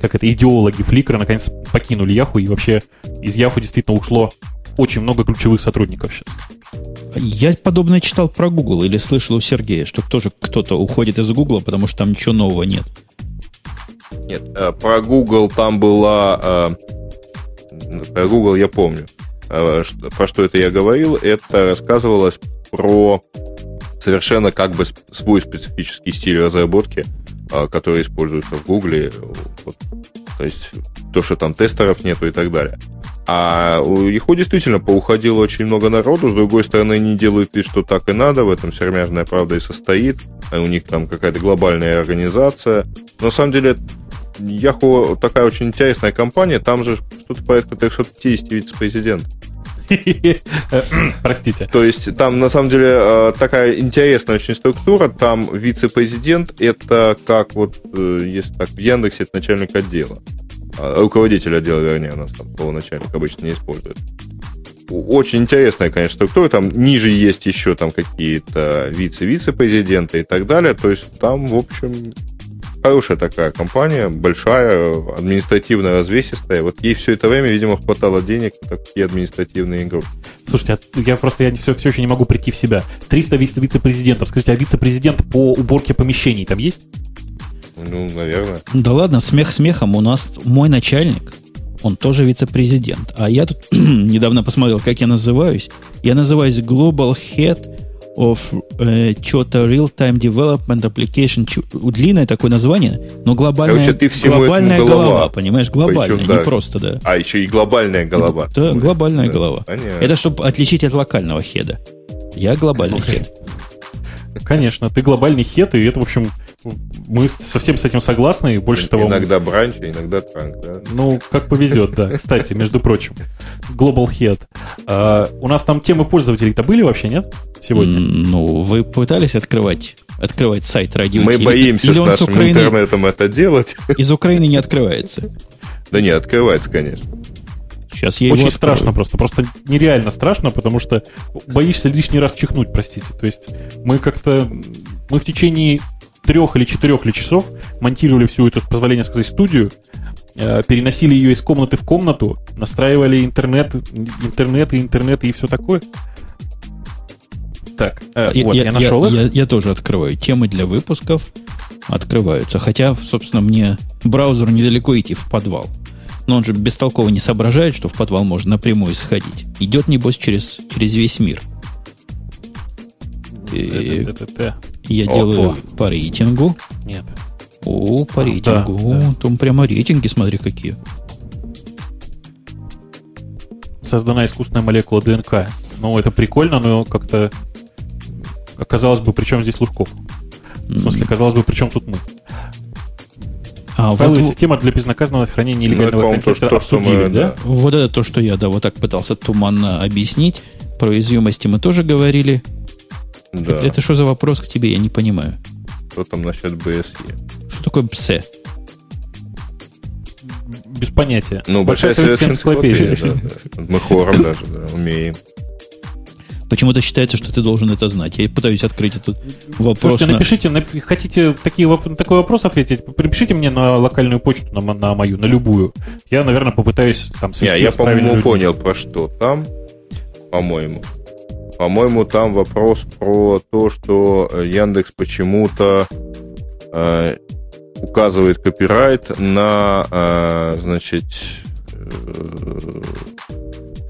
как это, идеологи Flickr, наконец покинули Yahoo, и вообще из Yahoo действительно ушло очень много ключевых сотрудников сейчас. Я подобное читал про Google или слышал у Сергея, что тоже кто-то уходит из Google, потому что там ничего нового нет. Нет, э, про Google там была... Э, про Google я помню. Э, про что это я говорил? Это рассказывалось про совершенно как бы свой специфический стиль разработки, а, который используется в Гугле. Вот, то есть то, что там тестеров нету и так далее. А у Yahoo действительно поуходило очень много народу, с другой стороны, они делают вид, что так и надо, в этом сермяжная правда и состоит, а у них там какая-то глобальная организация. Но на самом деле Yahoo такая очень интересная компания, там же что-то порядка 350 вице-президентов. Простите. То есть там на самом деле э, такая интересная очень структура. Там вице-президент это как вот, э, если так, в Яндексе это начальник отдела. А, руководитель отдела, вернее, у нас там слово обычно не использует. Очень интересная, конечно, структура. Там ниже есть еще там какие-то вице-вице-президенты и так далее. То есть там, в общем, хорошая такая компания, большая, административно развесистая. Вот ей все это время, видимо, хватало денег на такие административные игры. Слушайте, а я просто я все, все еще не могу прийти в себя. 300 вице-президентов. Скажите, а вице-президент по уборке помещений там есть? Ну, наверное. Да ладно, смех смехом. У нас мой начальник, он тоже вице-президент. А я тут недавно посмотрел, как я называюсь. Я называюсь Global Head of э, что-то Real-Time Development Application. Длинное такое название, но глобальная, Короче, ты глобальная голова. голова, понимаешь? Глобальная, Причем, не просто, да. А еще и глобальная голова. Да, глобальная да, голова. Понятно. Это чтобы отличить от локального хеда. Я глобальный хед. Конечно, ты глобальный хед, и это, в общем, мы совсем с этим согласны, и больше иногда того... Иногда бранч, иногда транк, да? Ну, как повезет, да. Кстати, между прочим, Global Head. А, у нас там темы пользователей-то были вообще, нет? Сегодня? Ну, вы пытались открывать открывать сайт радио Мы боимся с нашим Украины... интернетом это делать. Из Украины не открывается. Да не, открывается, конечно. Сейчас я Очень страшно просто. Просто нереально страшно, потому что боишься лишний раз чихнуть, простите. То есть мы как-то... Мы в течение трех или четырех ли часов монтировали всю эту, с позволения сказать, студию, э, переносили ее из комнаты в комнату, настраивали интернет, интернет и интернет и все такое. Так, э, я, вот, я, я нашел я, их. Я, я тоже открываю. Темы для выпусков открываются. Хотя, собственно, мне браузеру недалеко идти в подвал. Но он же бестолково не соображает, что в подвал можно напрямую сходить. Идет, небось, через, через весь мир. И, я О, делаю по рейтингу. Нет. О, по рейтингу. Да, да. Там прямо рейтинги, смотри, какие. Создана искусственная молекула ДНК. Ну, это прикольно, но как-то казалось бы, при чем здесь Лужков? В смысле, казалось бы, при чем тут мы? А, Файловая вот, система для безнаказанного хранения нелегального ну, контента то, что, мы, да? да? Вот это то, что я, да, вот так пытался туманно объяснить. Про уязвимости мы тоже говорили. Да. Это, это что за вопрос к тебе, я не понимаю. что там насчет BSE. Что такое BSE? Без понятия. Ну, большая, большая советская энциклопедия. энциклопедия да, да. Мы хором даже да, умеем. Почему-то считается, что ты должен это знать. Я пытаюсь открыть этот вопрос. Слушайте, на... напишите, нап... хотите такие, такой вопрос ответить, припишите мне на локальную почту, на, на мою, на любую. Я, наверное, попытаюсь там свести Я, я по-моему, понял, про что там, по-моему. По-моему, там вопрос про то, что Яндекс почему-то э, указывает копирайт на, э, значит, э,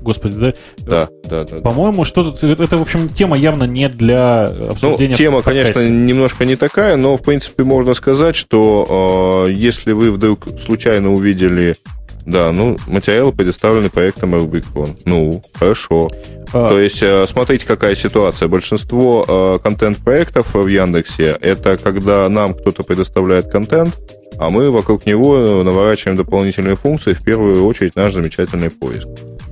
Господи, да? Да, да, да. По-моему, что это, в общем, тема явно не для обсуждения. Ну, тема, конечно, немножко не такая, но, в принципе, можно сказать, что э, если вы вдруг случайно увидели да, ну, материалы предоставлены проектом Rubicon. Ну, хорошо. А... То есть, э, смотрите, какая ситуация. Большинство э, контент-проектов в Яндексе это когда нам кто-то предоставляет контент, а мы вокруг него наворачиваем дополнительные функции, в первую очередь наш замечательный поиск.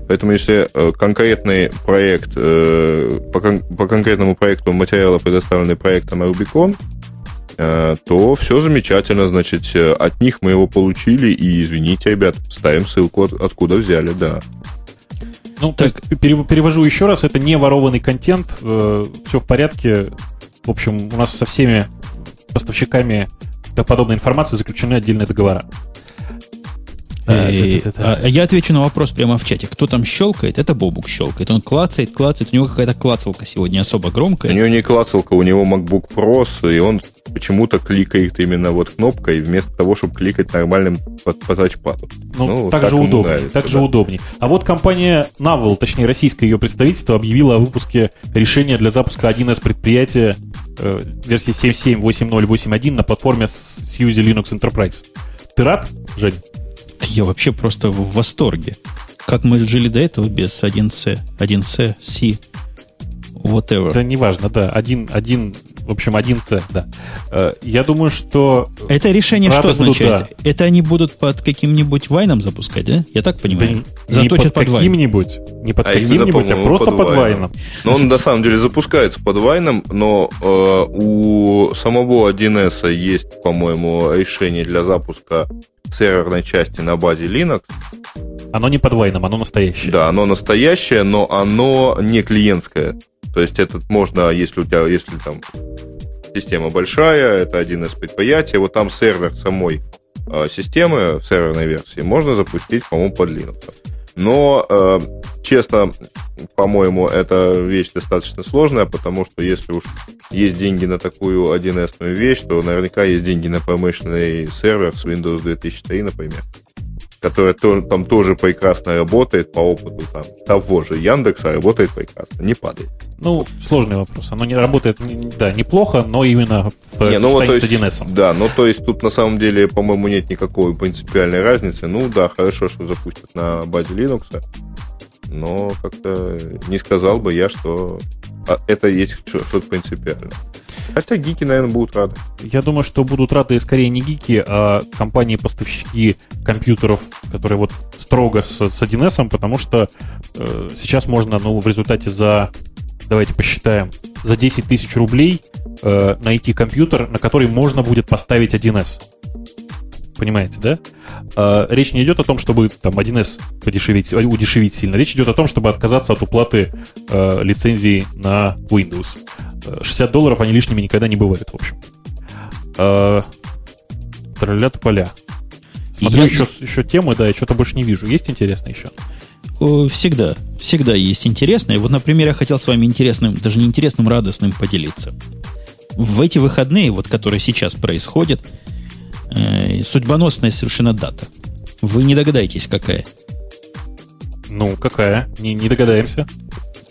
Поэтому если э, конкретный проект, по, по конкретному проекту материалы предоставлены проектом Rubicon, Э, то все замечательно, значит, э, от них мы его получили, и извините, ребят, ставим ссылку, откуда взяли, да. Ну, так. то есть, перевожу еще раз, это не ворованный контент, э, все в порядке. В общем, у нас со всеми поставщиками подобной информации заключены отдельные договора. Э, а я отвечу на вопрос прямо в чате. Кто там щелкает? Это Бобук щелкает. Он клацает, клацает. У него какая-то клацалка сегодня особо громкая. У него не клацалка, у него MacBook Pro, и он почему-то кликает именно вот кнопкой, вместо того, чтобы кликать нормальным по, по тачпаду. Ну, ну так, так же удобнее. Нравится, так да. же удобнее. А вот компания Navel, точнее российское ее представительство, объявила о выпуске решения для запуска 1С предприятия э, версии 7.7.8.0.8.1 на платформе Suse Linux Enterprise. Ты рад, Жень? Я вообще просто в восторге. Как мы жили до этого без 1C, 1C, C, whatever. Да, неважно, да. Один, один, в общем, один C, да. Э, я думаю, что... Это решение что означает? да. Это они будут под каким-нибудь вайном запускать, да? Я так понимаю? Да не под каким-нибудь, не под а каким-нибудь, а просто под, под вайном. Но он на самом деле запускается под вайном, но э, у самого 1С есть, по-моему, решение для запуска серверной части на базе Linux. Оно не под вайном, оно настоящее. Да, оно настоящее, но оно не клиентское. То есть этот можно, если у тебя, если там система большая, это один из предприятий, вот там сервер самой э, системы, серверной версии, можно запустить, по-моему, под Linux. Но, э, честно, по-моему, эта вещь достаточно сложная, потому что если уж есть деньги на такую 1С вещь, то наверняка есть деньги на промышленный сервер с Windows 2003, например которая там тоже прекрасно работает по опыту там, того же Яндекса, работает прекрасно, не падает. Ну, сложный вопрос. Оно не работает, да, неплохо, но именно в не, ну, вот, есть, с 1С. Да, ну то есть тут на самом деле, по-моему, нет никакой принципиальной разницы. Ну да, хорошо, что запустят на базе Linux, но как-то не сказал бы я, что а, это есть что-то принципиальное. Хотя гики, наверное, будут рады. Я думаю, что будут рады скорее не гики, а компании-поставщики компьютеров, которые вот строго с, с 1С, потому что э, сейчас можно, ну, в результате за, давайте посчитаем, за 10 тысяч рублей э, найти компьютер, на который можно будет поставить 1С. Понимаете, да? Э, речь не идет о том, чтобы там 1С подешевить, удешевить сильно. Речь идет о том, чтобы отказаться от уплаты э, лицензии на Windows. 60 долларов они лишними никогда не бывают, в общем. Э, Тролля поля. Смотрю я... еще, еще темы, да, я что-то больше не вижу. Есть интересно еще? Всегда. Всегда есть интересное. Вот, например, я хотел с вами интересным, даже не интересным, радостным поделиться. В эти выходные, вот которые сейчас происходят, э, судьбоносная совершенно дата. Вы не догадаетесь, какая? Ну, какая? Не, не догадаемся.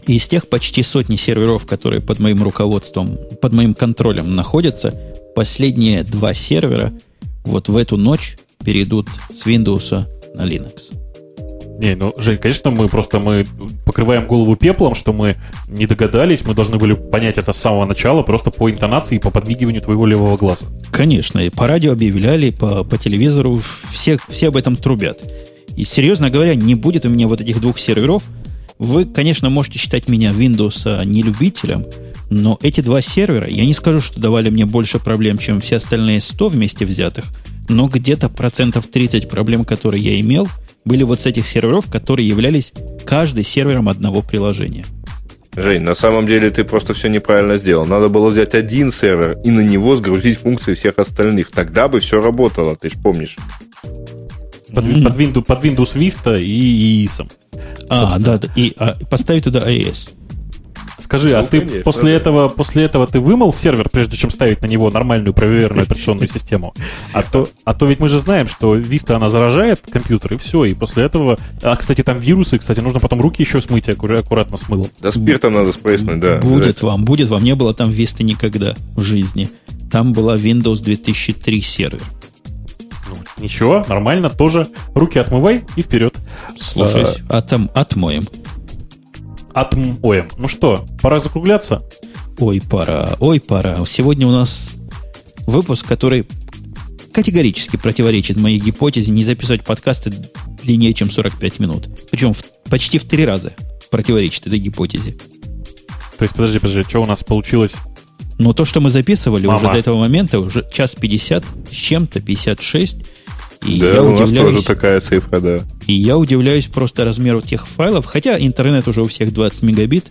Из тех почти сотни серверов, которые под моим руководством, под моим контролем находятся, последние два сервера вот в эту ночь перейдут с Windows на Linux. Не, ну, Жень, конечно, мы просто мы покрываем голову пеплом, что мы не догадались, мы должны были понять это с самого начала, просто по интонации и по подмигиванию твоего левого глаза. Конечно, и по радио объявляли, по, по телевизору, все, все об этом трубят. И, серьезно говоря, не будет у меня вот этих двух серверов – вы, конечно, можете считать меня Windows не любителем, Но эти два сервера, я не скажу, что давали мне больше проблем, чем все остальные 100 вместе взятых, но где-то процентов 30 проблем, которые я имел, были вот с этих серверов, которые являлись каждый сервером одного приложения. Жень, на самом деле ты просто все неправильно сделал. Надо было взять один сервер и на него сгрузить функции всех остальных. Тогда бы все работало, ты же помнишь. Под, mm-hmm. под, Windows, под Windows Vista и IIS. А, да, да, и а, поставить туда AES. Скажи, а ну, а ты конечно, после да. этого, после этого ты вымыл сервер, прежде чем ставить на него нормальную проверенную операционную систему? А то, а то ведь мы же знаем, что Vista она заражает компьютер и все, и после этого, а кстати там вирусы, кстати нужно потом руки еще смыть аккуратно с мылом. Да спиртом надо спрыснуть, да. Будет вам, будет вам, не было там Vista никогда в жизни. Там была Windows 2003 сервер. Ну, ничего, нормально, тоже руки отмывай и вперед. Слушай, а, там отмоем отмоем. Ну что, пора закругляться? Ой, пора, ой, пора. Сегодня у нас выпуск, который категорически противоречит моей гипотезе не записывать подкасты длиннее, чем 45 минут. Причем в, почти в три раза противоречит этой гипотезе. То есть, подожди, подожди, что у нас получилось? Ну, то, что мы записывали Мама. уже до этого момента, уже час 50 с чем-то, 56, и да, я у нас тоже такая цифра, да. И я удивляюсь просто размеру тех файлов, хотя интернет уже у всех 20 мегабит,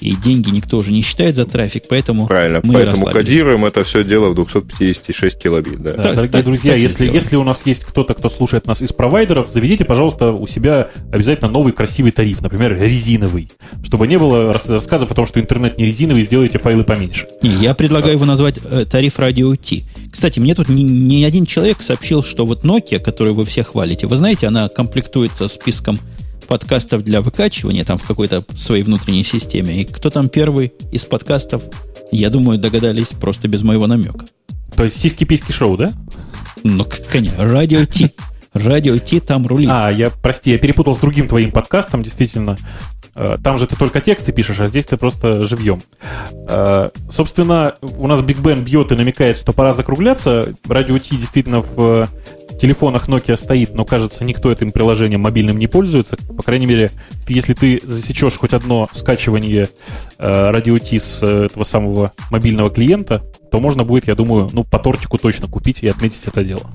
и деньги никто уже не считает за трафик, поэтому Правильно, мы поэтому кодируем это все дело в 256 килобит. Да. Да, так, дорогие так, друзья, так если, если у нас есть кто-то, кто слушает нас из провайдеров, заведите, пожалуйста, у себя обязательно новый красивый тариф, например, резиновый, чтобы не было рассказов о том, что интернет не резиновый, сделайте файлы поменьше. Я предлагаю его назвать э, тариф радио T. Кстати, мне тут ни, ни один человек сообщил, что вот Nokia, которую вы все хвалите, вы знаете, она комплектуется списком подкастов для выкачивания там в какой-то своей внутренней системе. И кто там первый из подкастов, я думаю, догадались просто без моего намека. То есть сиськи-письки шоу, да? Ну, конечно, радио Ти. Радио Ти там рулит. А, я, прости, я перепутал с другим твоим подкастом, действительно. Э, там же ты только тексты пишешь, а здесь ты просто живьем. Э, собственно, у нас Big Ben бьет и намекает, что пора закругляться. Радио Ти действительно в телефонах Nokia стоит, но, кажется, никто этим приложением мобильным не пользуется. По крайней мере, если ты засечешь хоть одно скачивание э, радио T с э, этого самого мобильного клиента, то можно будет, я думаю, ну, по тортику точно купить и отметить это дело.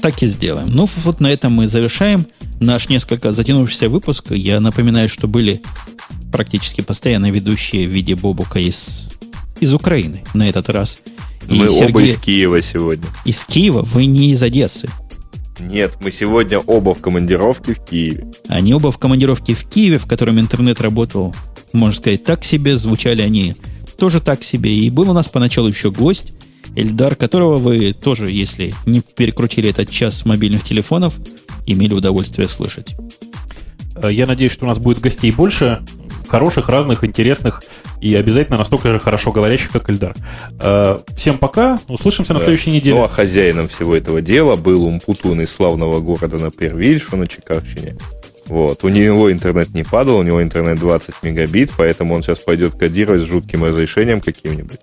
Так и сделаем. Ну, вот на этом мы завершаем наш несколько затянувшийся выпуск. Я напоминаю, что были практически постоянно ведущие в виде Бобука из, из Украины на этот раз – мы Сергей... оба из Киева сегодня. Из Киева? Вы не из Одессы? Нет, мы сегодня оба в командировке в Киеве. Они оба в командировке в Киеве, в котором интернет работал, можно сказать, так себе. Звучали они тоже так себе. И был у нас поначалу еще гость, Эльдар, которого вы тоже, если не перекрутили этот час мобильных телефонов, имели удовольствие слышать. Э, я надеюсь, что у нас будет гостей больше хороших, разных, интересных и обязательно настолько же хорошо говорящих, как Эльдар. Э, всем пока, услышимся на следующей неделе. Ну, а хозяином всего этого дела был Умпутун из славного города на Первиль, что на Чикагщине. Вот. У него интернет не падал, у него интернет 20 мегабит, поэтому он сейчас пойдет кодировать с жутким разрешением каким-нибудь.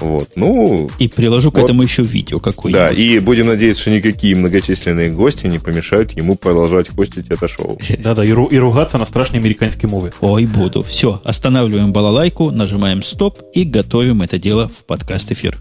Вот, ну... И приложу вот. к этому еще видео какое-нибудь. Да, и будем надеяться, что никакие многочисленные гости не помешают ему продолжать хостить это шоу. Да-да, и, ру- и ругаться на страшные американские мовы. Ой, буду. Все, останавливаем балалайку, нажимаем стоп и готовим это дело в подкаст-эфир.